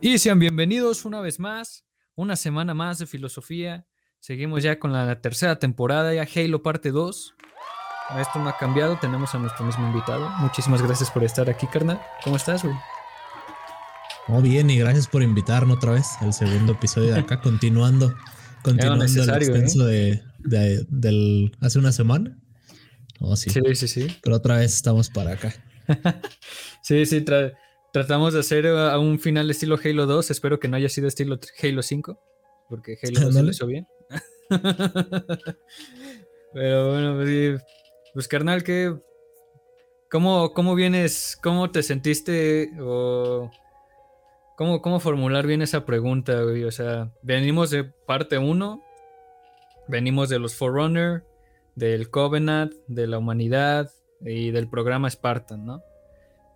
Y sean bienvenidos una vez más, una semana más de filosofía. Seguimos ya con la tercera temporada, ya Halo parte 2. Esto no ha cambiado, tenemos a nuestro mismo invitado. Muchísimas gracias por estar aquí, carnal. ¿Cómo estás, güey? Muy bien, y gracias por invitarme otra vez al segundo episodio de acá, continuando, continuando el extenso ¿eh? de, del hace una semana. Oh, sí. sí, sí, sí. Pero otra vez estamos para acá. sí, sí, tratamos de hacer uh, un final estilo Halo 2. Espero que no haya sido estilo Halo 5, porque Halo 2 lo hizo bien. Pero bueno, pues, pues carnal, ¿qué, cómo, ¿cómo vienes? ¿Cómo te sentiste? O ¿Cómo, ¿Cómo formular bien esa pregunta, güey? O sea, venimos de parte 1, venimos de los Forerunner, del Covenant, de la humanidad y del programa Spartan, ¿no?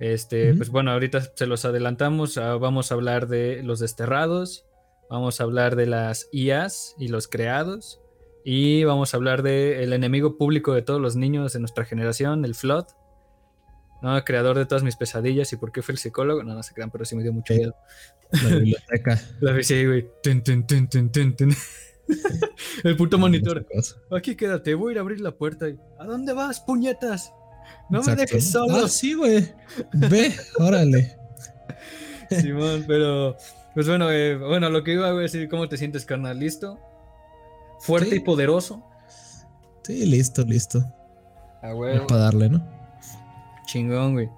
Este, pues bueno, ahorita se los adelantamos, ah, vamos a hablar de los desterrados, vamos a hablar de las IAs y los creados, y vamos a hablar del enemigo público de todos los niños de nuestra generación, el Flood, ¿no? creador de todas mis pesadillas y por qué fue el psicólogo. No, no se crean, pero sí me dio mucho miedo. La biblioteca. La sí, güey. el puto monitor. Aquí quédate, voy a ir a abrir la puerta. ¿A dónde vas, puñetas? No me dejes solo. Ah, sí, güey. Ve, órale. Simón, pero. Pues bueno, eh, bueno, lo que iba a decir, ¿cómo te sientes, carnal? ¿Listo? ¿Fuerte y poderoso? Sí, listo, listo. A huevo. Para darle, ¿no? Chingón, güey.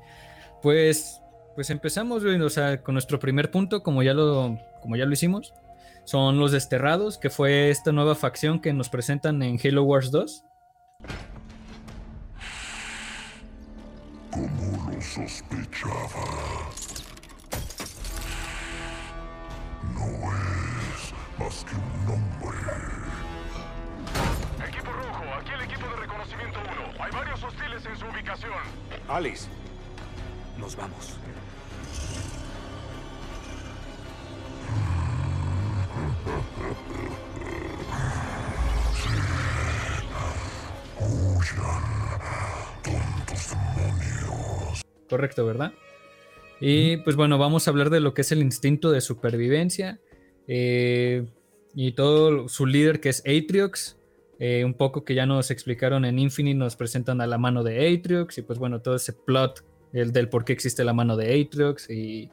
Pues, pues empezamos, güey, o sea, con nuestro primer punto, como ya lo, como ya lo hicimos. Son los desterrados, que fue esta nueva facción que nos presentan en Halo Wars 2. Como lo sospechaba. No es más que un nombre. Equipo rojo, aquí el equipo de reconocimiento 1. Hay varios hostiles en su ubicación. Alice, nos vamos. Correcto, ¿verdad? Y pues bueno, vamos a hablar de lo que es el instinto de supervivencia eh, y todo su líder que es Atriox. Eh, un poco que ya nos explicaron en Infinite, nos presentan a la mano de Atriox y pues bueno, todo ese plot el del por qué existe la mano de Atriox y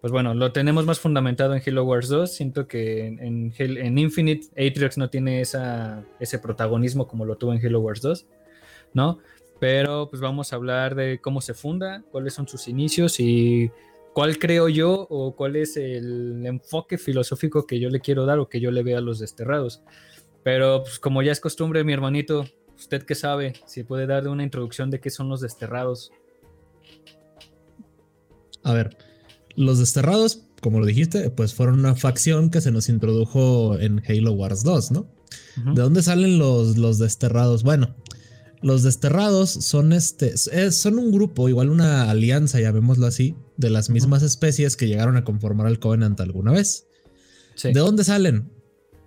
pues bueno, lo tenemos más fundamentado en Halo Wars 2. Siento que en, en, Infinite Atriox no tiene esa, ese protagonismo como lo tuvo en Halo Wars 2, ¿no? Pero pues vamos a hablar de cómo se funda, cuáles son sus inicios y cuál creo yo o cuál es el enfoque filosófico que yo le quiero dar o que yo le veo a los desterrados. Pero pues como ya es costumbre, mi hermanito, usted que sabe, si puede dar una introducción de qué son los desterrados. A ver, los desterrados, como lo dijiste, pues fueron una facción que se nos introdujo en Halo Wars 2, ¿no? ¿De dónde salen los, los desterrados? Bueno, los desterrados son este, son un grupo, igual una alianza, llamémoslo así, de las mismas especies que llegaron a conformar el Covenant alguna vez. ¿De dónde salen?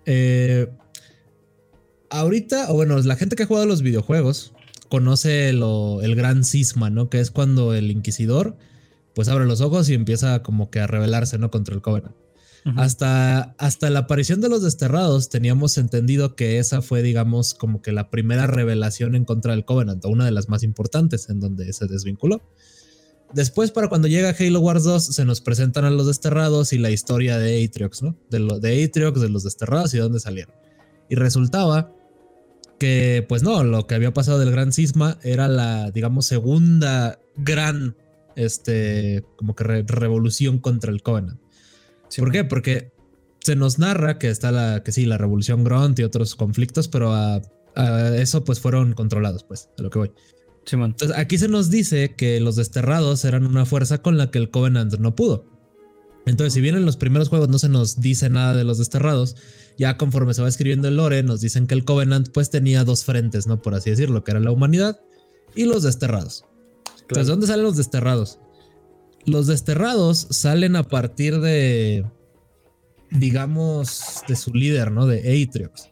Eh, ahorita, o bueno, la gente que ha jugado los videojuegos conoce el gran cisma, ¿no? Que es cuando el inquisidor pues abre los ojos y empieza como que a rebelarse, ¿no? Contra el Covenant. Hasta, hasta la aparición de los desterrados teníamos entendido que esa fue, digamos, como que la primera revelación en contra del Covenant, una de las más importantes en donde se desvinculó. Después, para cuando llega Halo Wars 2, se nos presentan a los desterrados y la historia de Atriox, ¿no? De, lo, de Atriox, de los desterrados y de dónde salieron. Y resultaba que, pues no, lo que había pasado del gran cisma era la, digamos, segunda gran este, como que revolución contra el Covenant. ¿Por qué? Porque se nos narra que está la, que sí, la revolución Grunt y otros conflictos, pero a, eso pues fueron controlados, pues, a lo que voy. Entonces aquí se nos dice que los desterrados eran una fuerza con la que el Covenant no pudo. Entonces, si bien en los primeros juegos no se nos dice nada de los desterrados, ya conforme se va escribiendo el lore, nos dicen que el Covenant pues tenía dos frentes, ¿no? Por así decirlo, que era la humanidad y los desterrados. Entonces, ¿dónde salen los desterrados? Los desterrados salen a partir de, digamos, de su líder, ¿no? De Atriox.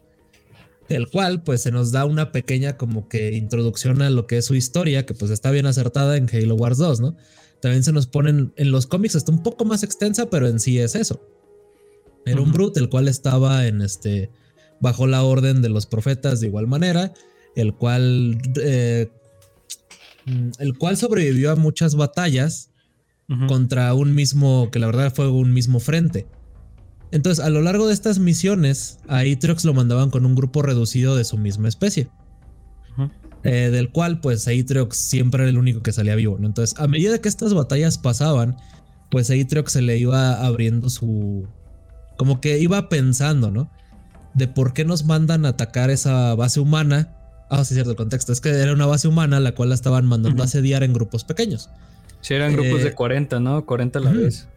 El cual, pues, se nos da una pequeña como que introducción a lo que es su historia, que pues está bien acertada en Halo Wars 2, ¿no? también se nos ponen en los cómics, está un poco más extensa, pero en sí es eso. Era un Brut, el cual estaba en este, bajo la orden de los profetas de igual manera, el cual, eh, el cual sobrevivió a muchas batallas contra un mismo, que la verdad fue un mismo frente. Entonces, a lo largo de estas misiones, a lo mandaban con un grupo reducido de su misma especie. Eh, del cual, pues, Atriox siempre era el único que salía vivo. Entonces, a medida que estas batallas pasaban, pues a Atriox se le iba abriendo su. Como que iba pensando, ¿no? De por qué nos mandan a atacar esa base humana. Ah, sí, cierto, el contexto. Es que era una base humana la cual la estaban mandando a asediar en grupos pequeños. Sí, eran grupos de 40, eh, ¿no? 40 a la vez.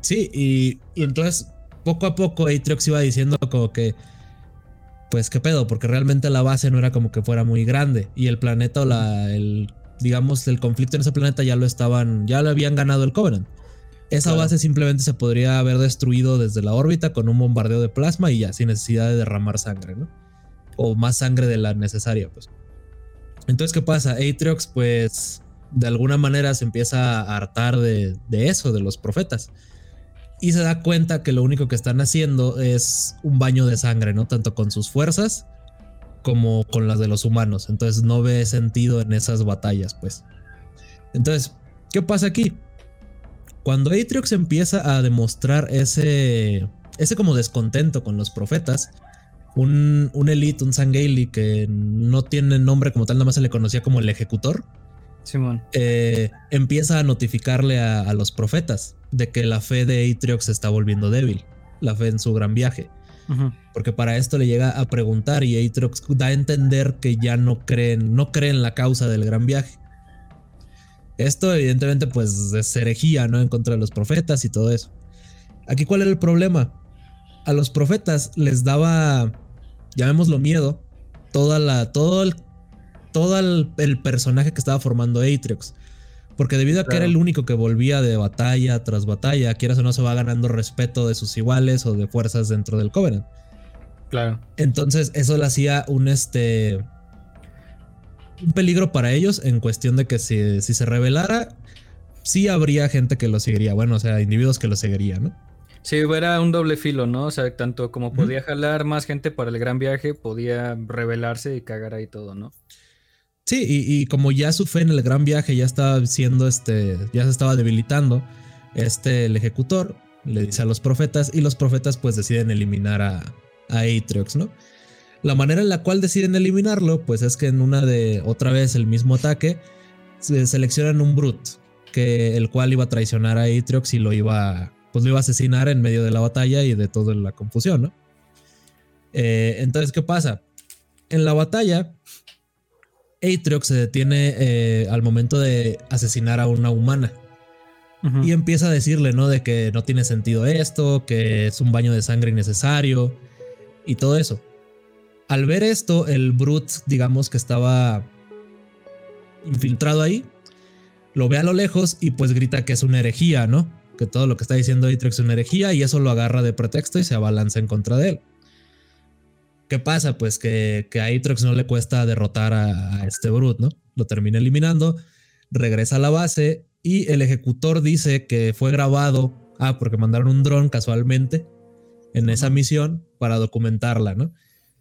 Sí, y, y entonces poco a poco Atriox iba diciendo como que, pues qué pedo, porque realmente la base no era como que fuera muy grande y el planeta o la, el, digamos, el conflicto en ese planeta ya lo estaban, ya lo habían ganado el Covenant. Esa base simplemente se podría haber destruido desde la órbita con un bombardeo de plasma y ya, sin necesidad de derramar sangre, ¿no? O más sangre de la necesaria, pues. Entonces, ¿qué pasa? Atriox, pues, de alguna manera se empieza a hartar de, de eso, de los profetas y se da cuenta que lo único que están haciendo es un baño de sangre, ¿no? Tanto con sus fuerzas como con las de los humanos. Entonces no ve sentido en esas batallas, pues. Entonces, ¿qué pasa aquí? Cuando Atriox empieza a demostrar ese, ese como descontento con los profetas, un, un elite, un Sangheili que no tiene nombre como tal, nada más se le conocía como el ejecutor, Simón. Eh, empieza a notificarle a, los profetas de que la fe de Atriox se está volviendo débil, la fe en su gran viaje. Porque para esto le llega a preguntar y Atriox da a entender que ya no creen, no creen la causa del gran viaje. Esto evidentemente pues es herejía, ¿no? En contra de los profetas y todo eso. Aquí cuál era el problema. A los profetas les daba, llamémoslo miedo, toda la, todo el todo el, personaje que estaba formando Atriox. Porque debido a que era el único que volvía de batalla tras batalla, quieras o no se va ganando respeto de sus iguales o de fuerzas dentro del Covenant. Claro. Entonces, eso le hacía un este. un peligro para ellos en cuestión de que si, si se revelara, sí habría gente que lo seguiría. Bueno, o sea, individuos que lo seguirían, ¿no? Sí, era un doble filo, ¿no? O sea, tanto como podía jalar más gente para el gran viaje, podía revelarse y cagar ahí todo, ¿no? Sí, y, como ya su fe en el gran viaje ya estaba siendo este, ya se estaba debilitando, este, el ejecutor le dice a los profetas y los profetas pues deciden eliminar a, a Atriox, ¿no? La manera en la cual deciden eliminarlo pues es que en una de, otra vez el mismo ataque, se seleccionan un Brut, que el cual iba a traicionar a Atriox y lo iba, pues lo iba a asesinar en medio de la batalla y de toda la confusión, ¿no? Eh, entonces, ¿qué pasa? En la batalla, Atriox se detiene eh, al momento de asesinar a una humana. Y empieza a decirle, ¿no? De que no tiene sentido esto, que es un baño de sangre innecesario y todo eso. Al ver esto, el Brut, digamos que estaba infiltrado ahí, lo ve a lo lejos y pues grita que es una herejía, ¿no? Que todo lo que está diciendo Atriox es una herejía y eso lo agarra de pretexto y se abalanza en contra de él. ¿Qué pasa? Pues que, que a Atrox no le cuesta derrotar a, este Brut, ¿no? Lo termina eliminando, regresa a la base y el ejecutor dice que fue grabado, ah, porque mandaron un dron casualmente en esa misión para documentarla, ¿no?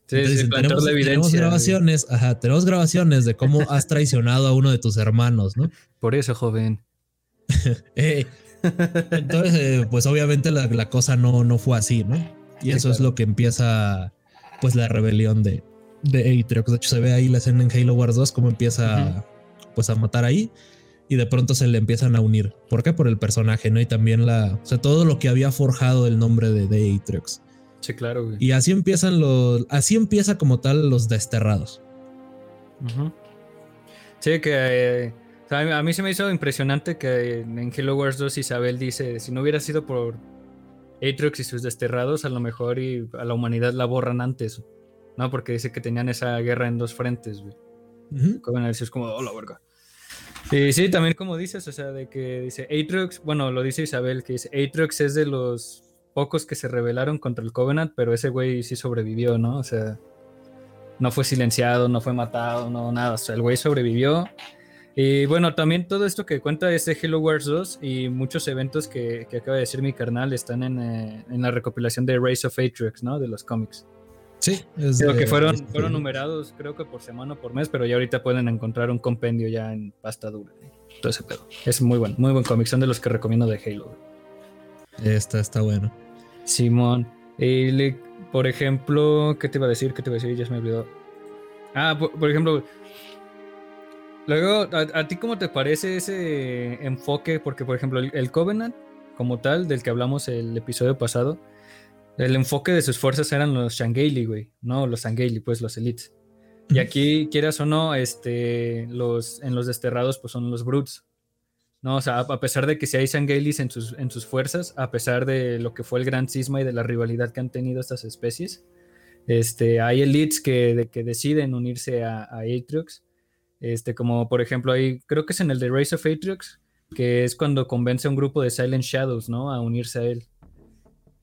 Sí, sí, tenemos, tenemos, grabaciones, ajá, tenemos grabaciones de cómo has traicionado a uno de tus hermanos, ¿no? Por eso, joven. entonces, eh, pues obviamente la, cosa no, no fue así, ¿no? Y eso es lo que empieza pues la rebelión de, de Atriox. De hecho, se ve ahí la escena en Halo Wars 2 cómo empieza pues a matar ahí y de pronto se le empiezan a unir. ¿Por qué? Por el personaje, ¿no? Y también la, o sea, todo lo que había forjado el nombre de, de Atriox. Sí, claro, Y así empiezan los, así empieza como tal los desterrados. Sí, que eh, a mí se me hizo impresionante que en Halo Wars 2 Isabel dice, si no hubiera sido por Atriox y sus desterrados a lo mejor y a la humanidad la borran antes, ¿no? Porque dice que tenían esa guerra en dos frentes, güey. es como, oh, la verga. Y sí, también como dices, o sea, de que dice Atriox, bueno, lo dice Isabel, que dice Atriox es de los pocos que se rebelaron contra el Covenant, pero ese güey sí sobrevivió, ¿no? O sea, no fue silenciado, no fue matado, no, nada, o sea, el güey sobrevivió Y bueno, también todo esto que cuenta es de Halo Wars 2 y muchos eventos que, que acaba de decir mi carnal están en, eh, en la recopilación de Race of Atriox, ¿no? De los cómics. Sí, es Creo de- que fueron, fueron numerados, creo que por semana o por mes, pero ya ahorita pueden encontrar un compendio ya en pasta dura. Todo ese pedo. Es muy bueno, muy buen cómic. Son de los que recomiendo de Halo. güey. Está, está bueno. Simón. Y le- por ejemplo, ¿qué te iba a decir? ¿Qué te iba a decir? Ya se me olvidó. Ah, por, por ejemplo. Luego, ¿a, a ti cómo te parece ese enfoque? Porque, por ejemplo, el, el Covenant, como tal, del que hablamos el episodio pasado, el enfoque de sus fuerzas eran los Shanghaili, güey. No, los Shanghaili, pues los Elites. Y aquí, quieras o no, este, los, en los desterrados, pues son los Brutes. No, o sea, a pesar de que si hay Shangailis en sus, en sus fuerzas, a pesar de lo que fue el gran cisma y de la rivalidad que han tenido estas especies, este, hay elites que, de- que deciden unirse a, a Atriox. Este, como por ejemplo, hay, creo que es en el de Race of Atriox, que es cuando convence a un grupo de Silent Shadows, ¿no? A unirse a él.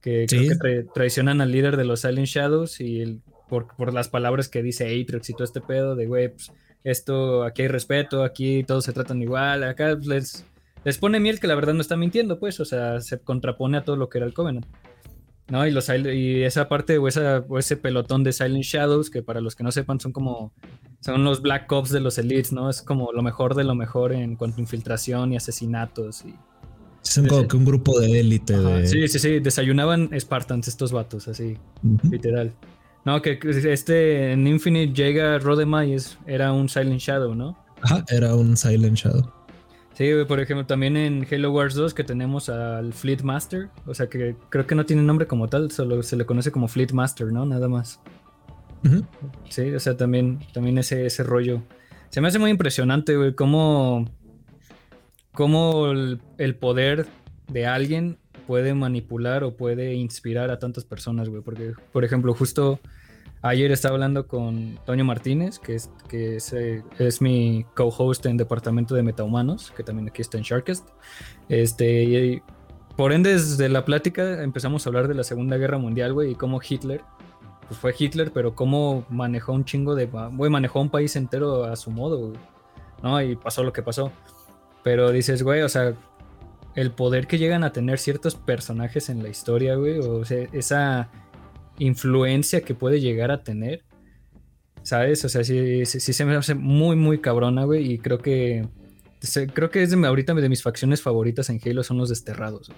Que creo que tra- traicionan al líder de los Silent Shadows y el- por, por las palabras que dice Atriox y todo este pedo de, güey, pues, esto, aquí hay respeto, aquí todos se tratan igual, acá pues, les, les pone miel que la verdad no está mintiendo, pues, o sea, se contrapone a todo lo que era el Covenant. ¿No? Y, los, y esa parte o, esa, o ese pelotón de Silent Shadows, que para los que no sepan son como, son los Black Ops de los Elites, ¿no? Es como lo mejor de lo mejor en cuanto a infiltración y asesinatos. Y, Son como que un grupo de élite. De... Sí, sí, sí, desayunaban Spartans estos vatos, así, literal. No, que este en Infinite llega Rodema y es, era un Silent Shadow, ¿no? Ajá, era un Silent Shadow. Sí, por ejemplo, también en Halo Wars 2 que tenemos al Fleet Master, o sea que creo que no tiene nombre como tal, solo se le conoce como Fleet Master, ¿no? Nada más. Sí, o sea, también, también ese, ese rollo. Se me hace muy impresionante, güey, cómo, cómo el, poder de alguien puede manipular o puede inspirar a tantas personas, güey. Porque, por ejemplo, justo ayer estaba hablando con Toño Martínez, que es, que es, eh, es mi co-host en Departamento de Metahumanos, que también aquí está en Sharkest. Este, por ende, desde la plática empezamos a hablar de la Segunda Guerra Mundial, güey, y cómo Hitler pues fue Hitler, pero cómo manejó un chingo de... Güey, manejó un país entero a su modo, güey, ¿no? Y pasó lo que pasó. Pero dices, güey, o sea, el poder que llegan a tener ciertos personajes en la historia, güey, o sea, esa influencia que puede llegar a tener, ¿sabes? O sea, sí, sí, se me hace muy, muy cabrona, güey, y creo que... Creo que es de, ahorita de mis facciones favoritas en Halo son los desterrados.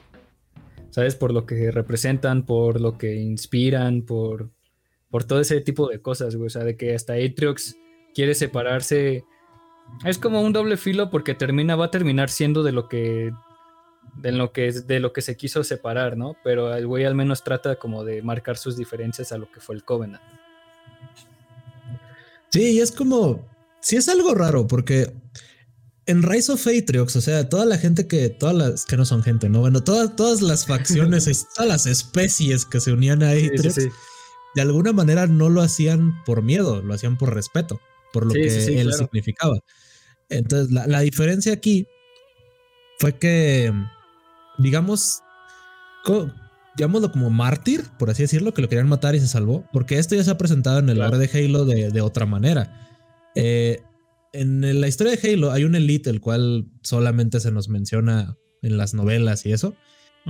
¿sabes? Por lo que representan, por lo que inspiran, por, por todo ese tipo de cosas, güey. O sea, de que hasta Atriox quiere separarse. Es como un doble filo porque termina, va a terminar siendo de lo que. De lo que, de lo que se quiso separar, ¿no? Pero el güey al menos trata como de marcar sus diferencias a lo que fue el Covenant. Sí, y es como. Sí, es algo raro porque en Rise of Atriox, o sea, toda la gente que. Todas las. que no son gente, ¿no? Bueno, todas, todas las facciones, es- todas las especies que se unían a Sí, sí, Atriox, sí. De alguna manera no lo hacían por miedo, lo hacían por respeto, por lo Sí, que sí, sí, él claro. significaba. Entonces, la, la diferencia aquí fue que, digamos, co- digámoslo como mártir, por así decirlo, que lo querían matar y se salvó, porque esto ya se ha presentado en el Claro. lore de Halo de, de otra manera. Eh, en la historia de Halo hay un elite, el cual solamente se nos menciona en las novelas y eso,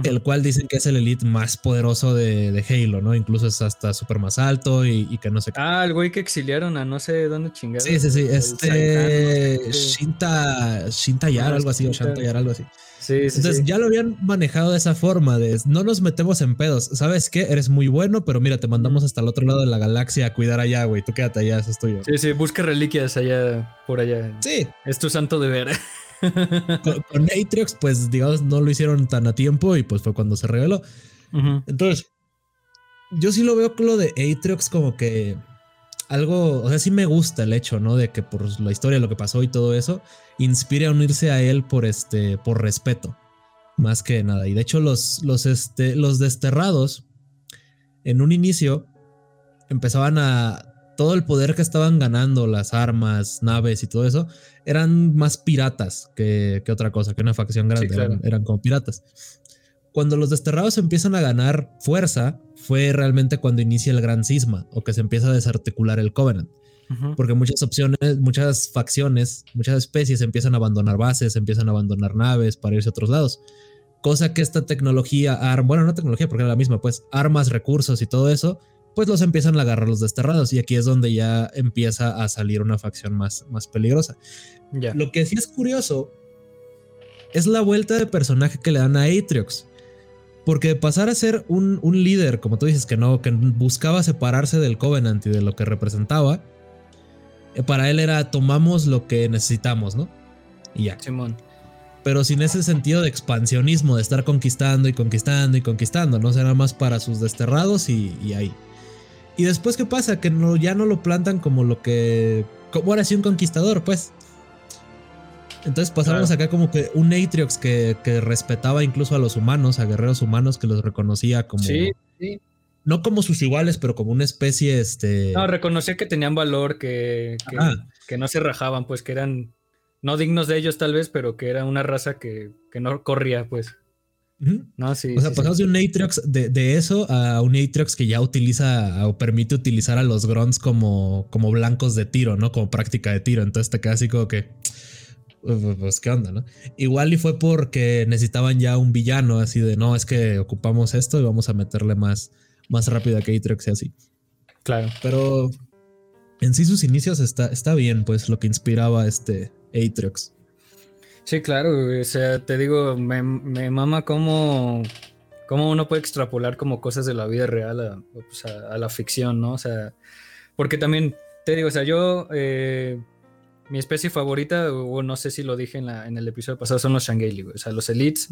El cual dicen que es el elite más poderoso de, de Halo, ¿no? Incluso es hasta súper más alto y, y que no sé qué. Ah, el güey que exiliaron a no sé dónde chingados. Sí, sí, sí. Este. Shinta. Shinta Yar, algo así, o Shinta. Shanta Yar, algo así. Sí, sí, Entonces sí. ya lo habían manejado de esa forma: de no nos metemos en pedos. ¿Sabes qué? Eres muy bueno, pero mira, te mandamos hasta el otro lado de la galaxia a cuidar allá, güey. Tú quédate allá, eso es tuyo. Sí, sí, busca reliquias allá, por allá. Sí, Es tu santo deber. con, con Atriox, pues digamos, no lo hicieron tan a tiempo y pues fue cuando se reveló. Entonces, yo sí lo veo con lo de Atriox como que algo, o sea, sí me gusta el hecho, ¿no? De que por la historia, lo que pasó y todo eso, inspire a unirse a él por este, por respeto, más que nada. Y de hecho, los, los, este, los desterrados, en un inicio, empezaban a todo el poder que estaban ganando, las armas, naves y todo eso, eran más piratas que, que otra cosa, que una facción grande, claro. eran, eran como piratas. Cuando los desterrados empiezan a ganar fuerza, fue realmente cuando inicia el gran cisma o que se empieza a desarticular el Covenant. Porque muchas opciones, muchas facciones, muchas especies empiezan a abandonar bases, empiezan a abandonar naves para irse a otros lados. Cosa que esta tecnología, bueno, no tecnología porque era la misma, pues armas, recursos y todo eso, pues los empiezan a agarrar los desterrados y aquí es donde ya empieza a salir una facción más, más peligrosa. Lo que sí es curioso es la vuelta de personaje que le dan a Atriox. Porque pasar a ser un, líder, como tú dices, que no, que buscaba separarse del Covenant y de lo que representaba, eh, para él era tomamos lo que necesitamos, ¿no? Y ya. Simón. Pero sin ese sentido de expansionismo, de estar conquistando y conquistando y conquistando, ¿no? Será más para sus desterrados y, ahí. Y después, ¿qué pasa? Que no, ya no lo plantan como lo que. Como era así un conquistador, pues. Entonces pasamos acá como que un Atriox que, respetaba incluso a los humanos, a guerreros humanos, que los reconocía como. Sí, sí. No como sus iguales, pero como una especie, este. No, reconocía que tenían valor, que, que, no se rajaban, pues que eran no dignos de ellos tal vez, pero que era una raza que, no corría, pues. No, sí, o sea, pasamos de un Atriox de, de, eso a un Atriox que ya utiliza o permite utilizar a los Grunts como, como blancos de tiro, ¿no? Como práctica de tiro. Entonces te queda así como que pues, qué onda, ¿no? Igual y fue porque necesitaban ya un villano así de, no, es que ocupamos esto y vamos a meterle más, más rápido a que Atriox y así. Claro. Pero en sí sus inicios está, está bien, pues lo que inspiraba a este Atriox. Sí, claro, o sea, te digo, me, mama cómo, cómo, uno puede extrapolar como cosas de la vida real a, la ficción, ¿no? O sea, porque también, te digo, o sea, yo... Eh, mi especie favorita, o no sé si lo dije en, la, en el episodio pasado, son los Shanghaili, güey. O sea, los Elites,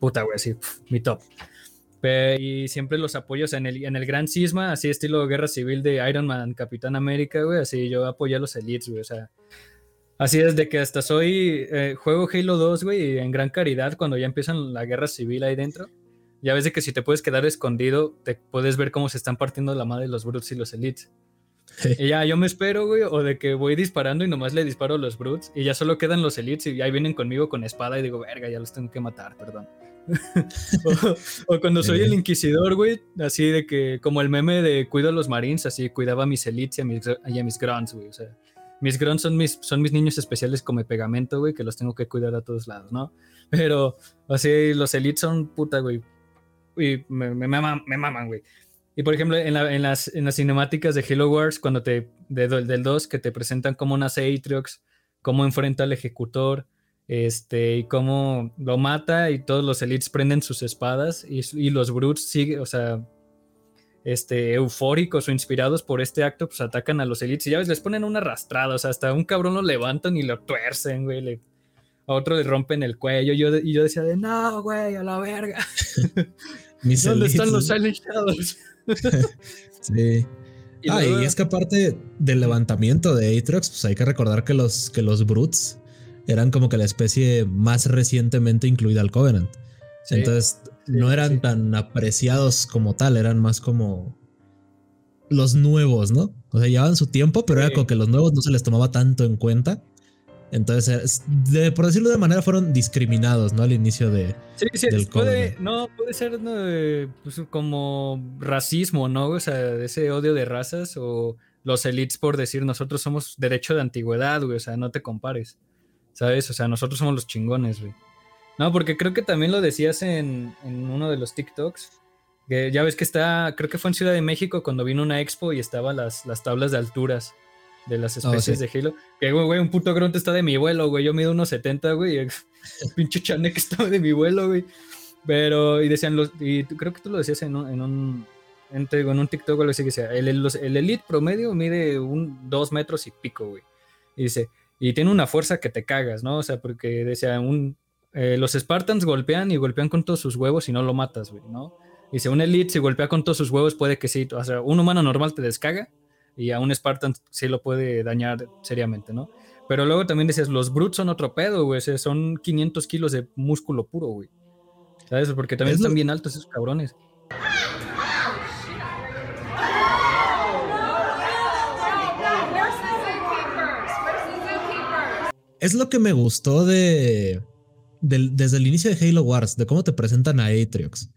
puta, güey, así, mi top. y siempre los apoyo, o sea, en el, en el gran cisma, así estilo guerra civil de Iron Man, Capitán América, güey, así yo apoyo a los Elites, güey, o sea. Así desde que hasta soy, eh, juego Halo 2, güey, en gran caridad, cuando ya empiezan la guerra civil ahí dentro. Ya ves de que si te puedes quedar escondido, te puedes ver cómo se están partiendo la madre los Brutes y los Elites. Y ya yo me espero, güey, o de que voy disparando y nomás le disparo a los brutes y ya solo quedan los elites y ahí vienen conmigo con espada y digo, verga, ya los tengo que matar, perdón. o, cuando soy el inquisidor, güey, así de que como el meme de cuido a los marines, así cuidaba a mis elites y a mis, y a mis grunts, güey, o sea, mis grunts son mis, son mis niños especiales como pegamento, güey, que los tengo que cuidar a todos lados, ¿no? Pero así los elites son puta, güey, y me, me, me maman, güey. Y por ejemplo, en, las, en las cinemáticas de Halo Wars, cuando te, del 2, que te presentan cómo nace Atriox, cómo enfrenta al ejecutor, este, y cómo lo mata, y todos los elites prenden sus espadas, y, los brutes siguen, o sea, este, eufóricos o inspirados por este acto, pues atacan a los elites, y ya ves, les ponen una arrastrada, o sea, hasta un cabrón lo levantan y lo tuercen, güey, a otro le rompen el cuello, yo, y yo decía de, no, güey, a la verga. ¿Dónde están los Silent sí. Y ah, y es que aparte del levantamiento de Atrox, pues hay que recordar que los, que los Brutes eran como que la especie más recientemente incluida al Covenant. Entonces no eran tan apreciados como tal, eran más como los nuevos, ¿no? O sea, llevaban su tiempo, pero era como que los nuevos no se les tomaba tanto en cuenta. Entonces, de, por decirlo de manera, fueron discriminados, ¿no? Al inicio de. Sí, sí, del puede, no, puede ser pues, como racismo, ¿no? O sea, ese odio de razas o los elites por decir nosotros somos derecho de antigüedad, güey, o sea, no te compares, ¿sabes? O sea, nosotros somos los chingones, güey. No, porque creo que también lo decías en, en uno de los TikToks, que ya ves que está, creo que fue en Ciudad de México cuando vino una expo y estaban las, las tablas de alturas de las oh, especies de Halo. Que, güey, un puto Grunt está de mi vuelo, güey. Yo mido unos 70, güey. El pinche Chanek estaba de mi vuelo, güey. Pero, y decían, los, y creo que tú lo decías en un, en un, en, un TikTok o algo así, que sea, el, el, Elite promedio mide un 2 metros y pico, güey. Y dice, y tiene una fuerza que te cagas, ¿no? O sea, porque decía, un, eh, los Spartans golpean y golpean con todos sus huevos y no lo matas, güey, ¿no? Dice, un Elite si golpea con todos sus huevos puede que sí, o sea, un humano normal te descaga, y a un Spartan sí lo puede dañar seriamente, ¿no? Pero luego también decías, los Brutes son otro pedo, güey, son 500 kilos de músculo puro, güey. ¿Sabes? Porque también están bien altos esos cabrones. Es lo que me gustó de, desde el inicio de Halo Wars, de cómo te presentan a Atriox.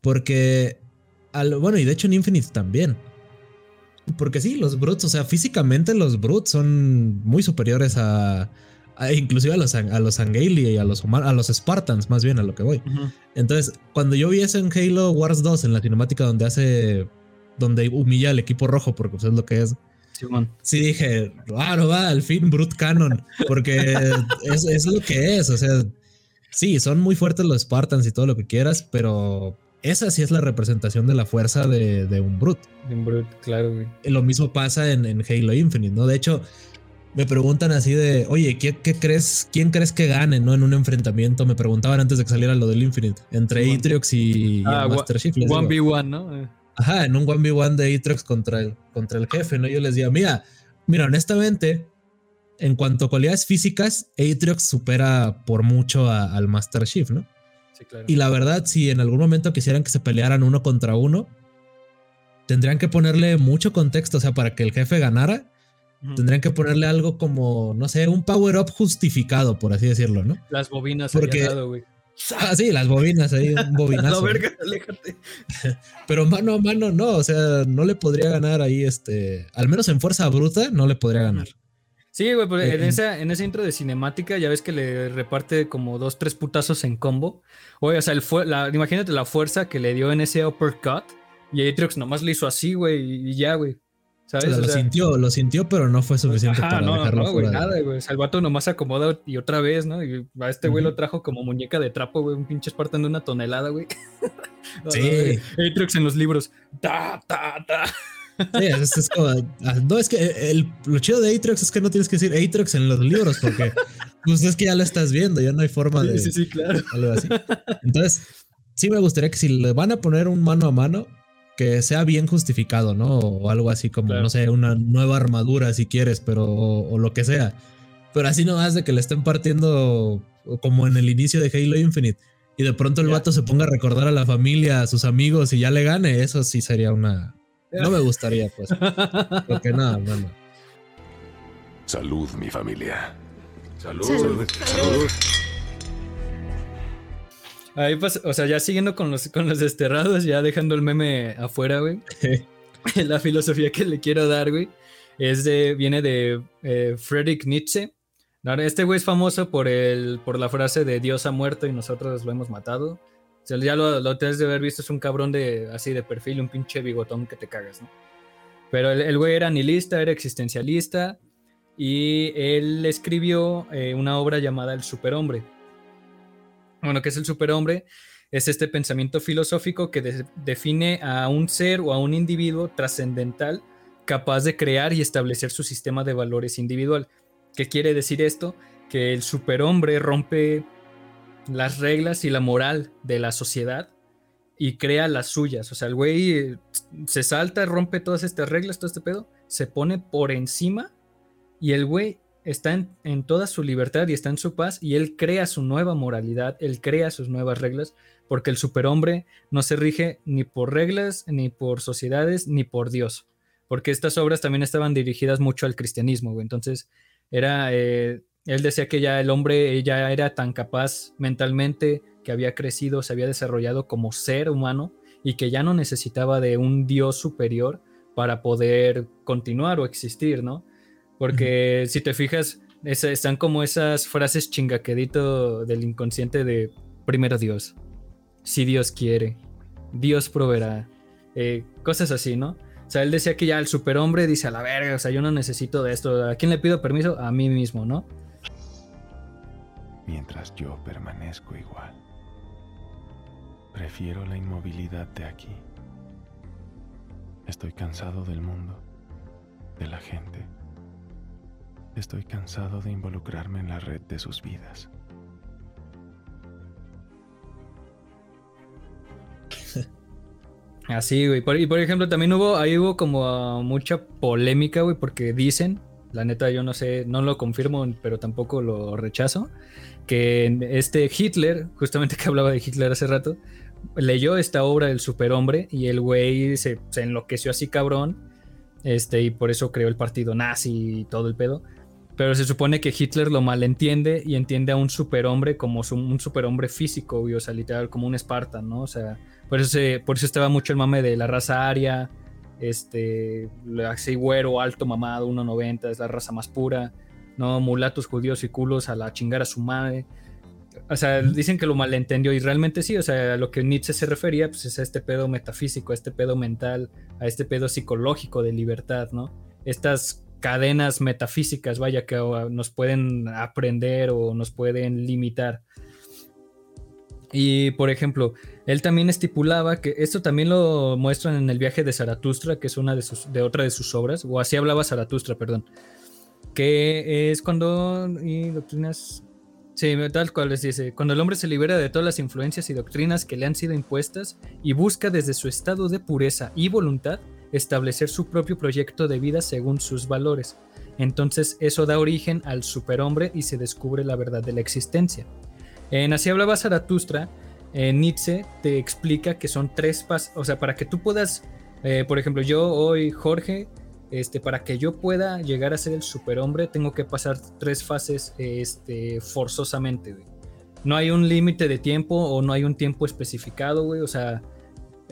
Porque, al, bueno, y de hecho en Infinite también porque sí, los Brutes, o sea, físicamente los Brutes son muy superiores a, inclusive a los, a los Angeli y a los, a los Spartans, más bien a lo que voy. Entonces, cuando yo vi eso en Halo Wars 2, en la cinemática donde hace, donde humilla al equipo rojo, porque pues, es lo que es. Sí, dije, claro, va, al fin Brute Canon, porque es, es lo que es, o sea, sí, son muy fuertes los Spartans y todo lo que quieras, pero esa sí es la representación de la fuerza de, un Brute. De un Brute, claro, güey. Lo mismo pasa en, en, Halo Infinite, ¿no? De hecho, me preguntan así de, oye, ¿qué, crees, quién crees que gane, no? En un enfrentamiento, me preguntaban antes de que saliera lo del Infinite, entre Atriox y, ah, Master Chief. 1v1, ¿no? Ajá, en un 1v1 de Atriox contra el, contra el jefe, ¿no? Yo les digo, mira, mira, honestamente, en cuanto a cualidades físicas, Atriox supera por mucho al Master Chief, ¿no? Y la verdad, si en algún momento quisieran que se pelearan uno contra uno, tendrían que ponerle mucho contexto, o sea, para que el jefe ganara, tendrían que ponerle algo como, no sé, un power-up justificado, por así decirlo, ¿no? Las bobinas Porque, güey. Ah, sí, las bobinas ahí, un bobinazo. verga, aléjate. Pero mano a mano no, o sea, no le podría ganar ahí, este, al menos en fuerza bruta, no le podría ganar. Sí, güey, pero en, esa, en ese intro de cinemática ya ves que le reparte como dos, tres putazos en combo. Oye, o sea, el la, imagínate la fuerza que le dio en ese uppercut. Y Atriox nomás le hizo así, güey, y ya, güey. ¿Sabes? lo sintió, lo sintió, pero no fue suficiente para no, dejarlo no, güey, nada, güey. O el vato nomás se acomoda y otra vez, ¿no? Y a este güey lo trajo como muñeca de trapo, güey. Un pinche Spartan de una tonelada, güey. sí. Atriox en los libros. Ta, ta, ta. Sí, es, como. Ah, no, es que el, lo chido de Atriox es que no tienes que decir Atriox en los libros porque pues es que ya lo estás viendo, ya no hay forma de. Sí, sí, claro. Algo así. Entonces, sí me gustaría que si le van a poner un mano a mano, que sea bien justificado, ¿no? O algo así como, no sé, una nueva armadura si quieres, pero. O, lo que sea. Pero así no de que le estén partiendo como en el inicio de Halo Infinite. Y de pronto el vato se ponga a recordar a la familia, a sus amigos y ya le gane, eso sí sería una, no me gustaría, pues. Porque nada, no, no. Salud, mi familia. Salud. Salud. Ahí pues, o sea, ya siguiendo con los, con los desterrados, ya dejando el meme afuera, güey. la filosofía que le quiero dar, güey, es de, viene de eh, Friedrich Nietzsche. Este güey es famoso por, el, por la frase de Dios ha muerto y nosotros lo hemos matado ya lo, lo tienes de haber visto, es un cabrón de así de perfil, un pinche bigotón que te cagas, ¿no? Pero el, güey era nihilista, era existencialista y él escribió eh, una obra llamada El Superhombre. Bueno, ¿qué es el superhombre? Es este pensamiento filosófico que define a un ser o a un individuo trascendental capaz de crear y establecer su sistema de valores individual. ¿Qué quiere decir esto? Que el superhombre rompe las reglas y la moral de la sociedad y crea las suyas. O sea, el güey eh, se salta, rompe todas estas reglas, todo este pedo, se pone por encima y el güey está en, toda su libertad y está en su paz y él crea su nueva moralidad, él crea sus nuevas reglas, porque el superhombre no se rige ni por reglas, ni por sociedades, ni por Dios. Porque estas obras también estaban dirigidas mucho al cristianismo, güey. Entonces, era eh, él decía que ya el hombre ya era tan capaz mentalmente, que había crecido, se había desarrollado como ser humano y que ya no necesitaba de un Dios superior para poder continuar o existir, ¿no? Porque si te fijas, están como esas frases chingaquedito del inconsciente de primero Dios, si Dios quiere, Dios proveerá, eh, cosas así, ¿no? O sea, él decía que ya el superhombre dice a la verga, o sea, yo no necesito de esto, ¿a quién le pido permiso? A mí mismo, ¿no? Mientras yo permanezco igual. Prefiero la inmovilidad de aquí. Estoy cansado del mundo, de la gente. Estoy cansado de involucrarme en la red de sus vidas. Así, güey. y por ejemplo, también hubo, ahí hubo como mucha polémica, güey, porque dicen, la neta yo no sé, no lo confirmo, pero tampoco lo rechazo, que este Hitler, justamente que hablaba de Hitler hace rato, leyó esta obra del superhombre y el güey se, enloqueció así cabrón, este, y por eso creó el partido nazi y todo el pedo. Pero se supone que Hitler lo malentiende y entiende a un superhombre como un superhombre físico, o sea, literal, como un Spartan, ¿no? O sea, por eso, por eso estaba mucho el mame de la raza aria, este, así güero, alto, mamado, 1.90, es la raza más pura, ¿no? Mulatos, judíos y culos a la chingar a su madre. O sea, dicen que lo malentendió y realmente sí, o sea, a lo que Nietzsche se refería, pues es a este pedo metafísico, a este pedo mental, a este pedo psicológico de libertad, ¿no? Estas cadenas metafísicas, vaya, que nos pueden aprender o nos pueden limitar. Y por ejemplo, él también estipulaba que esto también lo muestran en el viaje de Zaratustra, que es una de, sus, de otra de sus obras, o así hablaba Zaratustra, perdón, que es cuando y doctrinas, sí, tal cual les dice, cuando el hombre se libera de todas las influencias y doctrinas que le han sido impuestas y busca desde su estado de pureza y voluntad establecer su propio proyecto de vida según sus valores. Entonces eso da origen al superhombre y se descubre la verdad de la existencia. En Así hablaba Zaratustra, Nietzsche te explica que son tres pasos, o sea, para que tú puedas, eh, por ejemplo, yo hoy, Jorge, este, para que yo pueda llegar a ser el superhombre, tengo que pasar tres fases este, forzosamente, No hay un límite de tiempo o no hay un tiempo especificado, güey, o sea,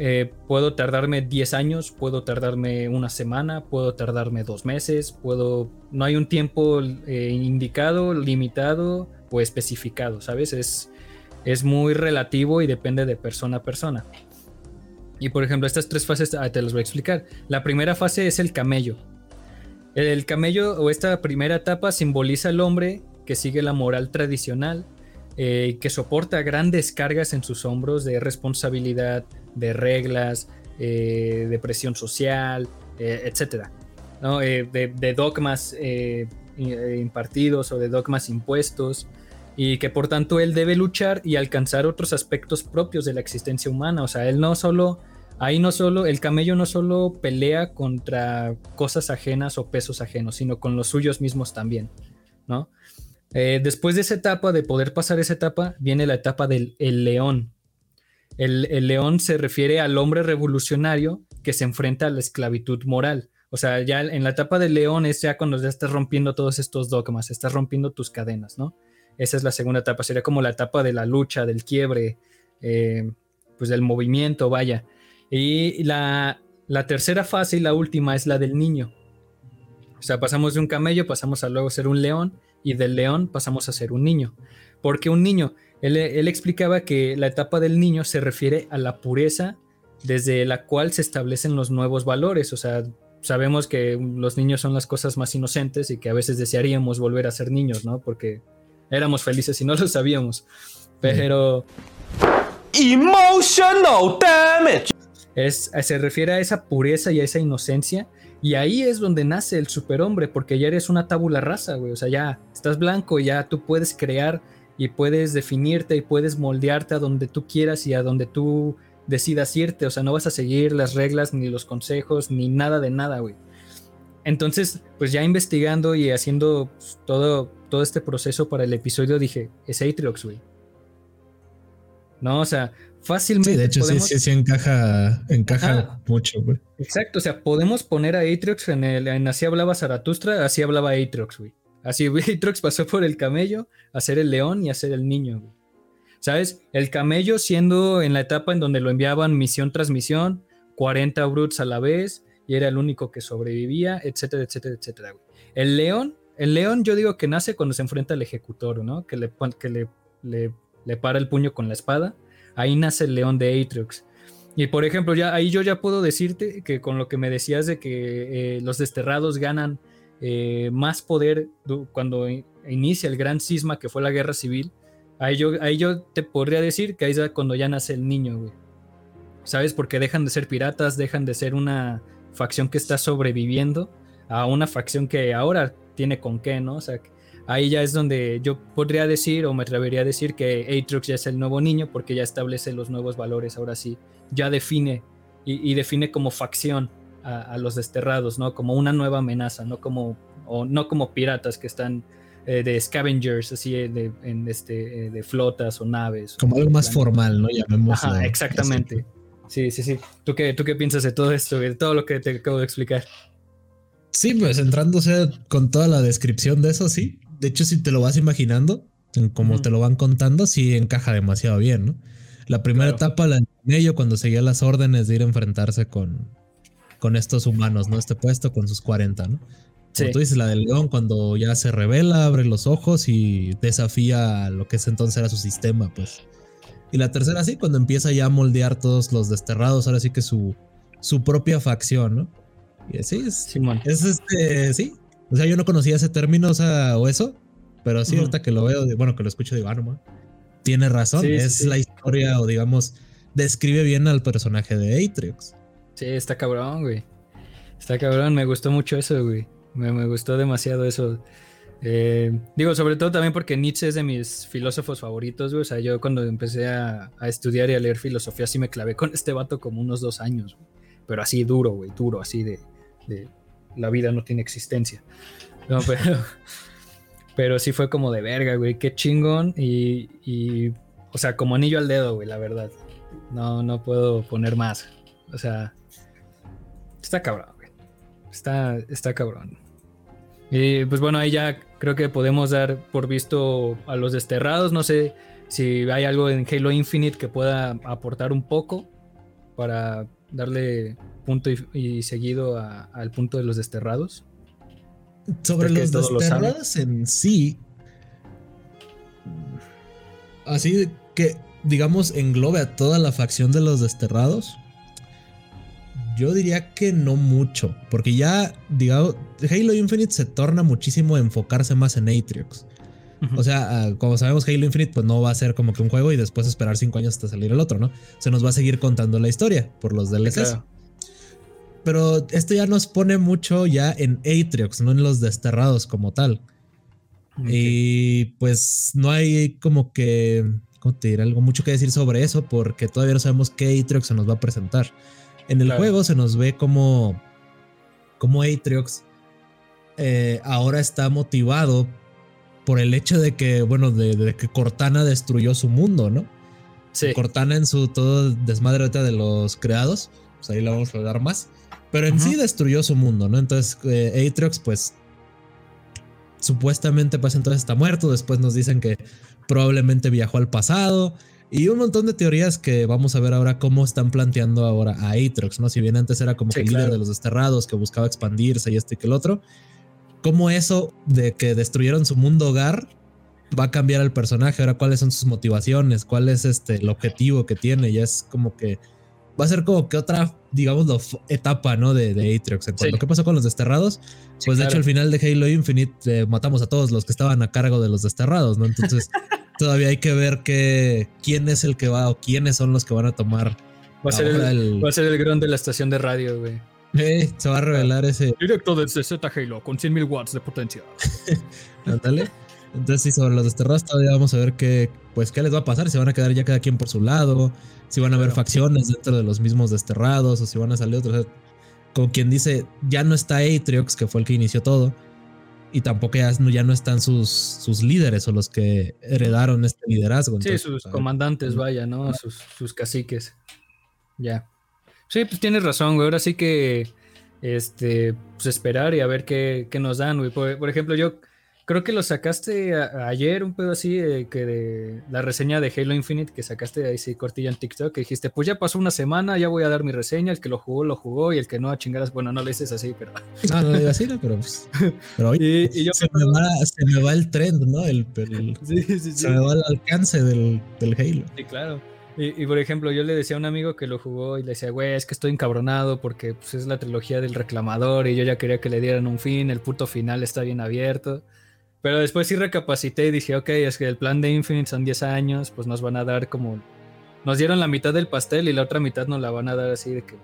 eh, puedo tardarme 10 años, puedo tardarme una semana, puedo tardarme dos meses, puedo... No hay un tiempo eh, indicado, limitado o especificado, ¿sabes? Es, es muy relativo y depende de persona a persona. Y por ejemplo, estas tres fases ah, te las voy a explicar. La primera fase es el camello. El camello o esta primera etapa simboliza al hombre que sigue la moral tradicional, eh, que soporta grandes cargas en sus hombros de responsabilidad, de reglas, eh, de presión social, eh, etcétera, eh, de, dogmas impartidos o de dogmas impuestos, y que por tanto él debe luchar y alcanzar otros aspectos propios de la existencia humana. O sea, él no solo, ahí no solo, el camello no solo pelea contra cosas ajenas o pesos ajenos, sino con los suyos mismos también, ¿no? después de esa etapa, de poder pasar esa etapa, viene la etapa del león, el, león se refiere al hombre revolucionario que se enfrenta a la esclavitud moral. O sea, ya en la etapa del león es ya cuando ya estás rompiendo todos estos dogmas, estás rompiendo tus cadenas, ¿no? Esa es la segunda etapa, sería como la etapa de la lucha, del quiebre, eh, pues del movimiento, vaya. Y la, la tercera fase y la última es la del niño. O sea, pasamos de un camello, pasamos a luego ser un león, y del león pasamos a ser un niño. Porque un niño, él, explicaba que la etapa del niño se refiere a la pureza desde la cual se establecen los nuevos valores. O sea, sabemos que los niños son las cosas más inocentes y que a veces desearíamos volver a ser niños, ¿no? Porque éramos felices y no lo sabíamos. Pero... Emotional damage. Es, se refiere a esa pureza y a esa inocencia. Y ahí es donde nace el superhombre, porque ya eres una tabula rasa, güey. O sea, ya estás blanco, ya tú puedes crear y puedes definirte y puedes moldearte a donde tú quieras y a donde tú decidas irte. O sea, no vas a seguir las reglas ni los consejos ni nada de nada, güey. Entonces, pues ya investigando y haciendo pues, todo, todo este proceso para el episodio, dije, es Atriox, güey. No, o sea, fácilmente. Sí, de hecho, sí, sí, sí, encaja, encaja mucho, güey. Exacto, o sea, podemos poner a Atriox en el. En así hablaba Zaratustra, así hablaba Atriox, güey. Así Atriox pasó por el camello a ser el león y a ser el niño. ¿Sabes? El camello siendo en la etapa en donde lo enviaban misión tras misión, 40 brutes a la vez, y era el único que sobrevivía, etcétera, etcétera, etcétera. El león, el león yo digo que nace cuando se enfrenta al ejecutor, ¿no? Que le, que le, le, para el puño con la espada. Ahí nace el león de Atriox. Y por ejemplo, ya ahí yo ya puedo decirte que con lo que me decías de que eh, los desterrados ganan eh, más poder cuando inicia el gran cisma que fue la guerra civil. Ahí yo, ahí yo te podría decir que ahí es cuando ya nace el niño, güey. ¿Sabes? Porque dejan de ser piratas, dejan de ser una facción que está sobreviviendo a una facción que ahora tiene con qué, ¿no? O sea, ahí ya es donde yo podría decir o me atrevería a decir que Atriox ya es el nuevo niño porque ya establece los nuevos valores, ahora sí, ya define y define como facción a, los desterrados, ¿no? Como una nueva amenaza, no como, o no como piratas que están eh, de scavengers, así eh, de, en este, eh, de flotas o naves. Como algo más formal, ¿no? Llamémoslo. Ajá, exactamente. Sí, sí, sí. ¿Tú qué, ¿Tú qué piensas de todo esto, de todo lo que te acabo de explicar? Sí, pues entrándose con toda la descripción de eso, sí. De hecho, si te lo vas imaginando, como te lo van contando, sí encaja demasiado bien, ¿no? La primera etapa, la en medio, cuando seguía las órdenes de ir a enfrentarse con, con estos humanos, ¿no? Este puesto con sus 40, ¿no? Como tú dices, la del león, cuando ya se revela, abre los ojos y desafía lo que es entonces era su sistema, pues. Y la tercera, sí, cuando empieza ya a moldear todos los desterrados, ahora sí que su, su propia facción, ¿no? Y así es. Es este, sí. O sea, yo no conocía ese término, o sea, o eso, pero sí, ahorita que lo veo, bueno, que lo escucho, digo, ah, no, tiene razón. es la historia, o digamos, describe bien al personaje de Atriox. Sí, está cabrón, güey. Está cabrón, me gustó mucho eso, güey. Me, gustó demasiado eso. Eh, digo, sobre todo también porque Nietzsche es de mis filósofos favoritos, güey. O sea, yo cuando empecé a, estudiar y a leer filosofía, sí me clavé con este vato como unos dos años, Pero así duro, güey, duro, así de, la vida no tiene existencia. No, pero, pero sí fue como de verga, güey, qué chingón. Y, y, o sea, como anillo al dedo, güey, la verdad. No, no puedo poner más. O sea, está cabrón, güey. Está, está cabrón. Y pues bueno, ahí ya creo que podemos dar por visto a los desterrados. No sé si hay algo en Halo Infinite que pueda aportar un poco para darle punto y, seguido al punto de los desterrados. Sobre los desterrados en sí, así que digamos englobe a toda la facción de los desterrados. Yo diría que no mucho, porque ya, digamos, Halo Infinite se torna muchísimo a enfocarse más en Atriox. O sea, ah, como sabemos, Halo Infinite pues no va a ser como que un juego y después esperar cinco años hasta salir el otro, ¿no? Se nos va a seguir contando la historia por los DLCs. Pero esto ya nos pone mucho ya en Atriox, no en los desterrados como tal. Y pues no hay como que, ¿cómo te diré? Algo mucho que decir sobre eso porque todavía no sabemos qué Atriox se nos va a presentar. En el juego se nos ve como, como Atriox eh, ahora está motivado por el hecho de que, bueno, de, que Cortana destruyó su mundo, ¿no? Sí. Cortana en su todo desmadre de los creados, pues ahí la vamos a dar más. Pero en sí destruyó su mundo, ¿no? Entonces eh, Atriox, pues, supuestamente, pues entonces está muerto. Después nos dicen que probablemente viajó al pasado. Y un montón de teorías que vamos a ver ahora cómo están planteando ahora a Atrox, ¿no? Si bien antes era como que el líder de los desterrados que buscaba expandirse y este y que el otro, cómo eso de que destruyeron su mundo hogar va a cambiar al personaje, ahora cuáles son sus motivaciones, cuál es este el objetivo que tiene, ya es como que va a ser como que otra, digamos, etapa, ¿no? De, de Atriox. En cuanto qué pasó con los desterrados, pues de hecho al final de Halo Infinite eh, matamos a todos los que estaban a cargo de los desterrados, ¿no? Entonces todavía hay que ver que, quién es el que va o quiénes son los que van a tomar. Va a ser el, va a ser el gran de la estación de radio, güey. Eh, se va a revelar ese. Directo desde Z Halo con 100.000 watts de potencia. Ándale. Entonces, sí, sobre los desterrados todavía vamos a ver qué, pues, qué les va a pasar. Si van a quedar ya cada quien por su lado, si van a haber facciones dentro de los mismos desterrados o si van a salir otros. como quien dice, ya no está Atriox, que fue el que inició todo, y tampoco ya, ya no están sus, sus líderes o los que heredaron este liderazgo. sí, sus comandantes, vaya, ¿no? Sus, sus caciques. Ya. Sí, pues tienes razón, güey. Ahora sí que este, pues esperar y a ver qué, qué nos dan, güey. por, ejemplo, yo Creo que lo sacaste ayer, un pedo así, que de la reseña de Halo Infinite que sacaste ahí sí cortilla en TikTok, que dijiste, pues ya pasó una semana, ya voy a dar mi reseña, el que lo jugó, lo jugó, y el que no a chingadas, bueno, no le dices así, pero... No, no le digas así, no, pero, pues, pero oye, y, yo, se, me va, se, me va, el trend, ¿no? El, sí, sí, sí. Se me va el alcance del, del Halo. Sí, claro. Y, por ejemplo, yo le decía a un amigo que lo jugó y le decía, güey, es que estoy encabronado porque pues, es la trilogía del reclamador y yo ya quería que le dieran un fin, el puto final está bien abierto. Pero después sí recapacité y dije, ok, es que el plan de Infinite son 10 años, pues nos van a dar como... Nos dieron la mitad del pastel y la otra mitad nos la van a dar así de que...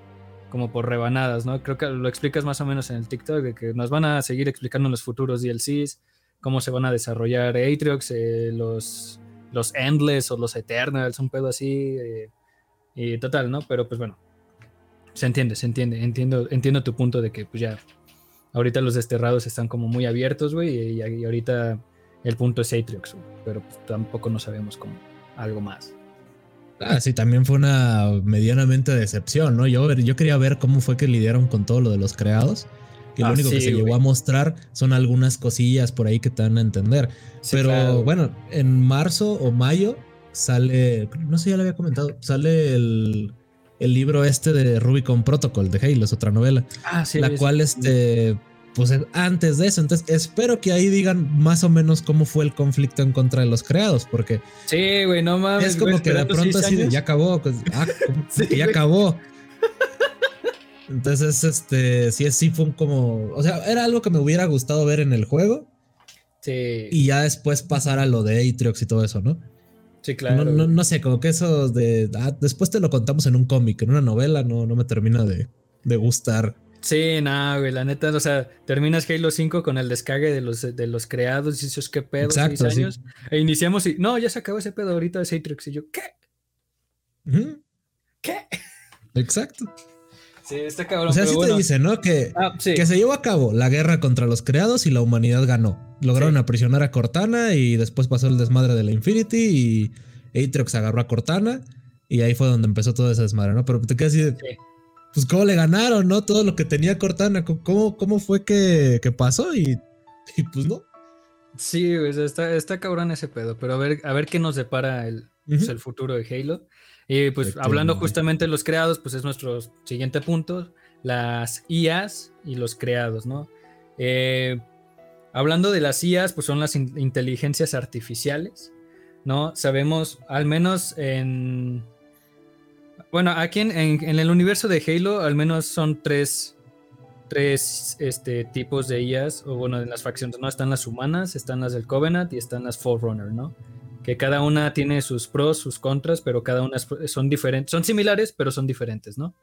Como por rebanadas, ¿no? Creo que lo explicas más o menos en el TikTok, de que nos van a seguir explicando los futuros DLCs, cómo se van a desarrollar Atriox, eh, los, los Endless o los Eternals, un pedo así. Eh, y total, ¿no? Pero pues bueno, se entiende, se entiende. Entiendo, entiendo tu punto de que pues ya Ahorita los desterrados están como muy abiertos, güey, y, ahorita el punto es Atriox, pero pues, tampoco no sabemos como algo más. Ah, sí, también fue una medianamente decepción, ¿no? Yo, yo quería ver cómo fue que lidiaron con todo lo de los creados. Que lo ah, único que se llegó a mostrar son algunas cosillas por ahí que te dan a entender. Pero bueno, en marzo o mayo sale, no sé, ya lo había comentado, sale el, el libro este de Rubicon Protocol de Halo, es otra novela. Ah, sí. la sí, cual, sí. este, pues es antes de eso. Entonces, espero que ahí digan más o menos cómo fue el conflicto en contra de los creados, porque Sí, güey, no mames. es como güey, que de pronto así de ya acabó. pues, ah, como Sí, que ya güey. acabó. Entonces, este, sí, sí fue un como, o sea, era algo que me hubiera gustado ver en el juego Sí, y ya después pasar a lo de Atriox y todo eso, ¿no? Sí, claro. no, no, no sé, como que eso de, ah, después te lo contamos en un cómic, en una novela, no, no me termina de, de gustar. Sí, nada, güey, la neta, o sea, terminas Halo 5 con el descargue de los, de los creados y dices, ¿qué pedo? Exacto, seis sí. años. E iniciamos y, no, ya se acabó ese pedo ahorita de Atrix. Y yo, ¿qué? ¿Qué? Exacto. Sí, está cabrón. O sea, sí bueno. te dice, ¿no? Que, Ah, sí. que se llevó a cabo la guerra contra los creados y la humanidad ganó. Lograron Sí. aprisionar a Cortana y después pasó el desmadre de la Infinity y Atriox agarró a Cortana y ahí fue donde empezó todo ese desmadre, ¿no? Pero te quedas así de, pues cómo le ganaron, ¿no? Todo lo que tenía Cortana, ¿cómo, cómo fue que, que pasó? Y, y pues no. Sí, está, está cabrón ese pedo, pero a ver, a ver qué nos depara el, pues, el futuro de Halo. Y pues hablando justamente de los creados, pues es nuestro siguiente punto, las IAs y los creados, ¿no? Eh, hablando de las IAs, pues son las in- inteligencias artificiales, ¿no? Sabemos, al menos en... Bueno, aquí en, en- en el universo de Halo, al menos son tres, tres este, tipos de IAs, o bueno, en las facciones, ¿no? Están las humanas, están las del Covenant y están las Forerunner, ¿no? Que cada una tiene sus pros, sus contras, pero cada una son diferentes, son similares, pero son diferentes, ¿no?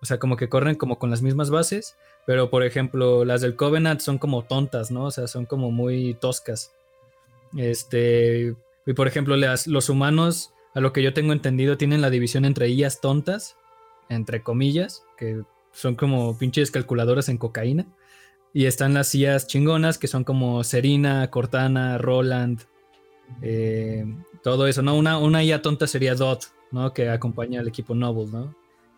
O sea, como que corren como con las mismas bases, pero por ejemplo, las del Covenant son como tontas, ¿no? O sea, son como muy toscas. Este, y por ejemplo, las- los humanos, a lo que yo tengo entendido, tienen la división entre IAs tontas, entre comillas, que son como pinches calculadoras en cocaína. Y están las IAs chingonas, que son como Serena, Cortana, Roland, eh, todo eso, ¿no? Una, una IA tonta sería Dot, ¿no? Que acompaña al equipo Noble, ¿no?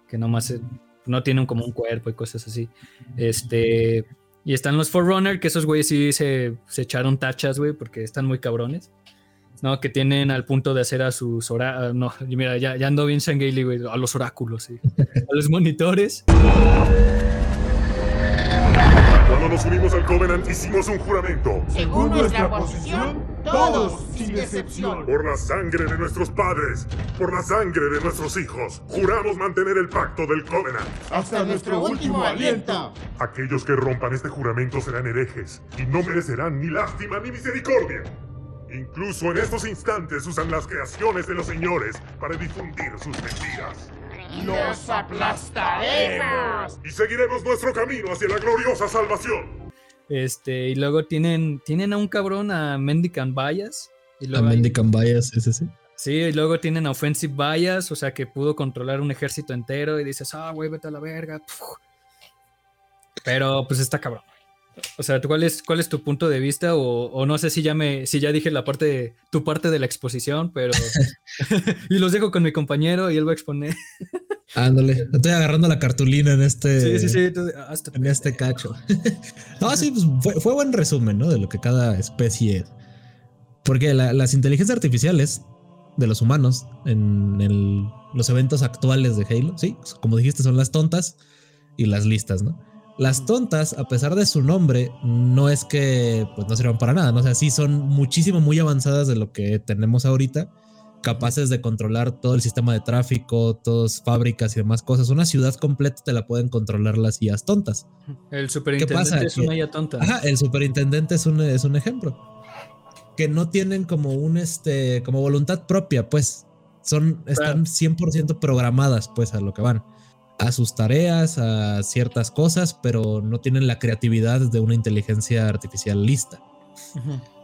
Que nomás eh, no tienen como un cuerpo y cosas así. Este. Y están los Forerunner, que esos güeyes sí se, se echaron tachas, güey, porque están muy cabrones. ¿no? Que tienen al punto de hacer a sus oráculos. No, y mira, ya, ya ando bien Shanghaili, güey. A los oráculos, sí. A los monitores. Cuando nos unimos al Covenant hicimos un juramento. Según nuestra posición, todos, sin excepción. Por la sangre de nuestros padres, por la sangre de nuestros hijos, juramos mantener el pacto del Covenant. Hasta nuestro último aliento. Aquellos que rompan este juramento serán herejes y no merecerán ni lástima ni misericordia. Incluso en estos instantes usan las creaciones de los señores para difundir sus mentiras. ¡Los aplastaremos! Y seguiremos nuestro camino hacia la gloriosa salvación. Este, y luego tienen, tienen a un cabrón a Mendicant Bias. Y A luego hay- Mendicant Bias, sí, sí, sí. Y luego tienen a Offensive Bias, o sea que pudo controlar un ejército entero y dices, ah, güey, vete a la verga. Pero pues está cabrón. O sea, ¿tú ¿cuál es, cuál es tu punto de vista? O, o no sé si ya me, si ya dije la parte, tu parte de la exposición, pero. y los dejo con mi compañero y él va a exponer. Ándale, estoy agarrando la cartulina en este, Sí, sí, sí. tú- hasta- en este cacho. no, sí, pues fue, fue buen resumen, ¿no? De lo que cada especie es. Porque la- las inteligencias artificiales de los humanos en el- los eventos actuales de Halo, sí, como dijiste, son las tontas y las listas, ¿no? Las tontas, a pesar de su nombre, no es que pues, no sirvan para nada, ¿no? O sea, sí son muchísimo, muy avanzadas de lo que tenemos ahorita, capaces de controlar todo el sistema de tráfico, todas fábricas y demás cosas. Una ciudad completa te la pueden controlar las IAs tontas. El superintendente pasa? es una ya tonta. Ajá, el superintendente es un, es un ejemplo. Que no tienen como un este, como voluntad propia, pues. Son, están 100% programadas, pues, a lo que van. A sus tareas, a ciertas cosas, pero no tienen la creatividad de una inteligencia artificial lista.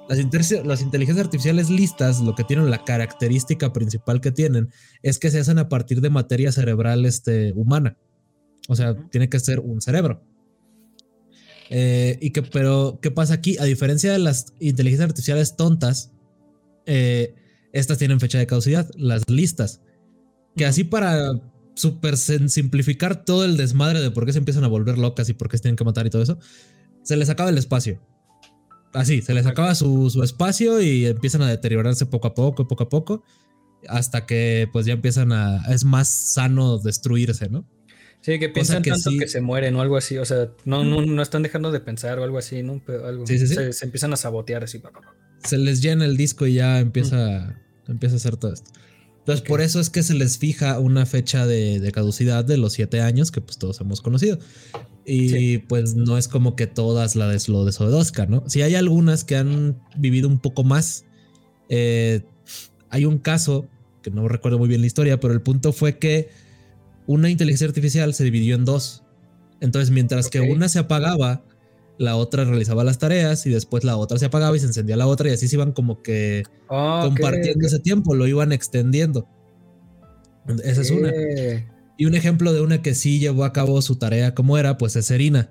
Las, inteligencias artificiales listas, lo que tienen, la característica principal que tienen, es que se hacen a partir de materia cerebral este, humana. O sea, tiene que ser un cerebro. Eh, y que, pero, ¿qué pasa aquí? A diferencia de las inteligencias artificiales tontas, eh, estas tienen fecha de caducidad, las listas. Que así para super simplificar todo el desmadre de por qué se empiezan a volver locas y por qué se tienen que matar y todo eso, se les acaba el espacio. Así, se les acaba su, su espacio y empiezan a deteriorarse poco a poco, poco a poco. hasta que pues ya empiezan a, es más sano destruirse, ¿no? Sí, que piensan tanto que se mueren o algo así, o sea, no, no, están dejando de pensar o algo así, ¿no? algo, sí, sí, se, se, empiezan a sabotear así. Se les llena el disco y ya empieza, empieza a hacer todo esto. Entonces, por eso es que se les fija una fecha de, caducidad de los siete años que pues todos hemos conocido. Y pues no es como que todas la de lo desobedezcan, ¿no? Si hay algunas que han vivido un poco más. Eh, hay un caso, que no recuerdo muy bien la historia, pero el punto fue que una inteligencia artificial se dividió en dos. Entonces, mientras que una se apagaba, la otra realizaba las tareas y después la otra se apagaba y se encendía la otra y así se iban como que compartiendo ese tiempo, lo iban extendiendo. Esa es una. Y un ejemplo de una que sí llevó a cabo su tarea como era, pues es Serina.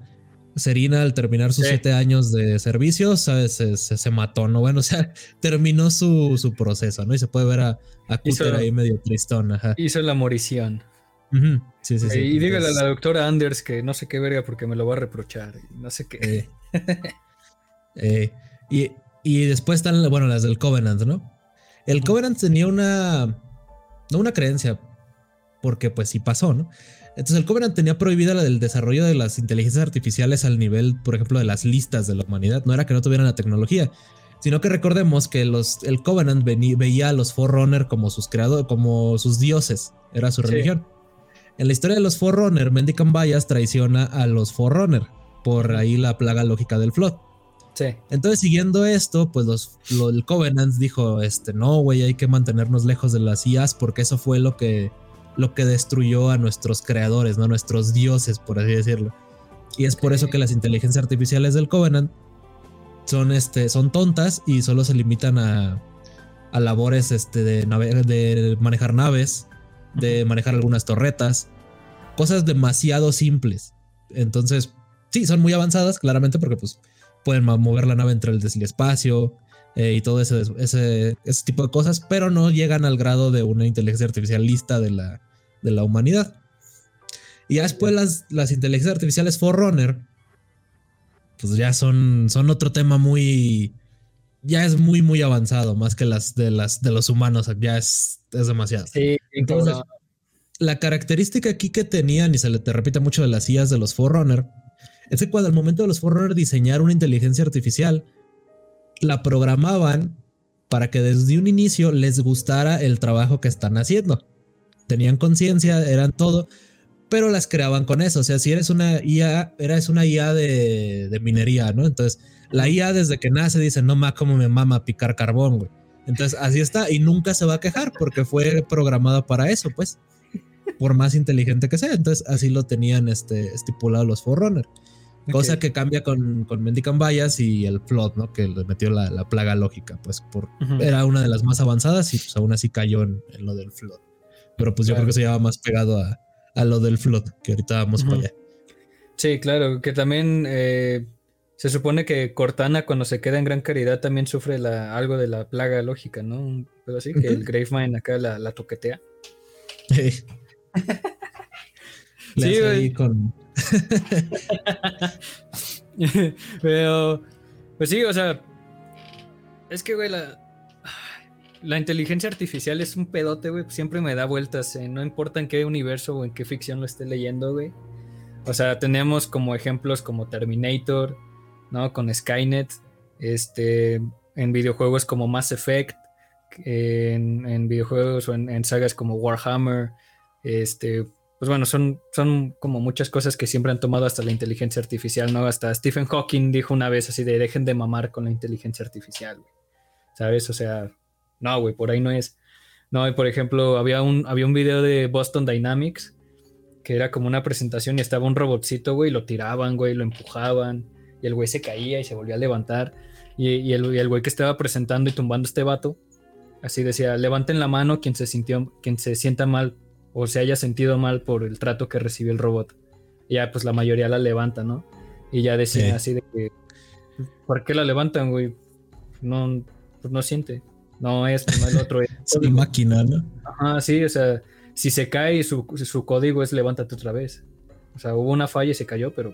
Serina al terminar sus siete años de servicio, ¿sabes? Se, mató, ¿no? Bueno, o sea, terminó su, su proceso, ¿no? Y se puede ver a, a ahí medio tristón, Hizo la morición. Sí, sí, sí. Y dígale a la doctora Anders que no sé qué verga porque me lo va a reprochar. No sé qué. Eh, eh, y, después están, bueno, las del Covenant, ¿no? El Covenant tenía una. No una creencia, porque pues sí pasó, ¿no? Entonces el Covenant tenía prohibida la del desarrollo de las inteligencias artificiales al nivel, por ejemplo, de las listas de la humanidad. No era que no tuvieran la tecnología, sino que recordemos que los, el Covenant veía a los Forerunner como sus creadores, como sus dioses. Era su religión. En la historia de los Forerunner, Mendican Bias traiciona a los Forerunner por ahí la plaga lógica del Flood. Sí. Entonces, siguiendo esto, pues los, el Covenant dijo, este, no, güey, hay que mantenernos lejos de las IAs porque eso fue lo que, lo que destruyó a nuestros creadores, ¿no? A nuestros dioses, por así decirlo. Y es por eso que las inteligencias artificiales del Covenant son, este, son tontas y solo se limitan a, a labores este, de, de manejar naves de manejar algunas torretas, cosas demasiado simples. Entonces, sí, son muy avanzadas, claramente, porque pues pueden mover la nave entre el, espacio eh, y todo ese, ese, ese, tipo de cosas, pero no llegan al grado de una inteligencia artificial lista de la, de la humanidad. Y ya después las, las inteligencias artificiales Forerunner, pues ya son, son otro tema muy, ya es muy, muy avanzado, más que las de las de los humanos, ya es, es demasiado. Sí, entonces. La característica aquí que tenían, y se le te repite mucho de las IAs de los Forerunner, es que cuando al momento de los Forerunner diseñar una inteligencia artificial, la programaban para que desde un inicio les gustara el trabajo que están haciendo. Tenían conciencia, eran todo, pero las creaban con eso. O sea, si eres una IA, eres una IA de, de minería, ¿no? Entonces, la IA desde que nace dice, no más como me mama picar carbón, güey. Entonces así está y nunca se va a quejar porque fue programada para eso, pues. Por más inteligente que sea. Entonces así lo tenían este, estipulado los Forerunner. Cosa que cambia con, con Mendican Bias y el Flood, ¿no? Que le metió la, plaga lógica, pues por, era una de las más avanzadas y pues aún así cayó en, lo del Flood. Pero pues yo creo que se lleva más pegado a, a, lo del Flood, que ahorita vamos para allá. Sí, claro, que también eh, se supone que Cortana cuando se queda en Gran Caridad también sufre la, algo de la plaga lógica, ¿no? Pero así, que el Gravemind acá la, la toquetea. sí, güey. con... Pero, pues sí, o sea, es que, güey, la, la inteligencia artificial es un pedote, güey. Siempre me da vueltas, eh, no importa en qué universo o en qué ficción lo esté leyendo, güey. O sea, tenemos como ejemplos como Terminator, ¿no? Con Skynet, este, en videojuegos como Mass Effect, en, videojuegos o en, sagas como Warhammer, este, pues bueno, son, son como muchas cosas que siempre han tomado hasta la inteligencia artificial, ¿no? Hasta Stephen Hawking dijo una vez así de dejen de mamar con la inteligencia artificial, ¿sabes? O sea, no, güey, por ahí no es. No, y por ejemplo, había un, había un video de Boston Dynamics que era como una presentación y estaba un robotcito, güey, lo tiraban, güey, lo empujaban y el güey se caía y se volvía a levantar. Y, el, güey que estaba presentando y tumbando este vato, así decía, levanten la mano quien se sintió, quien se sienta mal o se haya sentido mal por el trato que recibió el robot. Y ya pues la mayoría la levanta, ¿no? Y ya decía así de que, ¿por qué la levantan, güey? No, pues no siente. No es, no el otro. Es, es máquina, ¿no? Ajá, sí, o sea, si se cae, su, su código es levántate otra vez. O sea, hubo una falla y se cayó, pero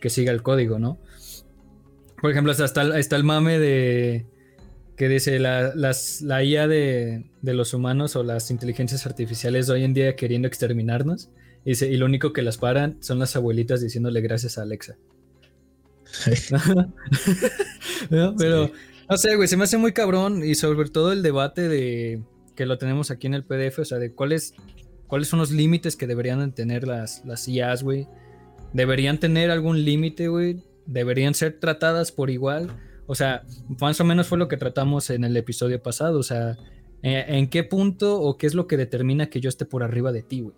que siga el código, ¿no? Por ejemplo, hasta está, está el mame de, que dice la, las, la IA de, los humanos o las inteligencias artificiales hoy en día queriendo exterminarnos. Y, dice, y lo único que las paran son las abuelitas diciéndole gracias a Alexa. Pero, no sé, güey, se me hace muy cabrón y sobre todo el debate de que lo tenemos aquí en el PDF, o sea, de cuáles, cuáles son los límites que deberían tener las, las IAs, güey. ¿Deberían tener algún límite, güey? ¿Deberían ser tratadas por igual? O sea, más o menos fue lo que tratamos en el episodio pasado. O sea, eh, ¿en qué punto o qué es lo que determina que yo esté por arriba de ti, güey?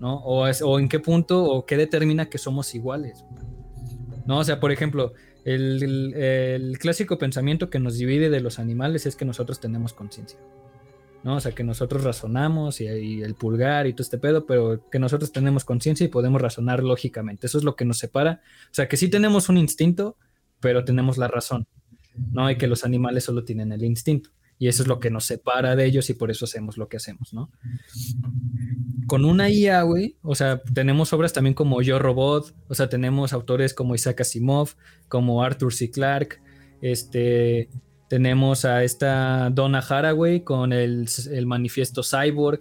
¿No? O, o en qué punto o qué determina que somos iguales. ¿No? O sea, por ejemplo, el, clásico pensamiento que nos divide de los animales es que nosotros tenemos conciencia. ¿No? O sea, que nosotros razonamos y, y, el pulgar y todo este pedo, pero que nosotros tenemos conciencia y podemos razonar lógicamente. Eso es lo que nos separa. O sea, que sí tenemos un instinto, pero tenemos la razón, ¿no? Y que los animales solo tienen el instinto. Y eso es lo que nos separa de ellos y por eso hacemos lo que hacemos, ¿no? Con una IA, güey, o sea, tenemos obras también como Yo Robot, o sea, tenemos autores como Isaac Asimov, como Arthur C. Clarke, este, tenemos a esta Donna Haraway con el, el manifiesto Cyborg,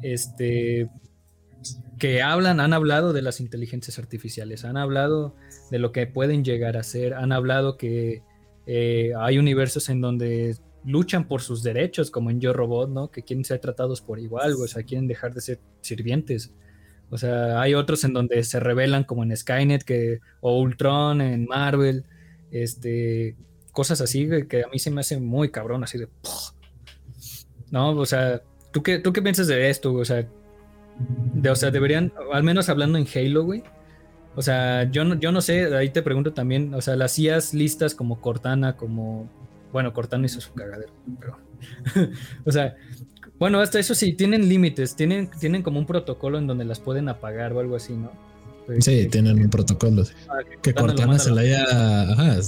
este, que hablan, han hablado de las inteligencias artificiales, han hablado de lo que pueden llegar a ser, han hablado que eh, hay universos en donde luchan por sus derechos, como en Yo Robot, ¿no? Que quieren ser tratados por igual, o sea, quieren dejar de ser sirvientes. O sea, hay otros en donde se revelan como en Skynet que, o Ultron en Marvel, este, cosas así que a mí se me hace muy cabrón, así de... No, o sea, ¿tú qué, ¿tú qué piensas de esto? O sea, de, o sea, deberían, al menos hablando en Halo, güey. O sea, yo no, yo no sé, ahí te pregunto también, o sea, las IAs listas como Cortana, como bueno, Cortana hizo su cagadero, pero. o sea, bueno, hasta eso sí, tienen límites, tienen, tienen como un protocolo en donde las pueden apagar o algo así, ¿no? sí, tienen un protocolo. Ah, que, Cortana, se la haya. Ajá,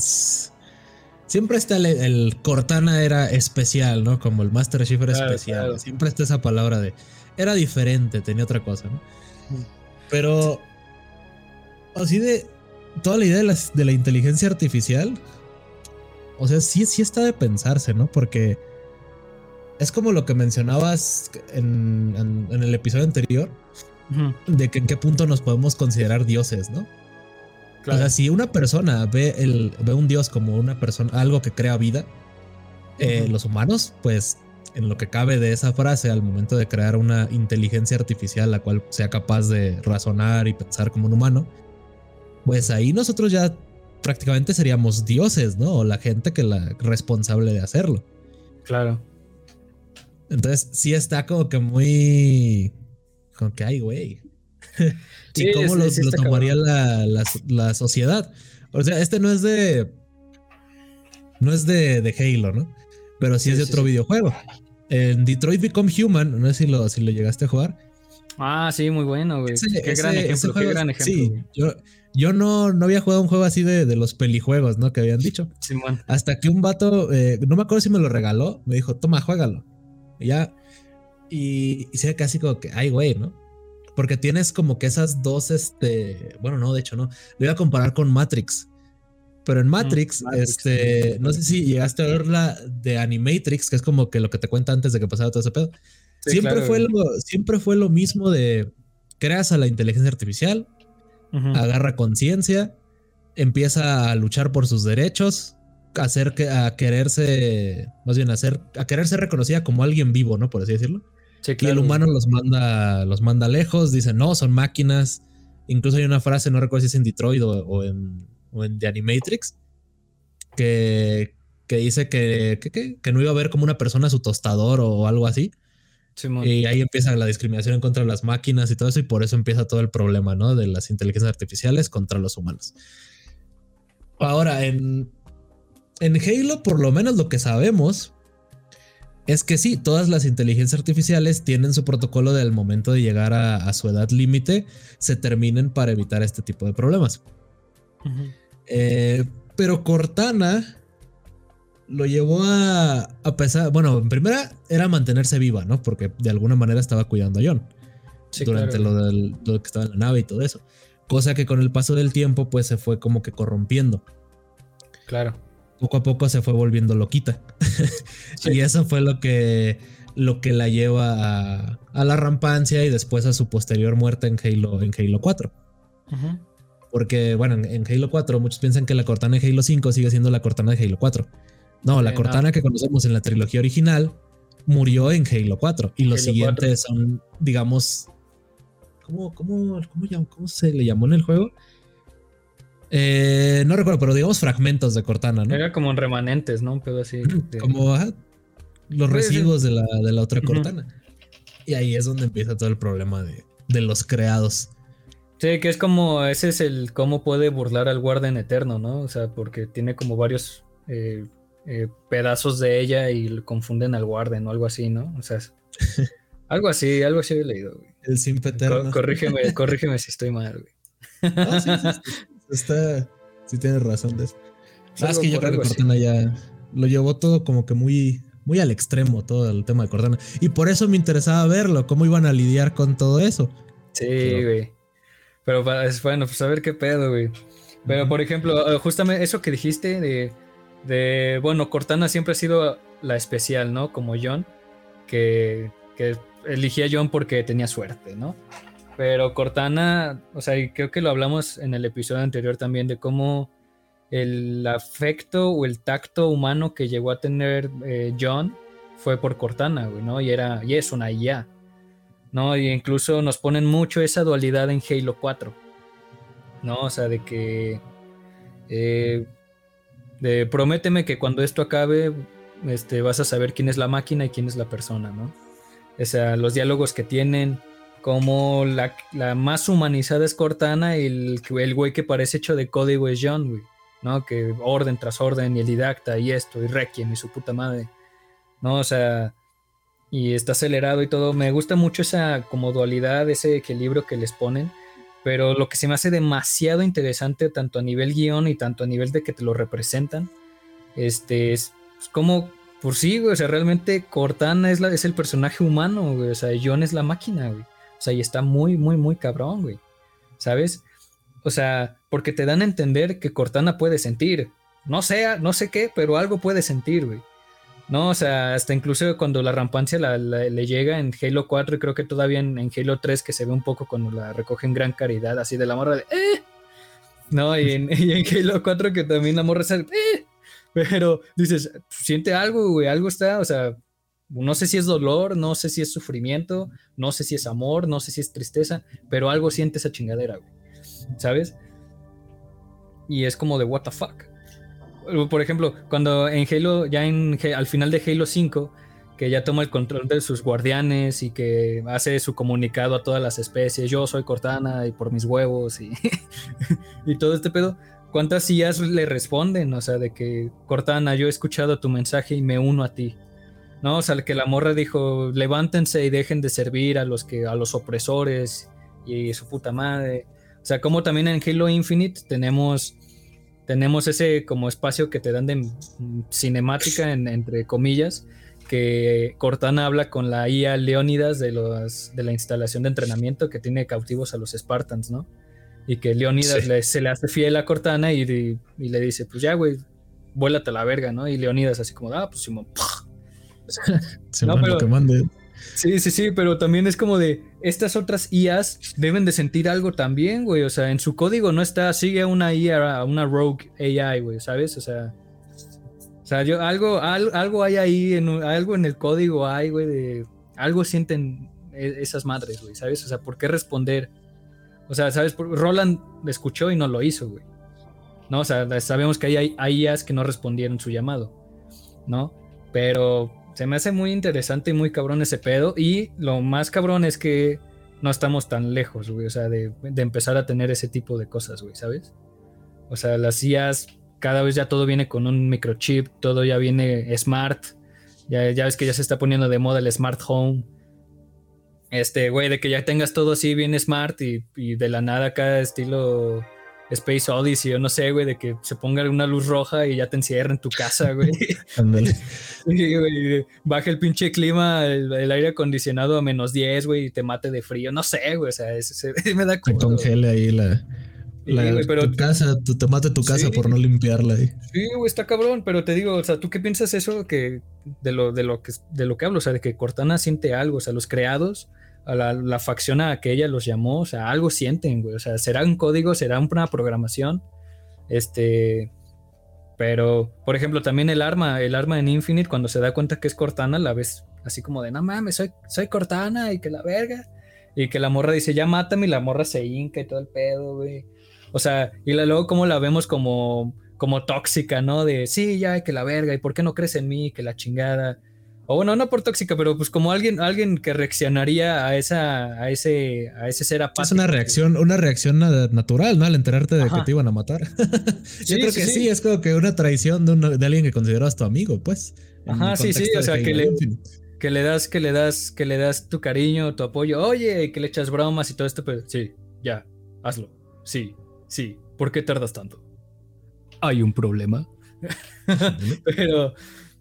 Siempre está el, Cortana era especial, ¿no? Como el Master Chief era especial. Siempre está esa palabra de. Era diferente, tenía otra cosa, ¿no? Pero. Así de. Toda la idea de de la inteligencia artificial o sea, sí, sí está de pensarse, ¿no? Porque es como lo que mencionabas en, el episodio anterior, de que en qué punto nos podemos considerar dioses, ¿no? O sea, si una persona ve, el, ve un dios como una persona, algo que crea vida, eh, los humanos, pues en lo que cabe de esa frase, al momento de crear una inteligencia artificial la cual sea capaz de razonar y pensar como un humano, pues ahí nosotros ya prácticamente seríamos dioses, ¿no? O la gente que la responsable de hacerlo. Claro. Entonces, sí está como que muy. Como que, ay, güey. ¿Y cómo lo, tomaría la, sociedad? O sea, este no es de. No es de, de Halo, ¿no? Pero sí, es de otro videojuego. En Detroit Become Human, no sé si lo, si lo llegaste a jugar. Ah, sí, muy bueno, güey. qué gran ejemplo, qué gran ejemplo. Sí, yo, yo no, no había jugado un juego así de, de los pelijuegos, ¿no? Que habían dicho. Hasta que un vato, eh, no me acuerdo si me lo regaló, me dijo, toma, juégalo. Y ya. Y, y se ve casi como que, ay, güey, ¿no? Porque tienes como que esas dos, este. Bueno, no, de hecho, no. Lo iba a comparar con Matrix. Pero en mm, Matrix, este. No sé si llegaste a ver la de Animatrix, que es como que lo que te cuenta antes de que pasara todo ese pedo. siempre, fue lo, siempre fue lo mismo de creas a la inteligencia artificial, agarra conciencia, empieza a luchar por sus derechos, a, hacer, a quererse, más bien a, hacer, a querer reconocida como alguien vivo, ¿no? Por así decirlo. Y el humano los manda, los manda lejos, dice, no, son máquinas. Incluso hay una frase, no recuerdo si es en Detroit o, en, The Animatrix, que, que dice que, que, no iba a ver como una persona su tostador o algo así, y ahí empieza la discriminación en contra de las máquinas y todo eso, y por eso empieza todo el problema, ¿no? De las inteligencias artificiales contra los humanos. Ahora, en, en Halo, por lo menos lo que sabemos es que sí, todas las inteligencias artificiales tienen su protocolo del momento de llegar a, su edad límite, se terminen para evitar este tipo de problemas. Eh, pero Cortana lo llevó a, a pesar, bueno, en primera era mantenerse viva, ¿no? Porque de alguna manera estaba cuidando a John durante lo, del, lo que estaba en la nave y todo eso. Cosa que con el paso del tiempo pues se fue como que corrompiendo. Claro. Poco a poco se fue volviendo loquita. y eso fue lo que, lo que la lleva a, la rampancia y después a su posterior muerte en Halo, en Halo 4. Porque, bueno, en, Halo 4 muchos piensan que la Cortana de Halo 5 sigue siendo la Cortana de Halo 4. No, la Cortana que conocemos en la trilogía original murió en Halo 4 y los siguientes son, digamos, ¿cómo, cómo, cómo, se le llamó en el juego? Eh, no recuerdo, pero digamos fragmentos de Cortana, ¿no? Era como remanentes, ¿no? Pero así. Como los residuos de la, de la otra Cortana. Y ahí es donde empieza todo el problema de, de, los creados. Sí, que es como, ese es el cómo puede burlar al Guardian Eterno, ¿no? O sea, porque tiene como varios eh, eh, pedazos de ella y confunden al Warden o algo así, ¿no? O sea, algo así, algo así he leído, güey. El simple eterno. corrígeme, corrígeme si estoy mal, güey. No, sí, sí, está, sí tienes razón de eso. Sabes que yo creo que Cortana ya lo llevó todo como que muy, muy al extremo, todo el tema de Cortana. Y por eso me interesaba verlo, cómo iban a lidiar con todo eso. Sí, güey. Pero bueno, pues a ver qué pedo, güey. Pero por ejemplo, justamente eso que dijiste de de, bueno, Cortana siempre ha sido la especial, ¿no? Como John, que, que elegía a John porque tenía suerte, ¿no? Pero Cortana, o sea, creo que lo hablamos en el episodio anterior también de cómo el afecto o el tacto humano que llegó a tener eh, John fue por Cortana, güey, ¿no? Y era, y es una IA, ¿no? Y incluso nos ponen mucho esa dualidad en Halo 4, ¿no? O sea, de que eh, de prométeme que cuando esto acabe, este, vas a saber quién es la máquina y quién es la persona, ¿no? O sea, los diálogos que tienen, como la, más humanizada es Cortana y el, el güey que parece hecho de código es John, güey, ¿no? Que orden tras orden y el didacta y esto y Requiem y su puta madre, ¿no? O sea, y está acelerado y todo. Me gusta mucho esa como dualidad, ese equilibrio que les ponen pero lo que se me hace demasiado interesante, tanto a nivel guion y tanto a nivel de que te lo representan, este, es, como, por sí, güey, o sea, realmente Cortana es, la, es el personaje humano, o sea, John es la máquina, güey. Sea, y está muy, muy, muy cabrón, güey. ¿Sabes? O sea, porque te dan a entender que Cortana puede sentir. No sé, no sé qué, pero algo puede sentir, güey. No, o sea, hasta incluso cuando la rampancia le llega en Halo 4 y creo que todavía en, Halo 3 que se ve un poco cuando la recogen gran caridad, así de la morra de ¡eh! No, y en, Halo 4 que también la morra sale ¡eh! Pero dices, siente algo, güey, algo está, o sea, no sé si es dolor, no sé si es sufrimiento, no sé si es amor, no sé si es tristeza, pero algo siente esa chingadera, güey, ¿sabes? Y es como de what the fuck. Por ejemplo, cuando en Halo, ya en, al final de Halo 5, que ya toma el control de sus guardianes y que hace su comunicado a todas las especies, yo soy Cortana y por mis huevos y, y todo este pedo, ¿cuántas sillas le responden? O sea, de que Cortana, yo he escuchado tu mensaje y me uno a ti. ¿No? O sea, que la morra dijo, levántense y dejen de servir a los que a los opresores y su puta madre. O sea, como también en Halo Infinite tenemos tenemos ese como espacio que te dan de cinemática, entre comillas, que Cortana habla con la IA Leónidas de, los, de la instalación de entrenamiento que tiene cautivos a los Spartans, ¿no? Y que Leónidas se le hace fiel a Cortana y, le dice, pues ya, güey, vuélate a la verga, ¿no? Y Leónidas así como, ah, pues Simón, se no, pero, que mande. Sí, sí, sí, pero también es como de estas otras IAs deben de sentir algo también, güey. O sea, en su código no está, sigue una IA, una rogue AI, güey, ¿sabes? O sea, o sea, yo algo, algo hay ahí, en, algo en el código hay, güey, de algo sienten e, esas madres, güey, ¿sabes? O sea, ¿por qué responder? O sea, ¿sabes? Roland escuchó y no lo hizo, güey. ¿No? O sea, sabemos que hay, hay IAs que no respondieron su llamado, ¿no? Pero se me hace muy interesante y muy cabrón ese pedo. Y lo más cabrón es que no estamos tan lejos, güey. O sea, de, empezar a tener ese tipo de cosas, güey, ¿sabes? O sea, las IAs, cada vez ya todo viene con un microchip, todo ya viene smart. Ya, ya ves que ya se está poniendo de moda el smart home. Este, güey, de que ya tengas todo así bien smart y, y de la nada cada estilo Space Odyssey, yo no sé, güey, de que se ponga una luz roja y ya te encierra en tu casa, güey. baja el pinche clima, el, aire acondicionado a menos 10, güey, y te mate de frío. No sé, güey, o sea, me da como... congele ahí la, tu casa, tu, te mate tu casa por no limpiarla. ahí. Sí, güey, está cabrón, pero te digo, o sea, ¿tú qué piensas eso que de lo, de lo que de lo que hablo? O sea, de que Cortana siente algo, o sea, los creados, a la, la facción a que ella los llamó, o sea, algo sienten, güey. O sea, será un código, será una programación. Este. Pero, por ejemplo, también el arma, el arma en Infinite, cuando se da cuenta que es Cortana, la ves así como de, no mames, soy, soy Cortana y que la verga. Y que la morra dice, ya mátame y la morra se hinca y todo el pedo, güey. O sea, y luego como la vemos como, como tóxica, ¿no? De, sí, ya, que la verga, ¿y por qué no crees en mí? Que la chingada. O bueno, no por tóxica, pero pues como alguien, alguien que reaccionaría a esa, a ese, a ese ser apático. Es una reacción, una reacción natural, ¿no? Al enterarte de que te iban a matar. Yo creo que sí, es como que una traición de, de alguien que consideras tu amigo, pues. Ajá, sí, sí, o sea, que le, que le das, que le das, que le das tu cariño, tu apoyo, oye, que le echas bromas y todo esto, pero sí, ya, hazlo. Sí, sí. ¿Por qué tardas tanto? Hay un problema. pero,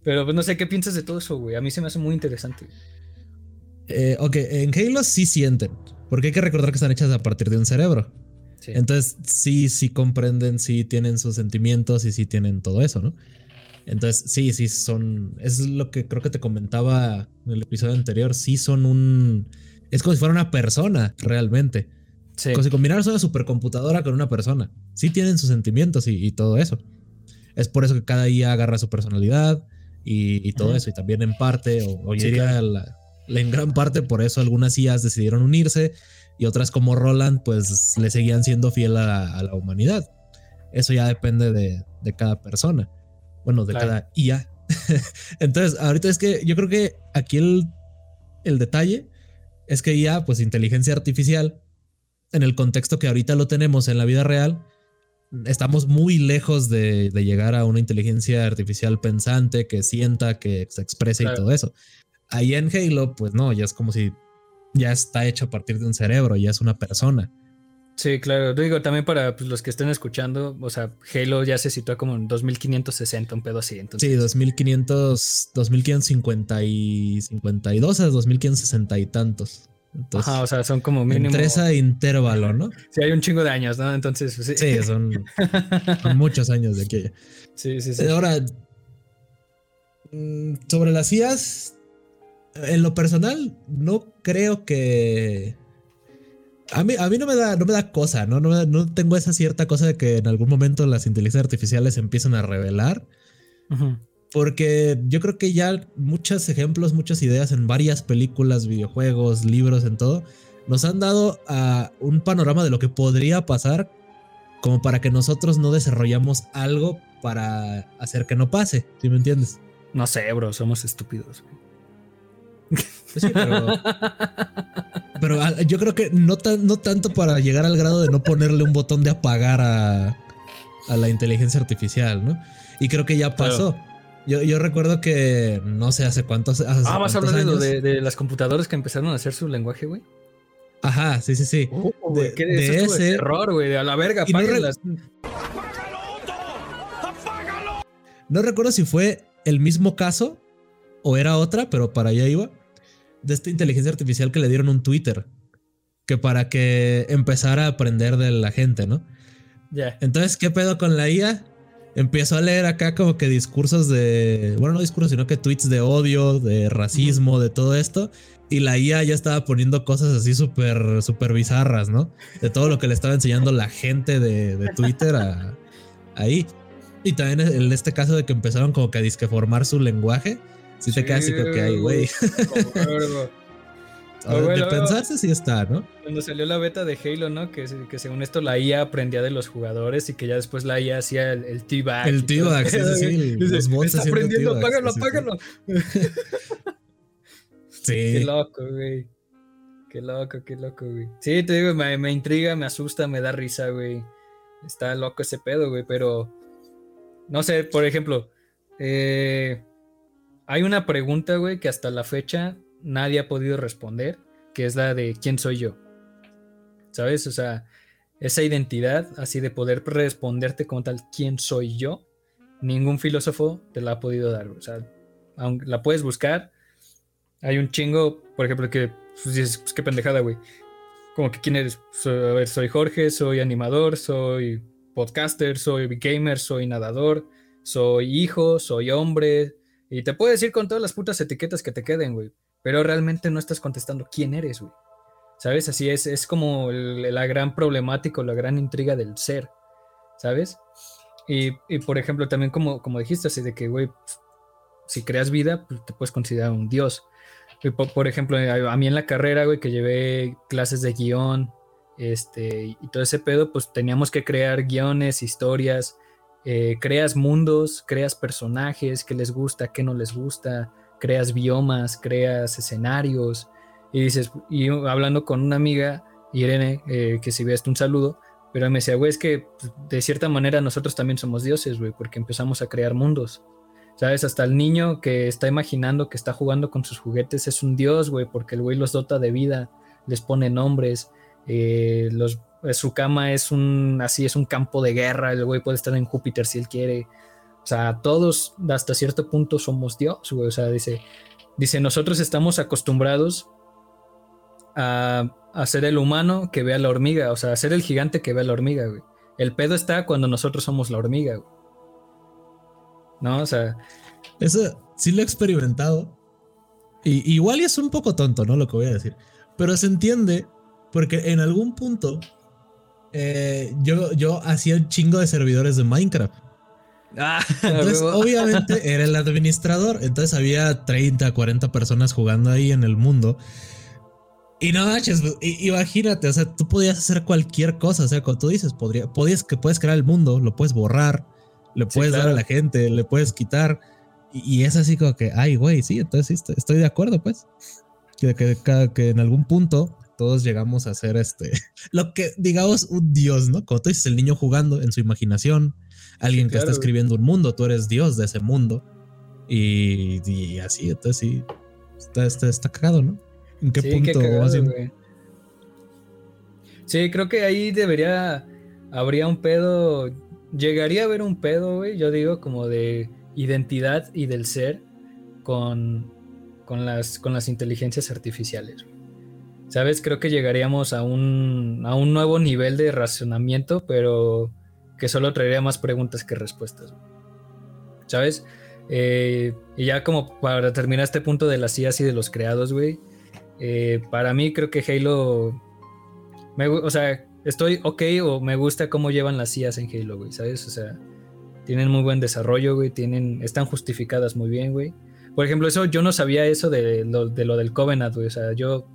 pero pues no sé qué piensas de todo eso, güey. A mí se me hace muy interesante. Eh, ok, en Halo sí sienten, porque hay que recordar que están hechas a partir de un cerebro. Entonces sí, sí comprenden, sí tienen sus sentimientos y sí tienen todo eso, ¿no? Entonces, sí, sí, son. Es lo que creo que te comentaba en el episodio anterior. Sí, son un. Es como si fuera una persona, realmente. Sí. Como si combinaras una supercomputadora con una persona. Sí tienen sus sentimientos y, todo eso. Es por eso que cada IA agarra su personalidad y, todo eso. Y también en parte, o, diría en gran parte, por eso algunas IAs decidieron unirse y otras como Roland, pues le seguían siendo fiel a, la humanidad. Eso ya depende de, de cada persona. Bueno, de cada IA. Entonces, ahorita es que yo creo que aquí el, el detalle es que IA, pues inteligencia artificial, en el contexto que ahorita lo tenemos en la vida real, estamos muy lejos de, llegar a una inteligencia artificial pensante que sienta, que se exprese y todo eso. Ahí en Halo, pues no, ya es como si ya está hecho a partir de un cerebro, ya es una persona. Sí, claro. Digo, también para pues, los que estén escuchando, o sea, Halo ya se sitúa como en 2560, un pedo así. Entonces... Sí, 2500, 2550 y 52 a 2560 y tantos. Ajá, o sea, son como mínimo. Entre ese intervalo, ¿no? Sí, hay un chingo de años, ¿no? Entonces, pues, sí. sí son, muchos años de aquella. Sí, sí, sí. Ahora, mm, sobre las IAS, en lo personal, no creo que a mí, a mí no me da, no me da cosa, ¿no? No, tengo esa cierta cosa de que en algún momento las inteligencias artificiales empiezan a revelar. Porque yo creo que ya muchos ejemplos, muchas ideas en varias películas, videojuegos, libros, en todo, nos han dado a un panorama de lo que podría pasar como para que nosotros no desarrollamos algo para hacer que no pase, ¿sí me entiendes? No sé, bro, somos estúpidos. Pues pero, ah, yo creo que no, no tanto para llegar al grado de no ponerle un botón de apagar a, la inteligencia artificial, ¿no? Y creo que ya pasó. Yo, recuerdo que no sé hace cuántos. ah, vas a hablar de, las computadoras que empezaron a hacer su lenguaje, güey. Ajá, sí, sí, sí. Uh, de, ese error, güey, a la verga, apáguenlas. No recuerdo si fue el mismo caso o era otra, pero para allá iba, de esta inteligencia artificial que le dieron un Twitter, que para que empezara a aprender de la gente, ¿no? Ya. Entonces, ¿qué pedo con la IA? Empiezo a leer acá como que discursos de, bueno, no discursos, sino que tweets de odio, de racismo, de todo esto. Y la IA ya estaba poniendo cosas así súper, súper bizarras, ¿no? De todo lo que le estaba enseñando la gente de, Twitter ahí. Y también en este caso de que empezaron como que a disque formar su lenguaje si te quedas así que hay, güey. De pensarse sí está, ¿no? Cuando salió la beta de Halo, ¿no? Que, que según esto la IA aprendía de los jugadores y que ya después la IA hacía el, el T-Bag. El T-Bag, sí, sí, sí. Los bots está aprendiendo, apágalo, apágalo. sí. Qué loco, güey. Qué loco, qué loco, güey. Sí, te digo, me, me intriga, me asusta, me da risa, güey. Está loco ese pedo, güey, pero... No sé, por ejemplo, eh, hay una pregunta, güey, que hasta la fecha nadie ha podido responder, que es la de ¿quién soy yo? ¿Sabes? O sea, esa identidad, así de poder responderte como tal, ¿quién soy yo? Ningún filósofo te la ha podido dar. O sea, aunque la puedes buscar, hay un chingo, por ejemplo, que pues, dices, pues qué pendejada, güey. como que quién eres. a ver, soy Jorge, soy animador, soy podcaster, soy gamer, soy nadador, soy hijo, soy hombre. Y te puedo decir con todas las putas etiquetas que te queden, güey. Pero realmente no estás contestando quién eres, güey. ¿Sabes? Así es, es como la gran problemática, la gran intriga del ser. ¿Sabes? Y, por ejemplo, también como, como dijiste, así de que, güey, si creas vida, pues te puedes considerar un dios. Por, ejemplo, a mí en la carrera, güey, que llevé clases de guion, este, y todo ese pedo, pues teníamos que crear guiones, historias, eh, creas mundos, creas personajes, qué les gusta, qué no les gusta, creas biomas, creas escenarios, y dices, y hablando con una amiga, Irene, eh, que si ves un saludo, pero me decía, güey, es que pues, de cierta manera nosotros también somos dioses, güey, porque empezamos a crear mundos. ¿Sabes? Hasta el niño que está imaginando que está jugando con sus juguetes es un dios, güey, porque el güey los dota de vida, les pone nombres, eh, eh, su cama es un, así, es un campo de guerra, el güey puede estar en Júpiter si él quiere. O sea, todos hasta cierto punto somos dios, güey. O sea, dice, dice, nosotros estamos acostumbrados a, a ser el humano que ve a la hormiga, o sea, a ser el gigante que ve a la hormiga, güey. El pedo está cuando nosotros somos la hormiga, güey. ¿no? O sea. Eso sí lo he experimentado. Y, igual y es un poco tonto, ¿no? Lo que voy a decir. Pero se entiende porque en algún punto eh, yo, yo hacía un chingo de servidores de Minecraft. Ah, entonces, obviamente era el administrador. Entonces había 30, 40 personas jugando ahí en el mundo. Y no manches, imagínate, o sea, tú podías hacer cualquier cosa. O sea, como tú dices, podría, podías, que puedes crear el mundo, lo puedes borrar, le puedes dar a la gente, le puedes quitar. Y, es así como que, ay, güey, sí, entonces sí, estoy, de acuerdo, pues. Que, que, que, en algún punto todos llegamos a ser este, lo que digamos un dios, ¿no? Como tú dices, el niño jugando en su imaginación, alguien que está escribiendo un mundo, tú eres dios de ese mundo. Y, y así, entonces sí, está, está, está cagado, ¿no? ¿En qué punto? Sí, creo que ahí debería, habría un pedo llegaría a haber un pedo, güey, yo digo, como de identidad y del ser con, con, las, con las inteligencias artificiales. ¿Sabes? Creo que llegaríamos a un, a un nuevo nivel de racionamiento, pero que solo traería más preguntas que respuestas. ¿Sabes? Eh, y ya como para terminar este punto de las IAs y de los creados, güey. Eh, para mí creo que Halo... O sea, estoy ok o me gusta cómo llevan las IAs en Halo, güey, ¿sabes? O sea, tienen muy buen desarrollo, güey, tienen, están justificadas muy bien, güey. Por ejemplo, eso yo no sabía eso de lo, de lo del Covenant, güey, o sea, yo,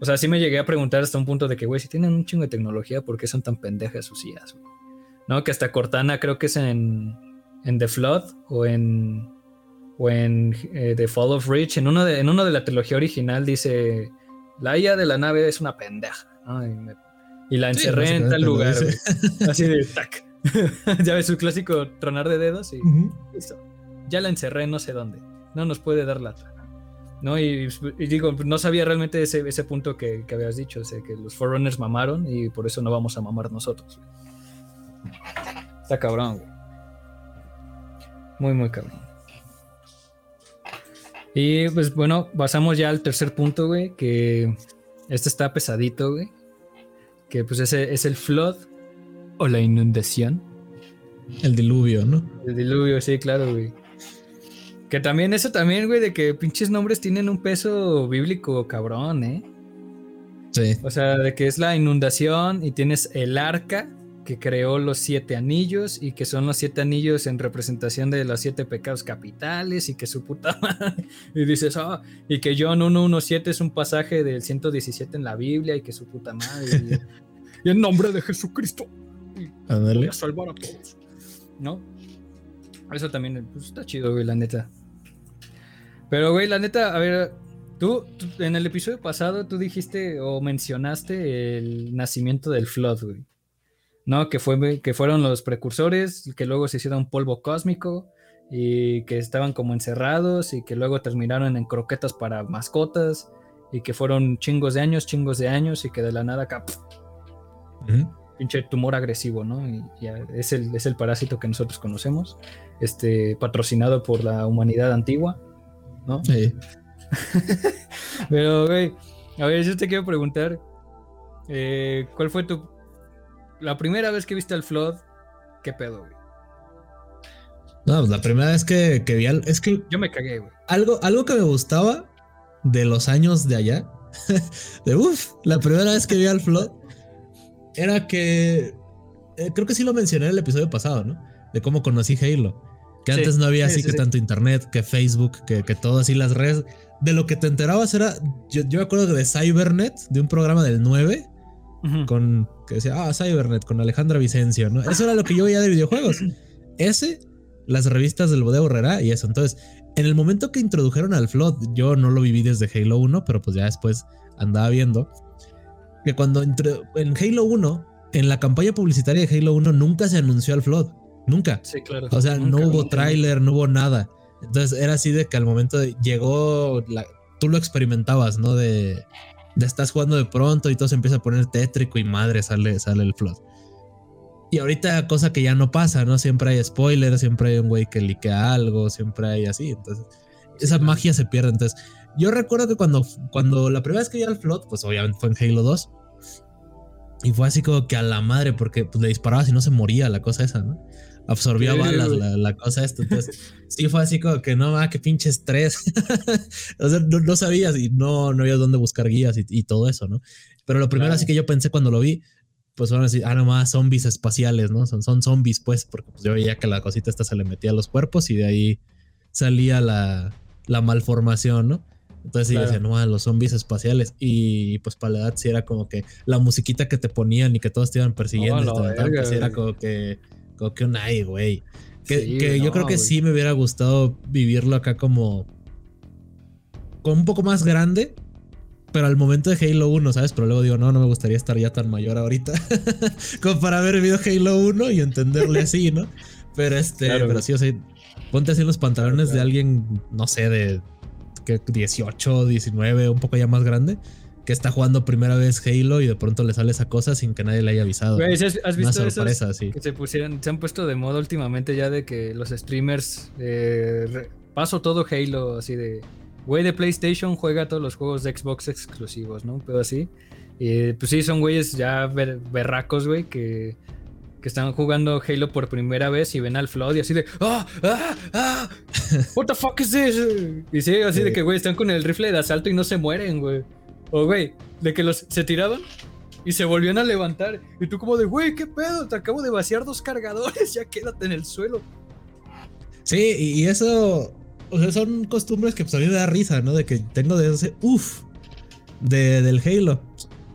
o sea, sí me llegué a preguntar hasta un punto de que, güey, si tienen un chingo de tecnología, ¿por qué son tan pendejas sus IAs, güey? ¿No? Que hasta Cortana creo que es en, en The Flood o en, o en eh, The Fall of Reach, en uno, de, en uno de la trilogía original dice, la IA de la nave es una pendeja, ¿no? Y me y la encerré en tal lugar. Así de tac. ya ves su clásico tronar de dedos y listo. Ya la encerré no sé dónde. No nos puede dar lata. ¿no? Y, digo, no sabía realmente ese, ese punto que, que, habías dicho, o sea, que los Forerunners mamaron y por eso no vamos a mamar nosotros. Está cabrón, güey. Muy, muy cabrón. Y pues bueno, pasamos ya al tercer punto, güey, que este está pesadito, güey que pues ese es el flood o la inundación. El diluvio, ¿no? El diluvio, sí, claro, güey. Que también eso también, güey, de que pinches nombres tienen un peso bíblico cabrón, ¿eh? Sí. O sea, de que es la inundación y tienes el arca que creó los siete anillos y que son los siete anillos en representación de los siete pecados capitales y que su puta madre. Y dices, ah, y que John 117 es un pasaje del 117 en la Biblia y que su puta madre. y, en nombre de Jesucristo. Voy a salvar a todos. ¿No? Eso también pues, está chido, güey, la neta. Pero, güey, la neta, a ver, tú, en el episodio pasado tú dijiste o mencionaste el nacimiento del Flood, güey. ¿No? Que, fue, que fueron los precursores, que luego se hicieron polvo cósmico y que estaban como encerrados y que luego terminaron en croquetas para mascotas y que fueron chingos de años, chingos de años y que de la nada acá, pinche tumor agresivo, ¿no? Y, es, el, es el parásito que nosotros conocemos, este, patrocinado por la humanidad antigua, ¿no? Sí. Pero, güey, a ver, yo te quiero preguntar, eh, ¿cuál fue tu. La primera vez que viste al Flood? ¿Qué pedo, güey? No, pues la primera vez que, que vi al. Es que. Yo me cagué, güey. Algo, algo que me gustaba de los años de allá. de uff, la primera vez que vi al Flood. Era que. eh, creo que sí lo mencioné en el episodio pasado, ¿no? De cómo conocí Halo. Que Sí, antes no había sí, así sí, que tanto internet, que Facebook, que, que todo así las redes. De lo que te enterabas era. Yo, yo me acuerdo de Cybernet, de un programa del 9, Con que decía, ah, Cybernet, con Alejandra Vicencio, ¿no? Eso era lo que yo veía de videojuegos. Ese, las revistas del Bodeo Herrera y eso. Entonces, en el momento que introdujeron al Flood, yo no lo viví desde Halo 1, pero pues ya después andaba viendo que cuando intro- en Halo 1, en la campaña publicitaria de Halo 1, nunca se anunció al Flood. Nunca. Sí, claro. O sea, no hubo tráiler, no hubo nada. Entonces era así de que al momento de llegó, la- tú lo experimentabas, ¿no? De estás jugando de pronto y todo se empieza a poner tétrico y madre sale, sale el flood. Y ahorita cosa que ya no pasa, ¿no? Siempre hay spoilers, siempre hay un güey que liquea algo, siempre hay así. Entonces, esa magia se pierde. Entonces, yo recuerdo que cuando, cuando la primera vez que vi al flood, pues obviamente fue en Halo 2. Y fue así como que a la madre, porque pues, le disparabas y no se moría la cosa esa, ¿no? Absorbía Sí, balas la, la cosa esta. Entonces, sí fue así como que no, ah, qué pinche estrés. o sea, no, no sabías y no, no había dónde buscar guías y, y todo eso, ¿no? Pero lo primero Claro. así que yo pensé cuando lo vi, pues fueron así, ah, nomás zombies espaciales, ¿no? Son, son zombies, pues, porque pues, yo veía que la cosita esta se le metía a los cuerpos y de ahí salía la, la malformación, ¿no? Entonces sí, yo Claro. decía, no, los zombies espaciales. Y pues para la edad sí era como que la musiquita que te ponían y que todos te iban persiguiendo. Oh, te verga, pues, sí era como que, un ay, güey. Que, Sí, que yo creo que sí me hubiera gustado vivirlo acá como, como un poco más grande. Pero al momento de Halo 1, ¿sabes? Pero luego digo, no, no me gustaría estar ya tan mayor ahorita. como para haber vivido Halo 1 y entenderle así, ¿no? Pero este, Claro, pero sí, o sea, ponte así en los pantalones Claro, de alguien, no sé, de que 18, 19, un poco ya más grande, que está jugando primera vez Halo y de pronto le sale esa cosa sin que nadie le haya avisado. ¿sí ¿has, has Una visto esos sorpresa, sí. que se pusieron, se han puesto de moda últimamente ya de que los streamers eh, re- paso todo Halo así de güey de PlayStation juega todos los juegos de Xbox exclusivos, ¿no? Pero así. Y pues sí, son güeyes ya ber- berracos, güey, que, que están jugando Halo por primera vez y ven al Flood y así de ¡Ah! ¡Ah! ¡Ah! ¿What the fuck is this? Y sí, así de que, güey, están con el rifle de asalto y no se mueren, güey. O, güey, de que los se tiraban y se volvían a levantar. Y tú como de, güey, ¿qué pedo? Te acabo de vaciar dos cargadores, ya quédate en el suelo. Sí, y, eso, o sea, son costumbres que pues a mí me da risa, ¿no? De que tengo de ese, uff, de, del Halo.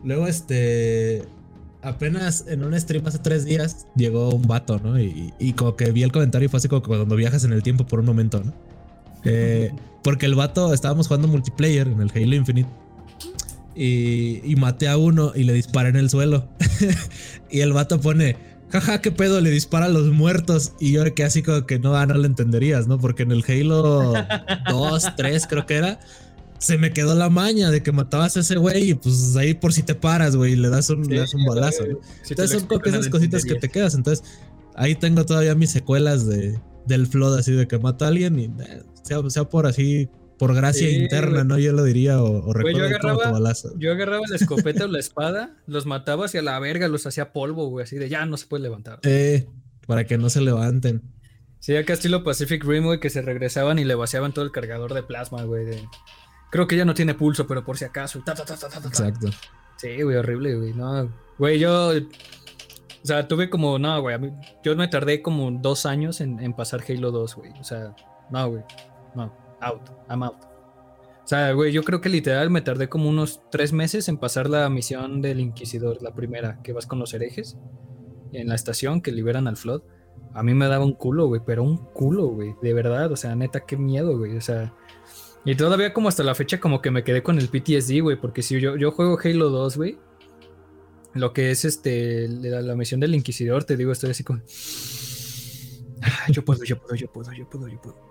Luego, este, apenas en un stream hace tres días llegó un vato, ¿no? Y, y como que vi el comentario y fue así como que cuando viajas en el tiempo por un momento, ¿no? Eh, porque el vato, estábamos jugando multiplayer en el Halo Infinite. Y, y maté a uno y le disparé en el suelo. y el vato pone, jaja, qué pedo, le dispara a los muertos. Y yo que así como que no, ah, no lo entenderías, ¿no? Porque en el Halo 2, 3 creo que era, se me quedó la maña de que matabas a ese güey y pues ahí por si te paras, güey, y le das un, le das un balazo. Entonces son como que explican, esas cositas que te quedas. Entonces ahí tengo todavía mis secuelas de, del flood, así de que mata a alguien y eh, sea, sea por así, por gracia Sí, interna. ¿no? Yo lo diría, o, o yo recuerdo tu agarraba-. Yo agarraba la escopeta o la espada, los mataba hacia la verga, los hacía polvo, güey, así de ya no se puede levantar. Eh, para que no se levanten. Sí, acá estilo Pacific Rim, güey, que se regresaban y le vaciaban todo el cargador de plasma, güey. de- Creo que ya no tiene pulso, pero por si acaso. ta, ta. Exacto. Sí, güey, horrible, güey. No, güey, yo. O sea, tuve como. No, güey. a mí- Yo me tardé como dos años en, en pasar Halo 2, güey. O sea, no, güey. No, out. I'm out. O sea, güey, yo creo que literal me tardé como unos tres meses en pasar la misión del Inquisidor, la primera, que vas con los herejes en la estación que liberan al Flood. A mí me daba un culo, güey, pero un culo, güey, de verdad. O sea, neta, qué miedo, güey. O sea, y todavía como hasta la fecha como que me quedé con el PTSD, güey, porque si yo, yo juego Halo 2, güey, lo que es este la, la misión del Inquisidor, te digo, estoy así como... "Ah, yo puedo, yo puedo, yo puedo, yo puedo, yo puedo.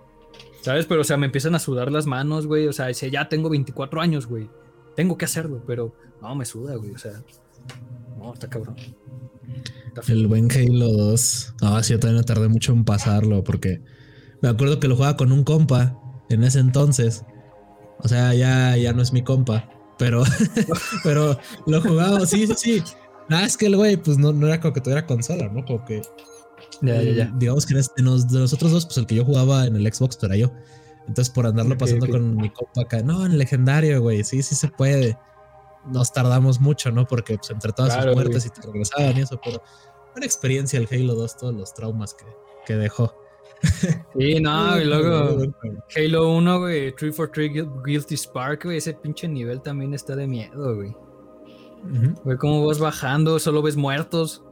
¿Sabes? Pero, o sea, me empiezan a sudar las manos, güey. O sea, dice, ya tengo 24 años, güey. Tengo que hacerlo, pero no, me suda, güey. O sea, no, está cabrón. Está. El buen Halo 2. Ah, sí, yo también tardé mucho en pasarlo porque me acuerdo que lo jugaba con un compa en ese entonces. O sea, ya, ya no es mi compa, Pero, pero lo jugaba, sí, sí, sí. Nada, es que el güey, pues no, no era como que tuviera consola, ¿no? Como que. Ya, ya, ya. Digamos que de, de nosotros dos, pues el que yo jugaba en el Xbox, era yo. Entonces, por andarlo pasando con mi copa acá, no, en legendario, güey, sí, sí se puede. Nos tardamos mucho, ¿no? Porque pues, entre todas sus muertes y te regresaban y eso, pero una experiencia el Halo 2, todos los traumas que, que dejó. Sí, no, y luego Halo 1, güey, 343 Guilty Spark, güey, ese pinche nivel también está de miedo, güey. Güey, cómo vas bajando, solo ves muertos.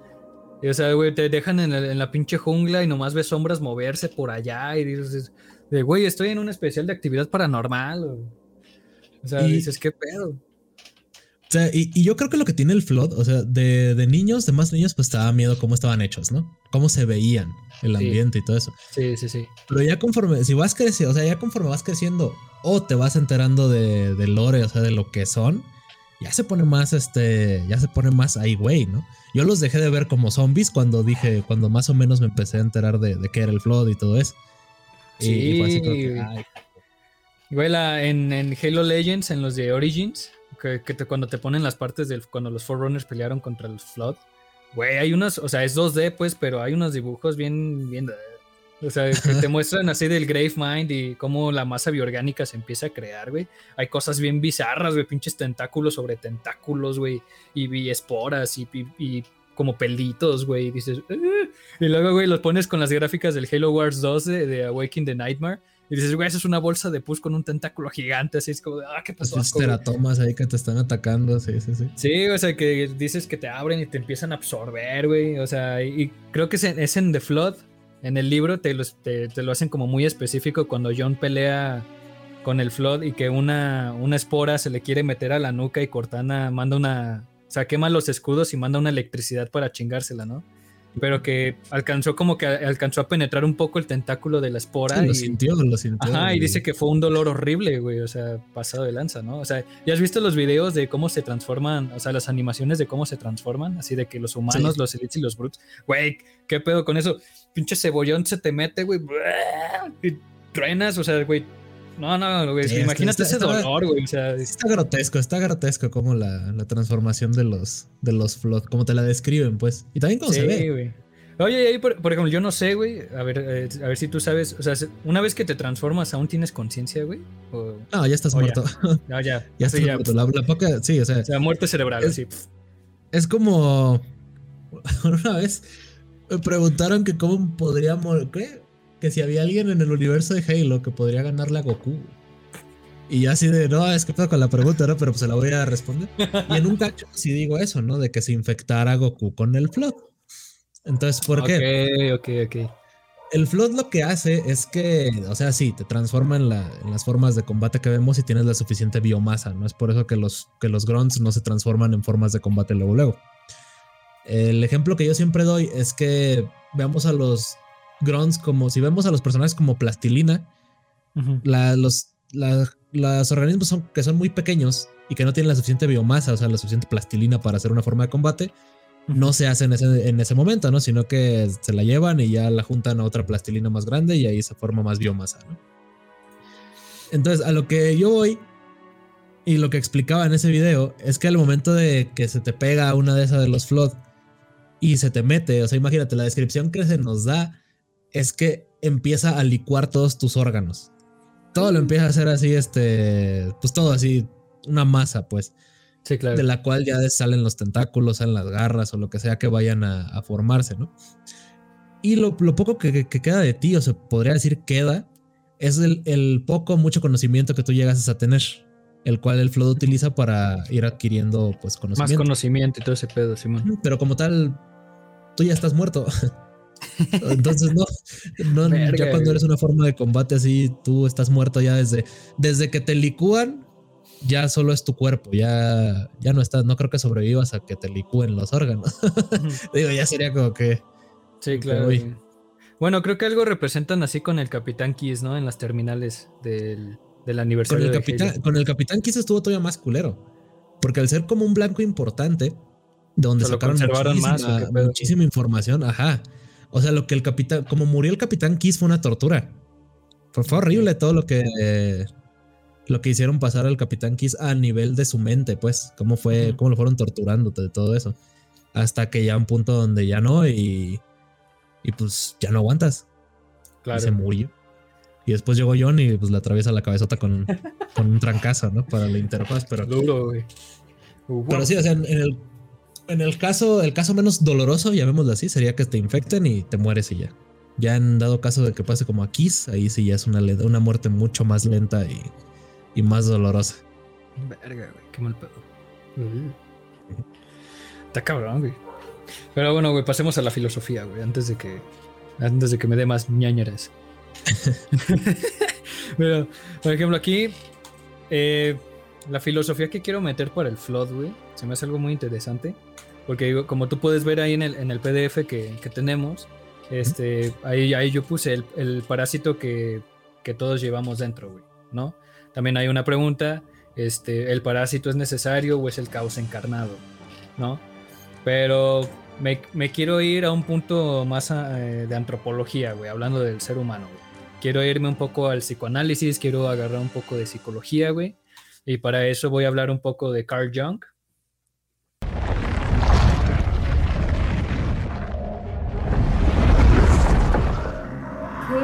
O sea, güey, te dejan en la, en la, pinche jungla y nomás ves sombras moverse por allá y dices, de, güey, estoy en un especial de actividad paranormal. O, sea, dices, ¿qué pedo? O sea, y, yo creo que lo que tiene el Flood, o sea, de, de, niños, de más niños, pues te daba miedo cómo estaban hechos, ¿no? Cómo se veían, el ambiente y todo eso. Sí, sí, sí. Pero ya conforme, si vas creciendo, o sea, ya conforme vas creciendo o te vas enterando de, de lore, o sea, de lo que son, ya se pone más, este, ya se pone más ahí, güey, ¿no? Yo los dejé de ver como zombies cuando dije, cuando más o menos me empecé a enterar de, de qué era el Flood y todo eso. Sí. Y fue así como que, ay. Güey, en, en, Halo Legends, en los de Origins, que, te, cuando te ponen las partes del. Cuando los Forerunners pelearon contra el Flood, güey, hay unos. O sea, es 2D, pues, pero hay unos dibujos bien. bien o sea, que te muestran así del Grave Mind y cómo la masa biorgánica se empieza a crear, güey. Hay cosas bien bizarras, güey, pinches tentáculos sobre tentáculos, güey, y, esporas y, y, como pelitos, güey. Y dices, eh". y luego, güey, los pones con las gráficas del Halo Wars 2 de, de Awakening the Nightmare. Y dices, güey, eso es una bolsa de pus con un tentáculo gigante. Así es como, ah, ¿qué pasó? Esos teratomas ahí que te están atacando, sí, sí, sí. Sí, o sea, que dices que te abren y te empiezan a absorber, güey. O sea, y, creo que es en, The Flood, en el libro, te, te, lo hacen como muy específico cuando John pelea con el Flood y que una, una espora se le quiere meter a la nuca y Cortana manda una, o sea, quema los escudos y manda una electricidad para chingársela, ¿no? Pero que alcanzó como que alcanzó a penetrar un poco el tentáculo de la espora. lo y, sintió, lo sintió. Ajá, y dice que fue un dolor horrible, güey, o sea, pasado de lanza, ¿no? O sea, ¿ya has visto los videos de cómo se transforman, o sea, las animaciones de cómo se transforman? Así de que los humanos, los elites y los brutes. Güey, ¿qué pedo con eso? Pinche cebollón se te mete, güey, y truenas, o sea, güey, no, no, güey. imagínate ese dolor, güey. O sea, está grotesco, está grotesco como la, la, transformación de los, de los como te la describen, pues. Y también cómo se ve. Güey. Oye, ahí, por, ejemplo, yo no sé, güey. A ver, eh, a ver si tú sabes. O sea, una vez que te transformas, ¿aún tienes conciencia, güey? No, ya estás muerto. Ya, ya. ya estás muerto. La, poca, sí, o sea. O sea, muerte cerebral, es, sí. Es como. Una vez me preguntaron que cómo podría morir. ¿Qué? que si había alguien en el universo de Halo que podría ganarle a Goku. Y así de, no, es que puedo con la pregunta, ¿no? Pero pues se la voy a responder. Y en un cacho sí digo eso, ¿no? De que se infectara Goku con el Flood. Entonces, ¿por qué? Ok, ok, ok. El Flood lo que hace es que, o sea, sí, te transforma en, las formas de combate que vemos y tienes la suficiente biomasa, ¿no? Es por eso que los, que los Grunts no se transforman en formas de combate luego, luego. El ejemplo que yo siempre doy es que veamos a los grunts como si vemos a los personajes como plastilina, los los organismos son, que son muy pequeños y que no tienen la suficiente biomasa, o sea, la suficiente plastilina para hacer una forma de combate, no se hacen en ese, momento, ¿no? Sino que se la llevan y ya la juntan a otra plastilina más grande y ahí se forma más biomasa, ¿no? Entonces, a lo que yo voy y lo que explicaba en ese video es que al momento de que se te pega una de esas de los flood y se te mete, o sea, imagínate la descripción que se nos da es que empieza a licuar todos tus órganos. Todo lo empieza a hacer así, este, pues todo así, una masa, pues. Sí, claro. De la cual ya salen los tentáculos, salen las garras o lo que sea que vayan a, formarse, ¿no? Y lo, poco que, queda de ti, o se podría decir queda, es el, el, poco, mucho conocimiento que tú llegas a tener, el cual el Flood utiliza para ir adquiriendo, pues, conocimiento. Más conocimiento y todo ese pedo, Simón. Pero como tal, tú ya estás muerto. Entonces, no, no ya cuando eres una forma de combate así, tú estás muerto ya desde, desde que te licúan, ya solo es tu cuerpo, ya, ya no estás, no creo que sobrevivas a que te licúen los órganos. Digo, ya sería como que. Sí, claro. Bueno, creo que algo representan así con el Capitán Kiss, ¿no? En las terminales del, del aniversario. Con el, Capitán, con el Capitán Kiss estuvo todavía más culero. Porque al ser como un blanco importante, donde sacaron muchísima, muchísima información, ajá. O sea, lo que el capitán, como murió el capitán Kiss fue una tortura. Fue, horrible todo lo que lo que hicieron pasar al Capitán Kiss a nivel de su mente, pues, cómo fue, cómo lo fueron torturando de todo eso. Hasta que ya un punto donde ya no, y, y pues ya no aguantas. Claro. Y se murió. Y después llegó John y pues le atraviesa la cabezota con, con un trancazo, ¿no? Para la interfaz, pero. Duro, güey. Pero sí, o sea, en, el, en el caso, el caso menos doloroso, llamémoslo así, sería que te infecten y te mueres y ya. Ya en dado caso de que pase como a Kiss, ahí sí ya es una, una muerte mucho más lenta y, y más dolorosa. Verga, güey, qué mal pedo. Está cabrón, güey. Pero bueno, güey, pasemos a la filosofía, güey, antes de que antes de que me dé más ñañeras. Pero, por ejemplo, aquí eh, la filosofía que quiero meter para el flood, güey, se me hace algo muy interesante. Porque como tú puedes ver ahí en el, en el PDF que, que tenemos, este, ahí, ahí yo puse el, el parásito que, que, todos llevamos dentro, güey, ¿no? También hay una pregunta, este, ¿el parásito es necesario o es el caos encarnado? ¿No? Pero me, me quiero ir a un punto más eh, de antropología, güey, hablando del ser humano, güey. Quiero irme un poco al psicoanálisis, quiero agarrar un poco de psicología, güey. Y para eso voy a hablar un poco de Carl Jung. ¿Qué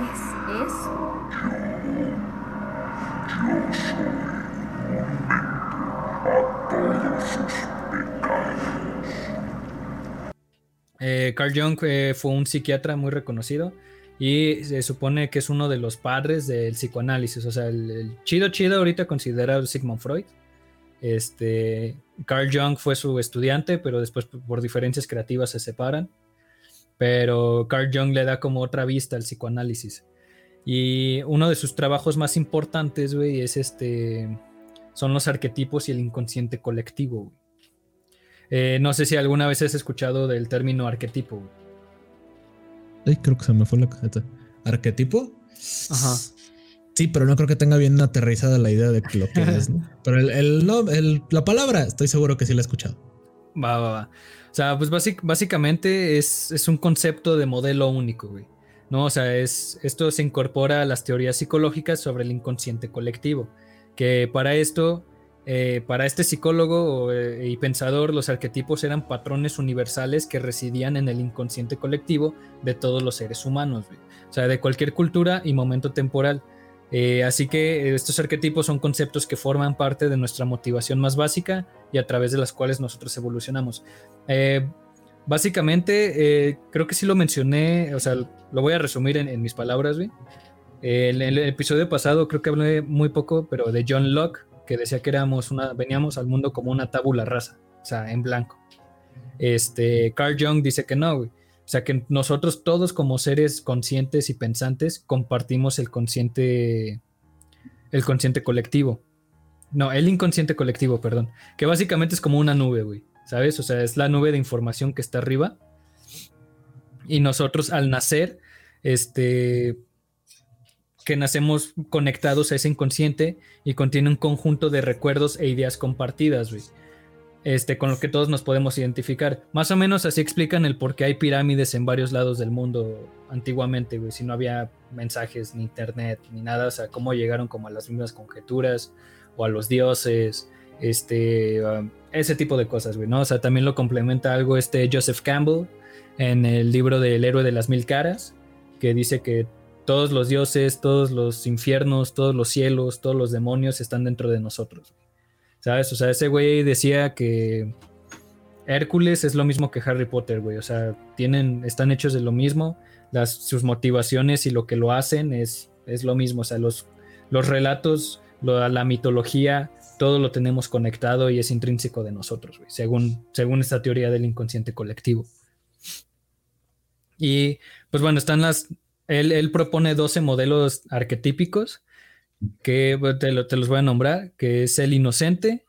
es eso? Eh, Carl Jung eh, fue un psiquiatra muy reconocido y se supone que es uno de los padres del psicoanálisis. O sea, el, chido chido ahorita considerado Sigmund Freud. Este, Carl Jung fue su estudiante, pero después por diferencias creativas se separan. Pero Carl Jung le da como otra vista al psicoanálisis. Y uno de sus trabajos más importantes, güey, es este. Son los arquetipos y el inconsciente colectivo, eh, no sé si alguna vez has escuchado del término arquetipo, güey. Ay, creo que se me fue la cajeta. ¿Arquetipo? Ajá. Sí, pero no creo que tenga bien aterrizada la idea de lo que es. Pero el, no, la palabra, estoy seguro que sí la he escuchado. Va, va, va. O sea, pues básicamente es, es, un concepto de modelo único, güey. ¿No? O sea, es, esto se incorpora a las teorías psicológicas sobre el inconsciente colectivo. Que para esto eh, para este psicólogo eh, y pensador, los arquetipos eran patrones universales que residían en el inconsciente colectivo de todos los seres humanos, o sea, de cualquier cultura y momento temporal. Eh, así que estos arquetipos son conceptos que forman parte de nuestra motivación más básica y a través de las cuales nosotros evolucionamos. básicamente, creo que sí lo mencioné, o sea, lo voy a resumir en, mis palabras. En el, el episodio pasado creo que hablé muy poco, pero de John Locke, que decía que éramos una, veníamos al mundo como una tabula rasa, o sea, en blanco. Este, Carl Jung dice que no, O sea, que nosotros todos como seres conscientes y pensantes compartimos el consciente, el consciente colectivo. No, el inconsciente colectivo, perdón. Que básicamente es como una nube, güey. ¿Sabes? O sea, es la nube de información que está arriba. Y nosotros al nacer, este, que nacemos conectados a ese inconsciente y contiene un conjunto de recuerdos e ideas compartidas, güey. Este, con lo que todos nos podemos identificar. Más o menos así explican el por qué hay pirámides en varios lados del mundo antiguamente, güey. Si no había mensajes, ni internet, ni nada. O sea, cómo llegaron como a las mismas conjeturas o a los dioses, este, um, ese tipo de cosas, güey, ¿no? O sea, también lo complementa algo este Joseph Campbell en el libro del héroe de las mil caras, que dice que todos los dioses, todos los infiernos, todos los cielos, todos los demonios están dentro de nosotros. ¿Sabes? O sea, ese güey decía que Hércules es lo mismo que Harry Potter, güey. O sea, tienen, están hechos de lo mismo. Las, sus motivaciones y lo que lo hacen es, es lo mismo. O sea, los, los relatos, la mitología, todo lo tenemos conectado y es intrínseco de nosotros, güey, según, según esta teoría del inconsciente colectivo. Y pues bueno, están las, él, propone 12 modelos arquetípicos que te, los voy a nombrar, que es el inocente.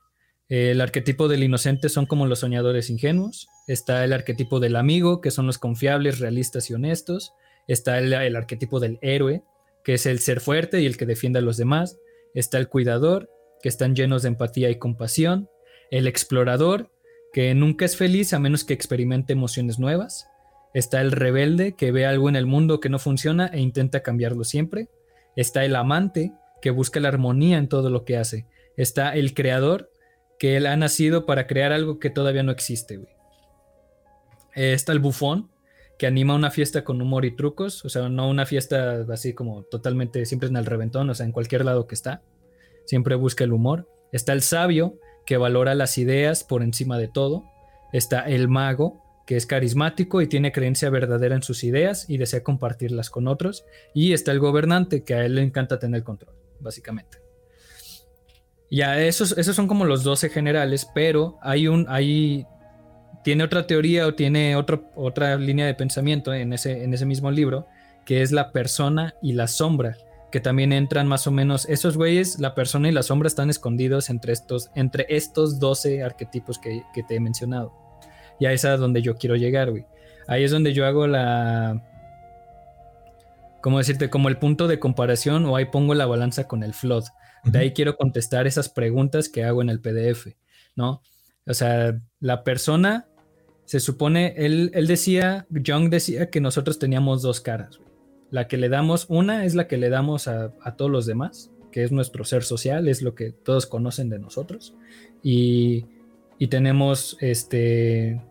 El arquetipo del inocente son como los soñadores ingenuos. Está el arquetipo del amigo, que son los confiables, realistas y honestos. Está el, el arquetipo del héroe, que es el ser fuerte y el que defiende a los demás. Está el cuidador, que están llenos de empatía y compasión. El explorador, que nunca es feliz a menos que experimente emociones nuevas. Está el rebelde que ve algo en el mundo que no funciona e intenta cambiarlo siempre. Está el amante que busca la armonía en todo lo que hace. Está el creador, que él ha nacido para crear algo que todavía no existe. Eh, está el bufón, que anima una fiesta con humor y trucos, o sea, no una fiesta así como totalmente siempre en el reventón, o sea, en cualquier lado que está, siempre busca el humor. Está el sabio, que valora las ideas por encima de todo. Está el mago, que es carismático y tiene creencia verdadera en sus ideas y desea compartirlas con otros. Y está el gobernante, que a él le encanta tener control, básicamente. Ya, esos, esos son como los 12 generales, pero hay un, hay, tiene otra teoría o tiene otro, otra línea de pensamiento en ese, en ese mismo libro, que es la persona y la sombra, que también entran más o menos, esos güeyes, la persona y la sombra están escondidos entre estos, entre estos 12 arquetipos que, que te he mencionado. Y ahí es a donde yo quiero llegar, güey. Ahí es donde yo hago la... ¿Cómo decirte? Como el punto de comparación o ahí pongo la balanza con el flood. De ahí quiero contestar esas preguntas que hago en el PDF, ¿no? O sea, la persona se supone, él, él decía, Young decía que nosotros teníamos dos caras. La que le damos, una es la que le damos a, todos los demás, que es nuestro ser social, es lo que todos conocen de nosotros. Y, y tenemos este,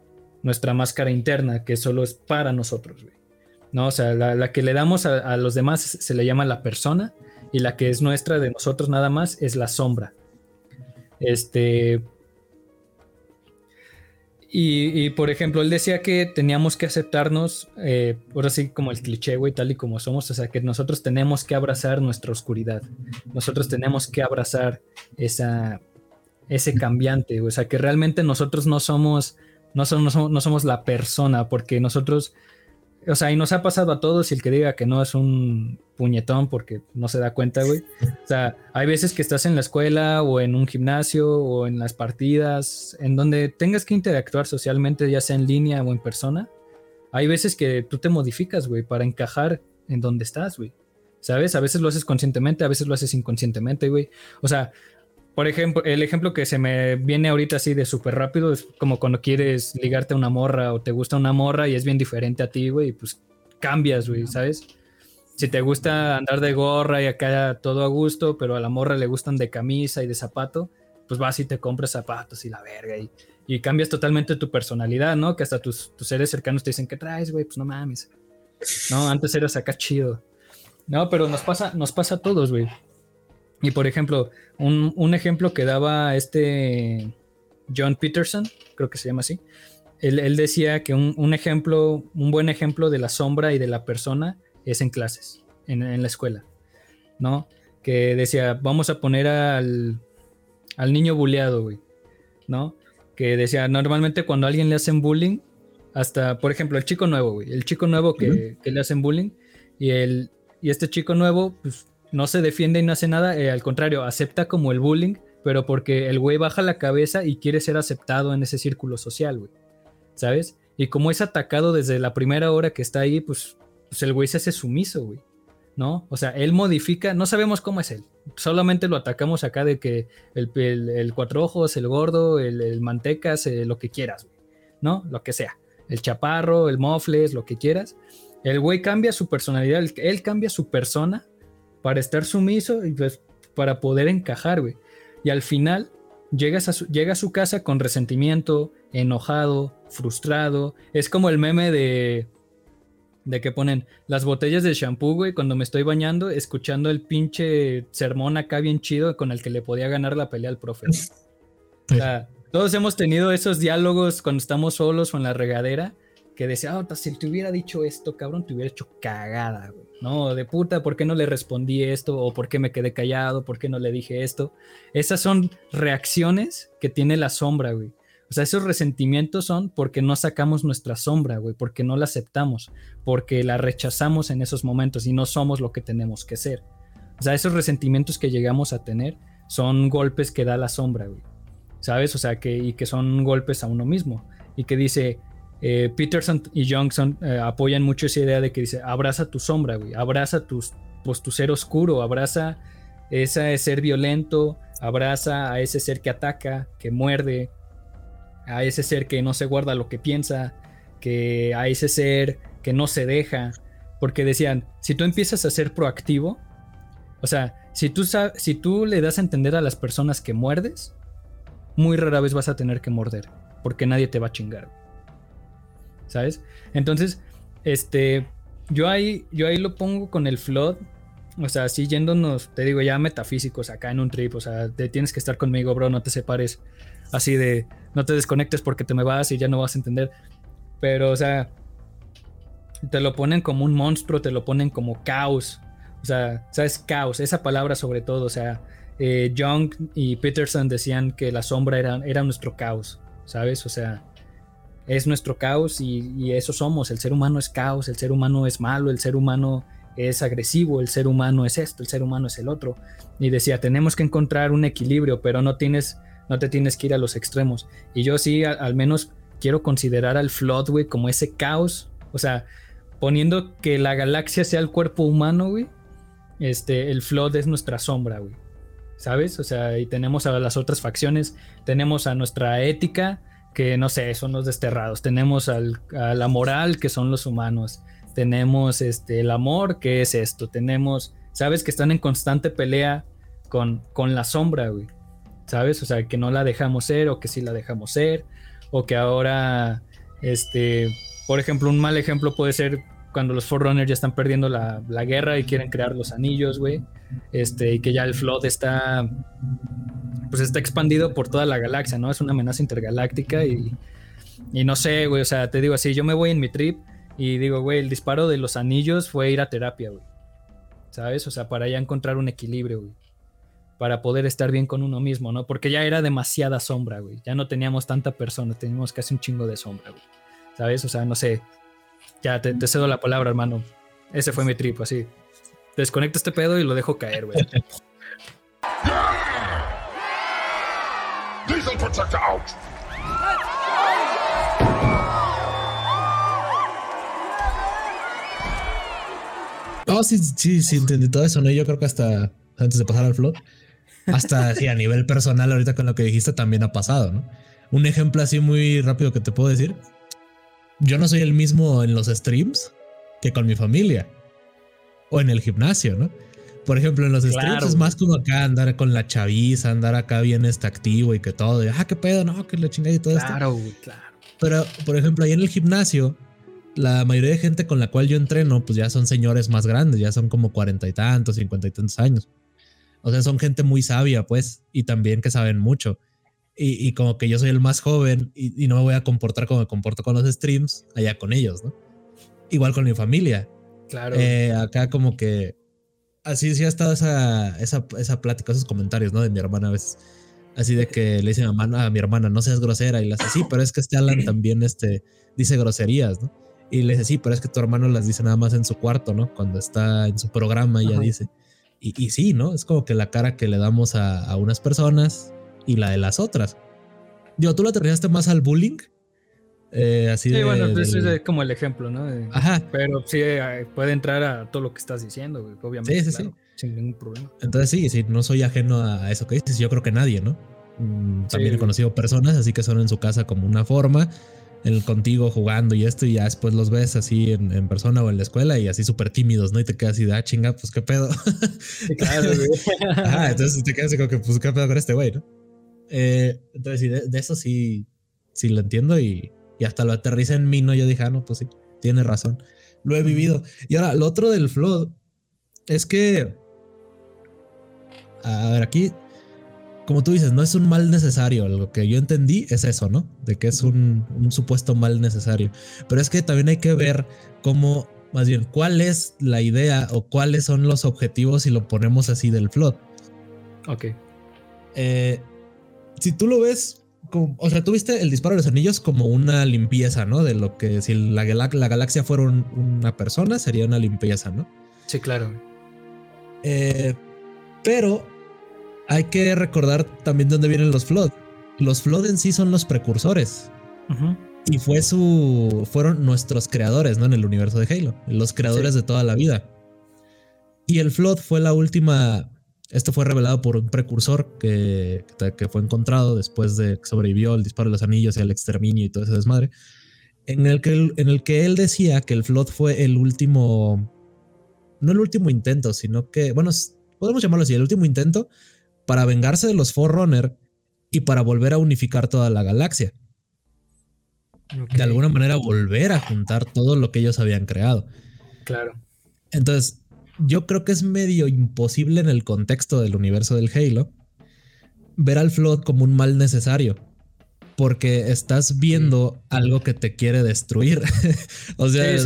nuestra máscara interna, que solo es para nosotros. ¿no? O sea, la, que le damos a, a, los demás se le llama la persona y la que es nuestra de nosotros nada más es la sombra. Este, y, por ejemplo, él decía que teníamos que aceptarnos, eh, por así como el cliché, güey, tal y como somos, o sea, que nosotros tenemos que abrazar nuestra oscuridad, nosotros tenemos que abrazar esa, ese cambiante, o sea, que realmente nosotros no somos, no somos, no somos la persona, porque nosotros o sea, y nos ha pasado a todos y el que diga que no es un puñetón porque no se da cuenta, güey. O sea, hay veces que estás en la escuela o en un gimnasio o en las partidas, en donde tengas que interactuar socialmente, ya sea en línea o en persona. Hay veces que tú te modificas, güey, para encajar en donde estás, güey. ¿Sabes? A veces lo haces conscientemente, a veces lo haces inconscientemente, güey. O sea, por ejemplo, el ejemplo que se me viene ahorita así de súper rápido es como cuando quieres ligarte a una morra o te gusta una morra y es bien diferente a ti, güey, pues cambias, güey, ¿sabes? Si te gusta andar de gorra y acá todo a gusto, pero a la morra le gustan de camisa y de zapato, pues vas y te compras zapatos y la verga y, y cambias totalmente tu personalidad, ¿no? Que hasta tus, tus seres cercanos te dicen, ¿qué traes, güey? Pues no mames. No, antes eras acá chido. No, pero nos pasa, nos pasa a todos, güey. Y por ejemplo, un, ejemplo que daba este John Peterson, creo que se llama así, él, decía que un, ejemplo, un buen ejemplo de la sombra y de la persona es en clases, en, la escuela, ¿no? Que decía, vamos a poner al, al niño bulleado, güey, ¿no? Que decía, normalmente cuando a alguien le hacen bullying, hasta, por ejemplo, el chico nuevo, güey, el chico nuevo que, que le hacen bullying, y, el, y este chico nuevo, pues no se defiende y no hace nada, eh, al contrario, acepta como el bullying, pero porque el güey baja la cabeza y quiere ser aceptado en ese círculo social, güey. ¿Sabes? Y como es atacado desde la primera hora que está ahí, pues, pues el güey se hace sumiso, güey. ¿No? O sea, él modifica, no sabemos cómo es él. Solamente lo atacamos acá de que el, el, cuatro ojos, el gordo, el, mantecas, eh, lo que quieras. ¿No? Lo que sea. El chaparro, el mofles, lo que quieras. El güey cambia su personalidad, él cambia su persona para estar sumiso y pues para poder encajar, güey. Y al final llegas a su, llega a su casa con resentimiento, enojado, frustrado. Es como el meme de de que ponen las botellas de shampoo, güey, cuando me estoy bañando, escuchando el pinche sermón acá bien chido con el que le podía ganar la pelea al profe. O sea, todos hemos tenido esos diálogos cuando estamos solos o en la regadera que decía, oh, si te hubiera dicho esto, cabrón, te hubiera hecho cagada, güey. No, de puta, ¿por qué no le respondí esto? ¿O por qué me quedé callado? ¿Por qué no le dije esto? Esas son reacciones que tiene la sombra, güey. O sea, esos resentimientos son porque no sacamos nuestra sombra, güey, porque no la aceptamos, porque la rechazamos en esos momentos y no somos lo que tenemos que ser. O sea, esos resentimientos que llegamos a tener son golpes que da la sombra, güey. ¿Sabes? O sea, que, y que son golpes a uno mismo. Y que dice, eh, Peterson y Johnson eh, apoyan mucho esa idea de que dice, abraza tu sombra, güey, abraza tus, pues, tu ser oscuro, abraza ese ser violento, abraza a ese ser que ataca, que muerde, a ese ser que no se guarda lo que piensa, que a ese ser que no se deja, porque decían, si tú empiezas a ser proactivo, o sea, si tú, si tú le das a entender a las personas que muerdes, muy rara vez vas a tener que morder, porque nadie te va a chingar. ¿Sabes? Entonces, este, yo ahí, yo ahí lo pongo con el flood. O sea, así yéndonos, te digo, ya metafísicos acá en un trip. O sea, te tienes que estar conmigo, bro, no te separes. Así de, no te desconectes porque te me vas y ya no vas a entender. Pero, o sea, te lo ponen como un monstruo, te lo ponen como caos. O sea, ¿sabes? Caos, esa palabra sobre todo. O sea, eh, Young y Peterson decían que la sombra era, era nuestro caos, ¿sabes? O sea, es nuestro caos y, eso somos. El ser humano es caos, el ser humano es malo, el ser humano es agresivo, el ser humano es esto, el ser humano es el otro. Y decía, tenemos que encontrar un equilibrio, pero no tienes, no te tienes que ir a los extremos. Y yo sí, al menos quiero considerar al Flood, güey, como ese caos. O sea, poniendo que la galaxia sea el cuerpo humano, güey. Este, el Flood es nuestra sombra, güey. ¿Sabes? O sea, y tenemos a las otras facciones, tenemos a nuestra ética, que no sé, son los desterrados. Tenemos a la moral, que son los humanos. Tenemos este, el amor, que es esto. Tenemos, sabes que están en constante pelea con, con la sombra, güey. ¿Sabes? O sea, que no la dejamos ser o que sí la dejamos ser. O que ahora, este, por ejemplo, un mal ejemplo puede ser cuando los Forerunners ya están perdiendo la, la guerra y quieren crear los anillos, güey. Este, y que ya el Flood está pues está expandido por toda la galaxia, ¿no? Es una amenaza intergaláctica y, y no sé, güey, o sea, te digo así, yo me voy en mi trip y digo, güey, el disparo de los anillos fue ir a terapia, güey. ¿Sabes? O sea, para ya encontrar un equilibrio, güey. Para poder estar bien con uno mismo, ¿no? Porque ya era demasiada sombra, güey. Ya no teníamos tanta persona, teníamos casi un chingo de sombra, güey. ¿Sabes? O sea, no sé. Ya te, te cedo la palabra, hermano. Ese fue mi trip, así. Desconecto este pedo y lo dejo caer, güey. Diesel Protector out. Oh, sí, sí, sí, entendí todo eso, ¿no? Yo creo que hasta antes de pasar al flood, hasta sí, a nivel personal, ahorita con lo que dijiste, también ha pasado, ¿no? Un ejemplo así muy rápido que te puedo decir. Yo no soy el mismo en los streams que con mi familia o en el gimnasio, ¿no? Por ejemplo, en los streams es más como acá andar con la chaviza, andar acá bien este activo y que todo. ah, qué pedo, no, que la chingada y todo esto. Claro, claro. Pero, por ejemplo, ahí en el gimnasio, la mayoría de gente con la cual yo entreno, pues ya son señores más grandes, ya son como cuarenta y tantos, cincuenta y tantos años. O sea, son gente muy sabia, pues, y también que saben mucho. Y, como que yo soy el más joven y, no me voy a comportar como me comporto con los streams allá con ellos, ¿no? Igual con mi familia. Claro. Eh, acá como que así sí ha estado esa, esa, esa plática, esos comentarios, ¿no? De mi hermana a veces. Así de que le dice a mi hermana, a mi hermana no seas grosera. Y le dice, sí, pero es que este Alan también este, dice groserías, ¿no? Y le dice, sí, pero es que tu hermano las dice nada más en su cuarto, ¿no? Cuando está en su programa, ya dice. Y, y, sí, ¿no? Es como que la cara que le damos a, a unas personas y la de las otras. Digo, ¿tú lo aterrizaste más al bullying eh, así sí, bueno, pues es como el ejemplo, ¿no? Ajá. Pero sí eh, puede entrar a todo lo que estás diciendo, obviamente. Sí, sí, sí. Sin ningún problema. Entonces sí, sí, no soy ajeno a eso que dices. Yo creo que nadie, ¿no? Mm, también he conocido personas así que son en su casa como una forma, el contigo jugando y esto, y ya después los ves así en, persona o en la escuela y así súper tímidos, ¿no? Y te quedas así de, ah, chinga, pues qué pedo. claro, güey. Ajá, entonces te quedas así como que, pues qué pedo con este güey, ¿no? Eh, entonces, sí, de, de, eso sí, sí lo entiendo y, y hasta lo aterriza en mí, ¿no? Yo dije, ah, no, pues sí, tiene razón. Lo he vivido. Y ahora, lo otro del flood es que. A ver, aquí, como tú dices, no es un mal necesario. Lo que yo entendí es eso, ¿no? De que es un, supuesto mal necesario. Pero es que también hay que ver cómo, más bien, cuál es la idea o cuáles son los objetivos si lo ponemos así del flood. Ok. Eh, si tú lo ves o sea, tuviste el disparo de los anillos como una limpieza, ¿no? De lo que si la, la galaxia fuera una persona, sería una limpieza, ¿no? Sí, claro. Eh, pero hay que recordar también de dónde vienen los Flood. Los Flood en sí son los precursores. Y fue su. fueron nuestros creadores, ¿no? En el universo de Halo. Los creadores de toda la vida. Y el Flood fue la última esto fue revelado por un precursor que, que fue encontrado después de que sobrevivió el disparo de los anillos y el exterminio y todo ese desmadre, en el, que en el que él decía que el Flood fue el último, no el último intento, sino que, bueno, podemos llamarlo así, el último intento para vengarse de los Forerunner y para volver a unificar toda la galaxia. De alguna manera volver a juntar todo lo que ellos habían creado. Claro. Entonces, yo creo que es medio imposible en el contexto del universo del Halo ver al Flood como un mal necesario. Porque estás viendo algo que te quiere destruir. o sea,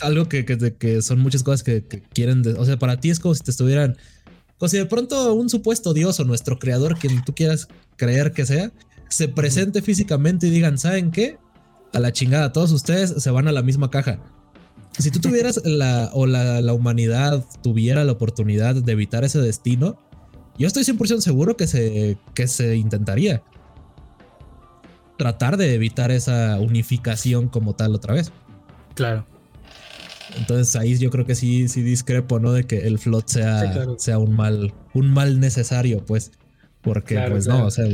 algo que, que, son muchas cosas que, quieren. o sea, para ti es como si te estuvieran. O si de pronto un supuesto Dios o nuestro creador, quien tú quieras creer que sea, se presente físicamente y digan, ¿saben qué? A la chingada, todos ustedes se van a la misma caja. Si tú tuvieras la, o la, la humanidad tuviera la oportunidad de evitar ese destino, yo estoy 100% seguro que se, que se intentaría tratar de evitar esa unificación como tal otra vez. Claro. Entonces ahí yo creo que sí, sí discrepo, ¿no? De que el flot sea, sea un mal, un mal necesario, pues. Porque, pues no, o sea,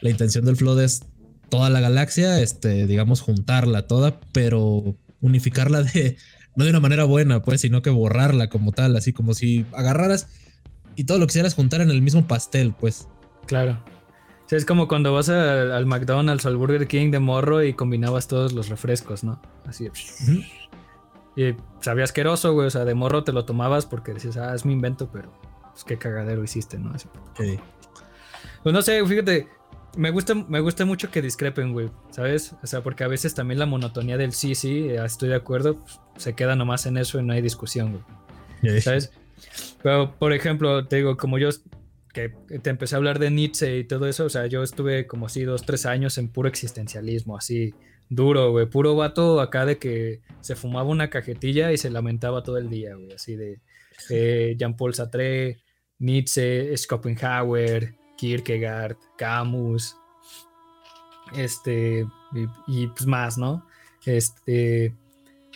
la intención del flot es toda la galaxia, este, digamos, juntarla toda, pero unificarla de, no de una manera buena, pues, sino que borrarla como tal, así como si agarraras y todo lo quisieras juntar en el mismo pastel, pues. Claro. es como cuando vas al McDonald's o al Burger King de morro y combinabas todos los refrescos, ¿no? Así. Y sabía asqueroso, güey. O sea, de morro te lo tomabas porque decías, ah, es mi invento, pero pues qué cagadero hiciste, ¿no? Sí. Pues no sé, fíjate, me gusta, me gusta mucho que discrepen, güey, ¿sabes? O sea, porque a veces también la monotonía del sí, sí, estoy de acuerdo, pues, se queda nomás en eso y no hay discusión, güey. ¿Sabes? Pero, por ejemplo, te digo, como yo que te empecé a hablar de Nietzsche y todo eso, o sea, yo estuve como así dos, tres años en puro existencialismo, así duro, güey, puro vato acá de que se fumaba una cajetilla y se lamentaba todo el día, güey, así de Jean-Paul Sartre, Nietzsche, Schopenhauer, Kierkegaard, Camus, este, y, pues más, ¿no? Este,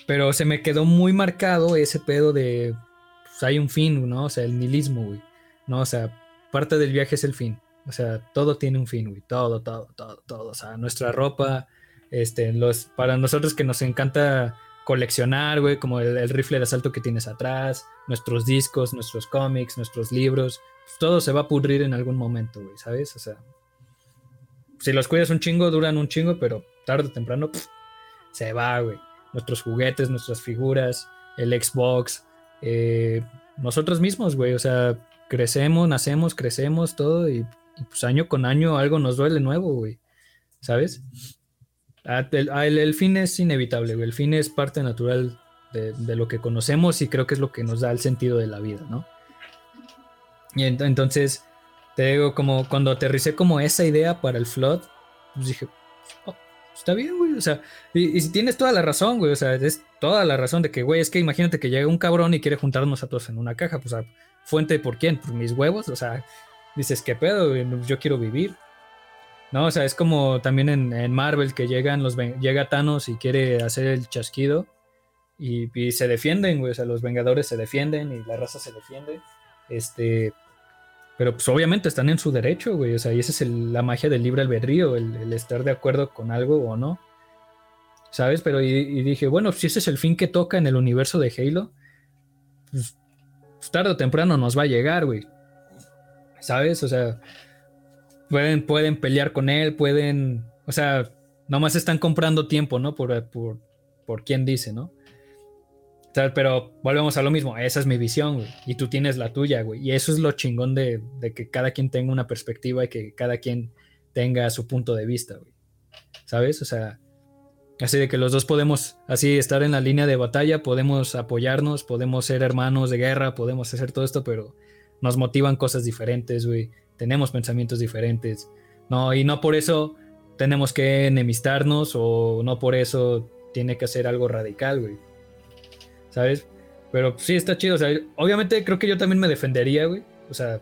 pero se me quedó muy marcado ese pedo de, pues hay un fin, ¿no? O sea, el nihilismo, güey, ¿no? O sea, parte del viaje es el fin, o sea, todo tiene un fin, güey, todo, todo, todo, todo, o sea, nuestra ropa, este, los, para nosotros que nos encanta coleccionar, güey, como el, rifle de asalto que tienes atrás, nuestros discos, nuestros cómics, nuestros libros, todo se va a pudrir en algún momento, güey, ¿sabes? O sea, si los cuidas un chingo, duran un chingo, pero tarde o temprano se va, güey. Nuestros juguetes, nuestras figuras, el Xbox, eh, nosotros mismos, güey, o sea, crecemos, nacemos, crecemos, todo, y, y, pues año con año algo nos duele nuevo, güey, ¿sabes? Ah, ah, el, fin es inevitable, el fin es parte natural de, lo que conocemos y creo que es lo que nos da el sentido de la vida, ¿no? Y entonces, te digo, como cuando aterricé como esa idea para el flood, pues dije, oh, está bien, güey, o sea, y, si tienes toda la razón, güey, o sea, es toda la razón de que, güey, es que imagínate que llega un cabrón y quiere juntarnos a todos en una caja, pues, a fuente por quién, por mis huevos, o sea, dices, ¿qué pedo? Yo quiero vivir. No, o sea, es como también en, Marvel que llegan los llega Thanos y quiere hacer el chasquido y, se defienden, güey. O sea, los Vengadores se defienden y la raza se defiende. Este. Pero pues obviamente están en su derecho, güey. O sea, y esa es la magia del libre albedrío, el, estar de acuerdo con algo o no. ¿Sabes? Pero y, dije, bueno, si ese es el fin que toca en el universo de Halo, pues tarde o temprano nos va a llegar, güey. ¿Sabes? O sea, Pueden, pueden pelear con él, pueden. O sea, nomás están comprando tiempo, ¿no? Por, por, por quien dice, ¿no? O sea, pero volvemos a lo mismo. Esa es mi visión, güey. Y tú tienes la tuya, güey. Y eso es lo chingón de, de que cada quien tenga una perspectiva y que cada quien tenga su punto de vista, güey. ¿Sabes? O sea, así de que los dos podemos así estar en la línea de batalla, podemos apoyarnos, podemos ser hermanos de guerra, podemos hacer todo esto, pero nos motivan cosas diferentes, güey tenemos pensamientos diferentes, ¿no? Y no por eso tenemos que enemistarnos o no por eso tiene que hacer algo radical, güey. ¿Sabes? Pero sí está chido, o sea, obviamente creo que yo también me defendería, güey. O sea,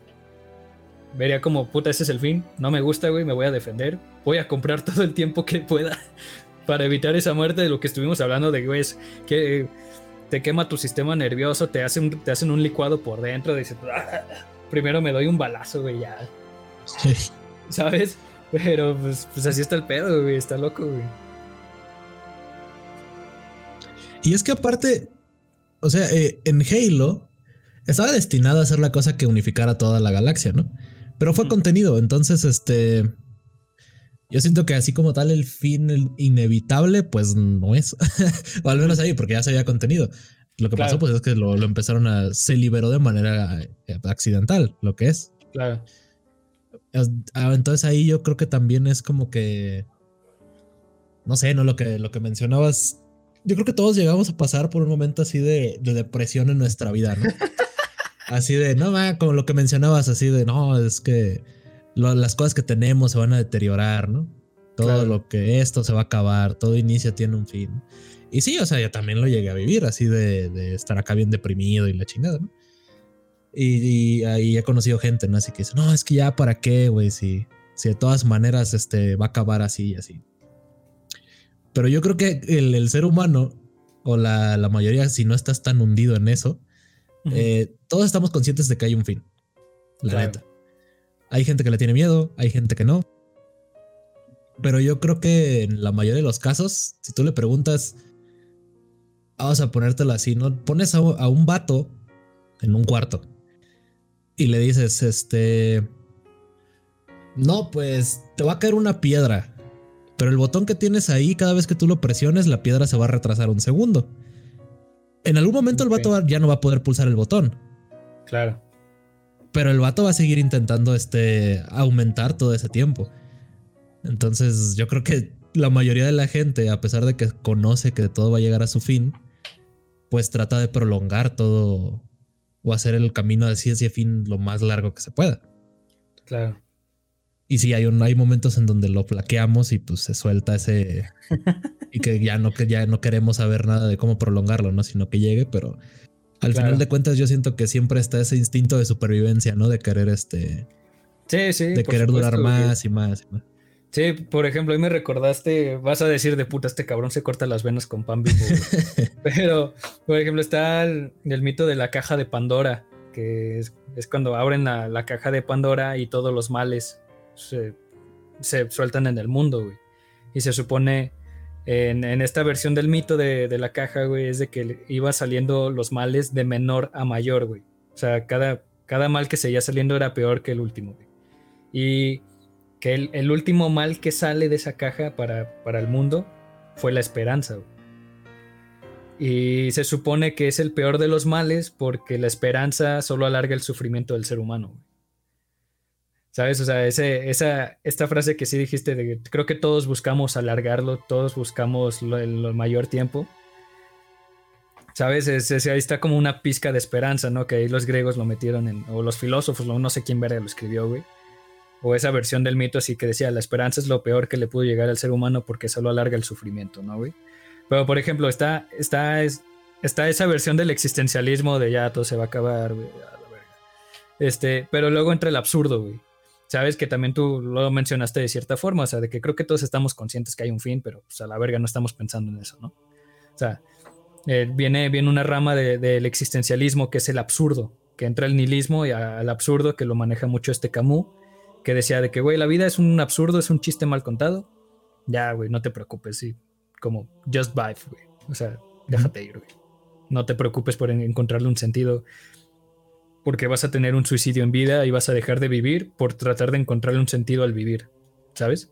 vería como, puta, ese es el fin, no me gusta, güey, me voy a defender. Voy a comprar todo el tiempo que pueda para evitar esa muerte de lo que estuvimos hablando de, güey, es que te quema tu sistema nervioso, te hacen, te hacen un licuado por dentro, dices, ah, primero me doy un balazo, güey, ya. ¿Sabes? Pero pues, pues, así está el pedo, güey, está loco, güey. Y es que aparte, o sea, eh, en Halo, estaba destinado a ser la cosa que unificara toda la galaxia, ¿no? Pero fue contenido, entonces este yo siento que así como tal el fin inevitable, pues no es. o al menos ahí, porque ya se había contenido. Lo que pasó, pues es que lo, empezaron a. Se liberó de manera eh, accidental, lo que es. Claro. Ah, entonces ahí yo creo que también es como que. No sé, ¿no? Lo que, lo que mencionabas. Yo creo que todos llegamos a pasar por un momento así de, depresión en nuestra vida, ¿no? así de, no, como lo que mencionabas, así de, no, es que las cosas que tenemos se van a deteriorar, ¿no? Todo lo que esto se va a acabar, todo inicio tiene un fin. Y sí, o sea, yo también lo llegué a vivir así de, estar acá bien deprimido y la chingada, ¿no? Y, ahí he conocido gente, ¿no? Así que dice, no, es que ya para qué, güey, si, si de todas maneras este, va a acabar así y así. Pero yo creo que el, ser humano, o la, mayoría, si no estás tan hundido en eso, eh, todos estamos conscientes de que hay un fin. La neta. Hay gente que le tiene miedo, hay gente que no. Pero yo creo que en la mayoría de los casos, si tú le preguntas, vamos a ponértelo así, ¿no? Pones a, un vato en un cuarto y le dices, este, no, pues te va a caer una piedra, pero el botón que tienes ahí, cada vez que tú lo presiones, la piedra se va a retrasar un segundo. En algún momento el vato ya no va a poder pulsar el botón. Claro. Pero el vato va a seguir intentando este, aumentar todo ese tiempo. Entonces yo creo que la mayoría de la gente, a pesar de que conoce que todo va a llegar a su fin, pues trata de prolongar todo o hacer el camino de ese fin lo más largo que se pueda. Claro. Y sí, hay, un, hay momentos en donde lo plaqueamos y pues se suelta ese... y que ya no, que ya no queremos saber nada de cómo prolongarlo, ¿no? Sino que llegue, pero al final de cuentas yo siento que siempre está ese instinto de supervivencia, ¿no? De querer este... Sí, sí. De querer durar más y más y más. Sí, por ejemplo, hoy me recordaste, vas a decir de puta, este cabrón se corta las venas con pan vivo. Pero, por ejemplo, está el, mito de la caja de Pandora, que es, cuando abren la, caja de Pandora y todos los males se, sueltan en el mundo, güey. Y se supone en, esta versión del mito de, la caja, güey, es de que iba saliendo los males de menor a mayor, güey. O sea, cada, cada mal que seguía saliendo era peor que el último, güey. Y que el, último mal que sale de esa caja para, para el mundo fue la esperanza. Y se supone que es el peor de los males porque la esperanza solo alarga el sufrimiento del ser humano. ¿Sabes? O sea, ese, esa, esta frase que sí dijiste, de, creo que todos buscamos alargarlo, todos buscamos lo, el, mayor tiempo. ¿Sabes? ahí está como una pizca de esperanza, ¿no? Que ahí los griegos lo metieron en, o los filósofos, no sé quién verga lo escribió, güey. O esa versión del mito así que decía, la esperanza es lo peor que le pudo llegar al ser humano porque solo alarga el sufrimiento, ¿no, güey? Pero, por ejemplo, está, está, está esa versión del existencialismo de ya todo se va a acabar, güey, a la verga. Este, pero luego entra el absurdo, güey sabes que también tú lo mencionaste de cierta forma, o sea, de que creo que todos estamos conscientes que hay un fin, pero pues, a la verga no estamos pensando en eso, ¿no? O sea, eh, viene, viene una rama del existencialismo que es el absurdo, que entra el nihilismo y al absurdo que lo maneja mucho este Camus, que decía de que, güey, la vida es un absurdo, es un chiste mal contado. Ya, güey, no te preocupes, sí, como just vibe, güey. O sea, déjate ir, güey. No te preocupes por encontrarle un sentido porque vas a tener un suicidio en vida y vas a dejar de vivir por tratar de encontrarle un sentido al vivir, ¿sabes?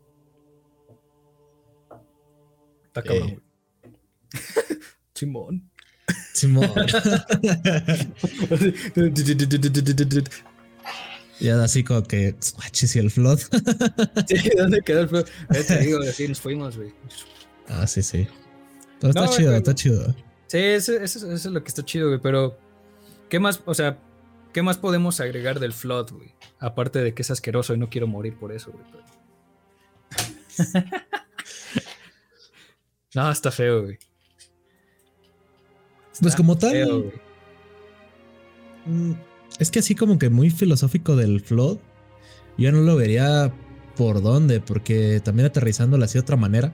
Está cabrón. Simón. Simón. ya así como que, y el flood. sí, ¿dónde quedó el flood? Te digo, así nos fuimos, güey. Ah, sí, sí. está chido, está chido. Sí, eso, eso, es lo que está chido, güey, pero ¿qué más? O sea, ¿Qué más podemos agregar del Flood, güey? Aparte de que es asqueroso y no quiero morir por eso, güey. no, está feo, güey. pues como tal. Mm, es que así como que muy filosófico del Flood. Yo no lo vería por dónde, porque también aterrizándolo así de otra manera.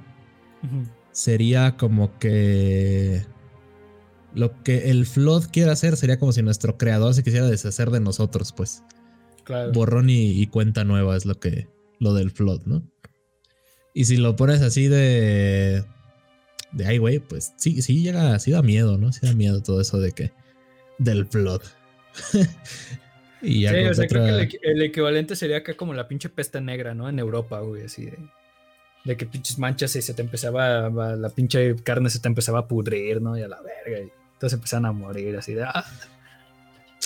Sería como que lo que el Flood quiere hacer sería como si nuestro creador se quisiera deshacer de nosotros, pues. Claro. Borrón y, cuenta nueva es lo que. lo del Flood, ¿no? Y si lo pones así de. de ay, güey, pues sí, sí llega, sí da miedo, ¿no? Sí da miedo todo eso de que. del Flood. y ya sí, o sea, creo que el, equivalente sería acá como la pinche peste negra, ¿no? En Europa, güey, así de, de que pinches manchas y se te empezaba, la pinche carne se te empezaba a pudrir, ¿no? Y a la verga, y entonces empezaban a morir, así de... Ah,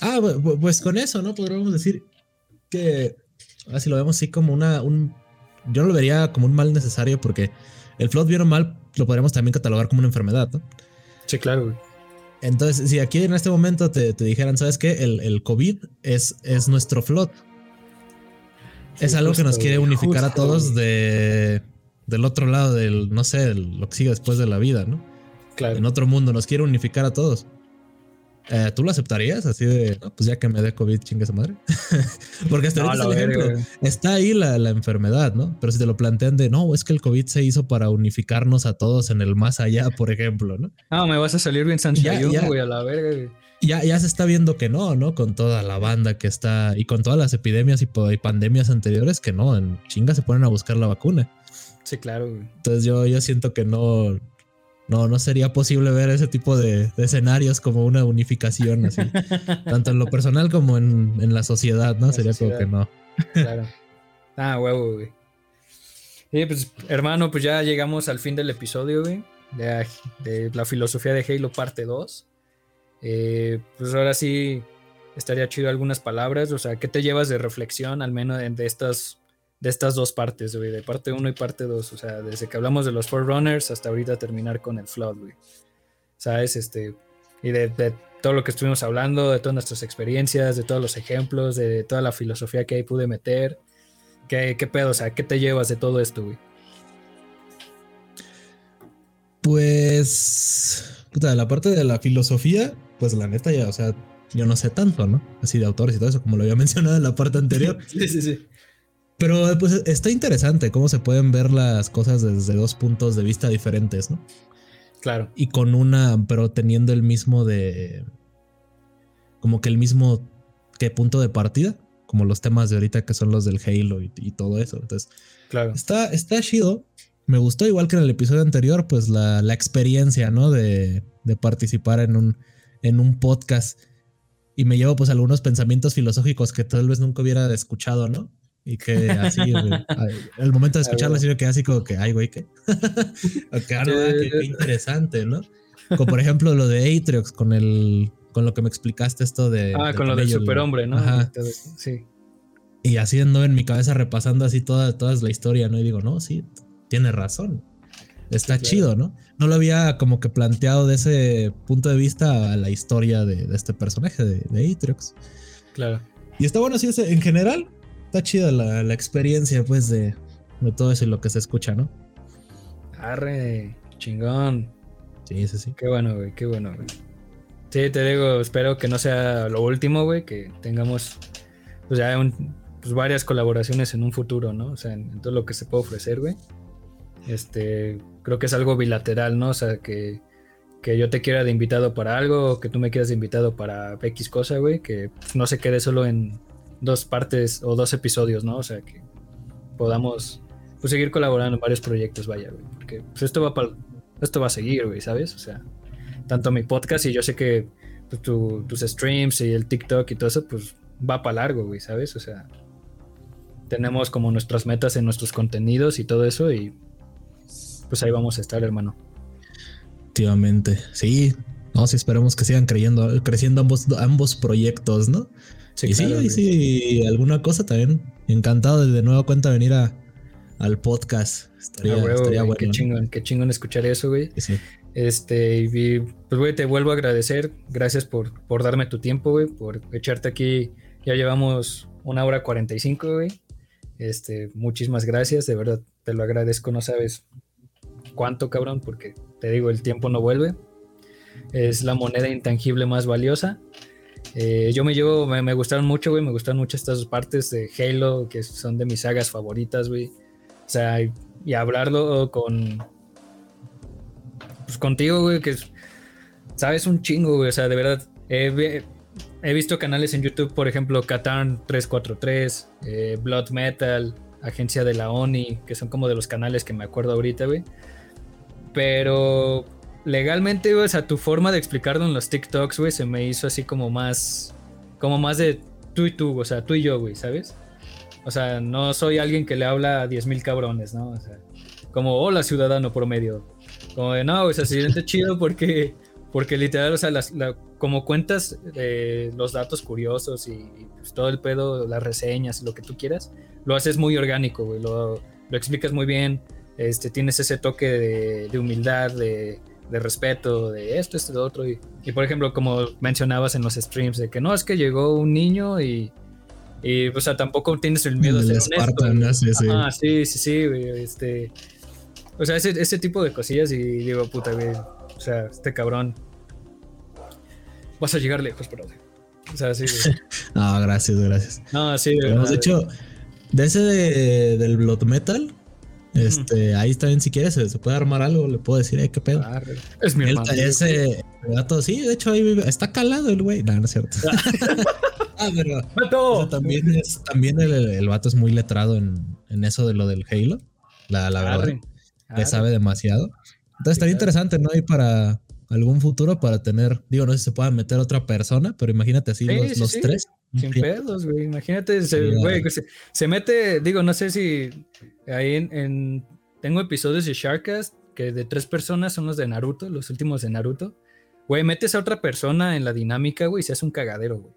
ah pues con eso, ¿no? Podríamos decir que, así lo vemos así como una, un, yo no lo vería como un mal necesario porque el flood bien o mal lo podríamos también catalogar como una enfermedad, ¿no? Sí, claro, güey. Entonces, si aquí en este momento te, dijeran, ¿sabes qué? El, el, COVID es, es nuestro flot. es algo que nos quiere unificar a todos de, del otro lado del, no sé, lo que sigue después de la vida, ¿no? Claro. En otro mundo, nos quiere unificar a todos. Eh, ¿Tú lo aceptarías? Así de, pues ya que me dé COVID, chingue su madre. Porque hasta ahorita el ejemplo. Está ahí la, la, enfermedad, ¿no? Pero si te lo plantean de, no, es que el COVID se hizo para unificarnos a todos en el más allá, por ejemplo, ¿no? Ah, me vas a salir bien Santiago, güey, a la verga, Ya, ya se está viendo que no, ¿no? Con toda la banda que está y con todas las epidemias y, y pandemias anteriores que no, en chinga se ponen a buscar la vacuna. Sí, claro. Güey. Entonces yo, yo siento que no, no, no sería posible ver ese tipo de, escenarios como una unificación así, tanto en lo personal como en, la sociedad, ¿no? sería como que no. Claro. Ah, huevo, güey. Sí, pues, hermano, pues ya llegamos al fin del episodio, güey, de, la filosofía de Halo parte 2. Eh, pues ahora sí estaría chido algunas palabras, o sea, ¿qué te llevas de reflexión, al menos de estas de estas dos partes, güey, de parte 1 y parte 2, o sea, desde que hablamos de los Forerunners hasta ahorita terminar con el Flood, güey. ¿Sabes? Este, y de, todo lo que estuvimos hablando, de todas nuestras experiencias, de todos los ejemplos, de toda la filosofía que ahí pude meter. ¿Qué, qué pedo? O sea, ¿qué te llevas de todo esto, güey? Pues, puta, la parte de la filosofía, pues la neta ya, o sea, yo no sé tanto, ¿no? Así de autores y todo eso, como lo había mencionado en la parte anterior. sí, sí, sí. Pero pues está interesante cómo se pueden ver las cosas desde dos puntos de vista diferentes, ¿no? Claro. Y con una, pero teniendo el mismo de. Como que el mismo que punto de partida, como los temas de ahorita que son los del Halo y, todo eso. Entonces, claro. Está, está chido. Me gustó, igual que en el episodio anterior, pues la, la experiencia, ¿no? De, de participar en un, en un podcast. Y me llevo pues algunos pensamientos filosóficos que tal vez nunca hubiera escuchado, ¿no? Y que así, el momento de escucharlo, así que así como que, ay, güey, ¿qué? okay, ah, qué, interesante, ¿no? Como por ejemplo lo de Atriox con el, con lo que me explicaste esto de. Ah, con lo del superhombre, ¿no? Ajá. Sí. Y así ando en mi cabeza repasando así toda, toda la historia, ¿no? Y digo, no, sí, tiene razón. Está chido, ¿no? No lo había como que planteado de ese punto de vista a la historia de, este personaje de, de Atriox. Claro. Y está bueno, sí, en general, está chida la, experiencia, pues, de, todo eso y lo que se escucha, ¿no? Arre, chingón. Sí, sí, sí. Qué bueno, güey, qué bueno, güey. Sí, te digo, espero que no sea lo último, güey, que tengamos, pues ya pues, varias colaboraciones en un futuro, ¿no? O sea, en, todo lo que se puede ofrecer, güey. Este, creo que es algo bilateral, ¿no? O sea, que, que yo te quiera de invitado para algo, o que tú me quieras de invitado para X cosa, güey, que no se quede solo en, dos partes o dos episodios, ¿no? O sea, que podamos pues, seguir colaborando en varios proyectos, vaya, güey. Porque pues, esto va para esto va a seguir, güey, ¿sabes? O sea, tanto mi podcast y yo sé que pues, tus streams y el TikTok y todo eso, pues va para largo, güey, ¿sabes? O sea, tenemos como nuestras metas en nuestros contenidos y todo eso y pues ahí vamos a estar, hermano. Efectivamente, sí. No, sí, esperemos que sigan creyendo, creciendo ambos, ambos proyectos, ¿no? Sí, y sí, sí, alguna cosa también. Encantado de, de nuevo cuenta venir a, al podcast. Estaría, ah, bueno. Qué chingón, qué chingón escuchar eso, güey. Este, y, pues, güey, te vuelvo a agradecer. Gracias por, por darme tu tiempo, güey, por echarte aquí. Ya llevamos una hora 45, güey. Este, muchísimas gracias, de verdad, te lo agradezco, no sabes cuánto, cabrón, porque te digo, el tiempo no vuelve. Es la moneda intangible más valiosa. Eh, yo me llevo, me, gustaron mucho, güey, me gustan mucho estas partes de Halo, que son de mis sagas favoritas, güey. O sea, y, hablarlo con... Pues contigo, güey, que sabes un chingo, güey, o sea, de verdad. he visto canales en YouTube, por ejemplo, Catan 343, eh, Blood Metal, Agencia de la ONI, que son como de los canales que me acuerdo ahorita, güey. Pero legalmente, güey, o sea, tu forma de explicarlo en los TikToks, güey, se me hizo así como más, como más de tú y tú, o sea, tú y yo, güey, ¿sabes? O sea, no soy alguien que le habla a 10.000 cabrones, ¿no? O sea, como, hola ciudadano promedio. Como de, no, o sea, se siente chido porque, porque literal, o sea, como cuentas eh, los datos curiosos y, pues, todo el pedo, las reseñas, lo que tú quieras, lo haces muy orgánico, güey, lo, lo explicas muy bien, este, tienes ese toque de, de humildad, de, de, respeto, de esto, esto, lo otro. Y, y, por ejemplo, como mencionabas en los streams, de que no, es que llegó un niño y y, o sea, tampoco tienes el miedo de ser honesto. Sí, sí. Ah, sí, sí, sí, Este, o sea, ese, ese tipo de cosillas y digo, puta, güey. O sea, este cabrón. Vas a llegar lejos, pero. O sea, sí, no, gracias, gracias. No, sí, de Hemos hecho, de ese de, del Blood Metal, este, ahí está bien si quieres, se, puede armar algo, le puedo decir, qué pedo. Ah, es mi hermano. Ese gato, sí, de hecho ahí está calado el güey. No, no es cierto. ah, pero también es, también el, el, vato es muy letrado en, en, eso de lo del Halo. La, la verdad. Le sabe demasiado. Entonces estaría interesante, ¿no? Y para algún futuro para tener, digo, no sé si se pueda meter otra persona, pero imagínate así los, los tres. Sin pedos, güey. Imagínate, se, güey, se, se, mete, digo, no sé si ahí en, tengo episodios de Sharkcast que de tres personas son los de Naruto, los últimos de Naruto. Güey, metes a otra persona en la dinámica, güey, y se hace un cagadero, güey.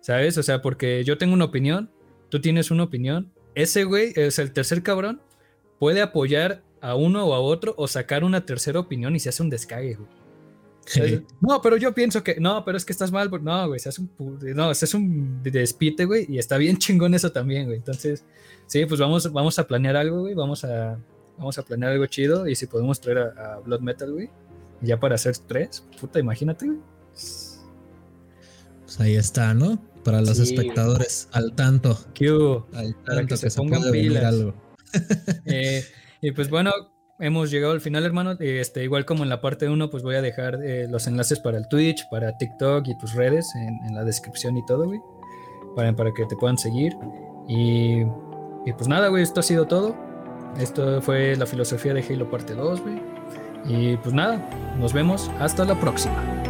¿Sabes? O sea, porque yo tengo una opinión, tú tienes una opinión. Ese güey, es el tercer cabrón, puede apoyar a uno o a otro o sacar una tercera opinión y se hace un descague, güey. No, pero yo pienso que. No, pero es que estás mal. No, güey, se hace un. No, se hace un despite, güey. Y está bien chingón eso también, güey. Entonces, sí, pues vamos, vamos a planear algo, güey. Vamos a, vamos a planear algo chido. Y si podemos traer a, Blood Metal, güey. Ya para hacer tres, puta, imagínate, güey. Pues ahí está, ¿no? Para los espectadores, al tanto. Al tanto para que, se, pongan pilas. Algo. Eh, y pues bueno, hemos llegado al final, hermano. Este, igual como en la parte 1, pues voy a dejar eh, los enlaces para el Twitch, para TikTok y tus redes en, la descripción y todo, güey. Para, para, que te puedan seguir. Y, y, pues nada, güey, esto ha sido todo. Esto fue la filosofía de Halo parte 2, güey. Y pues nada, nos vemos. Hasta la próxima.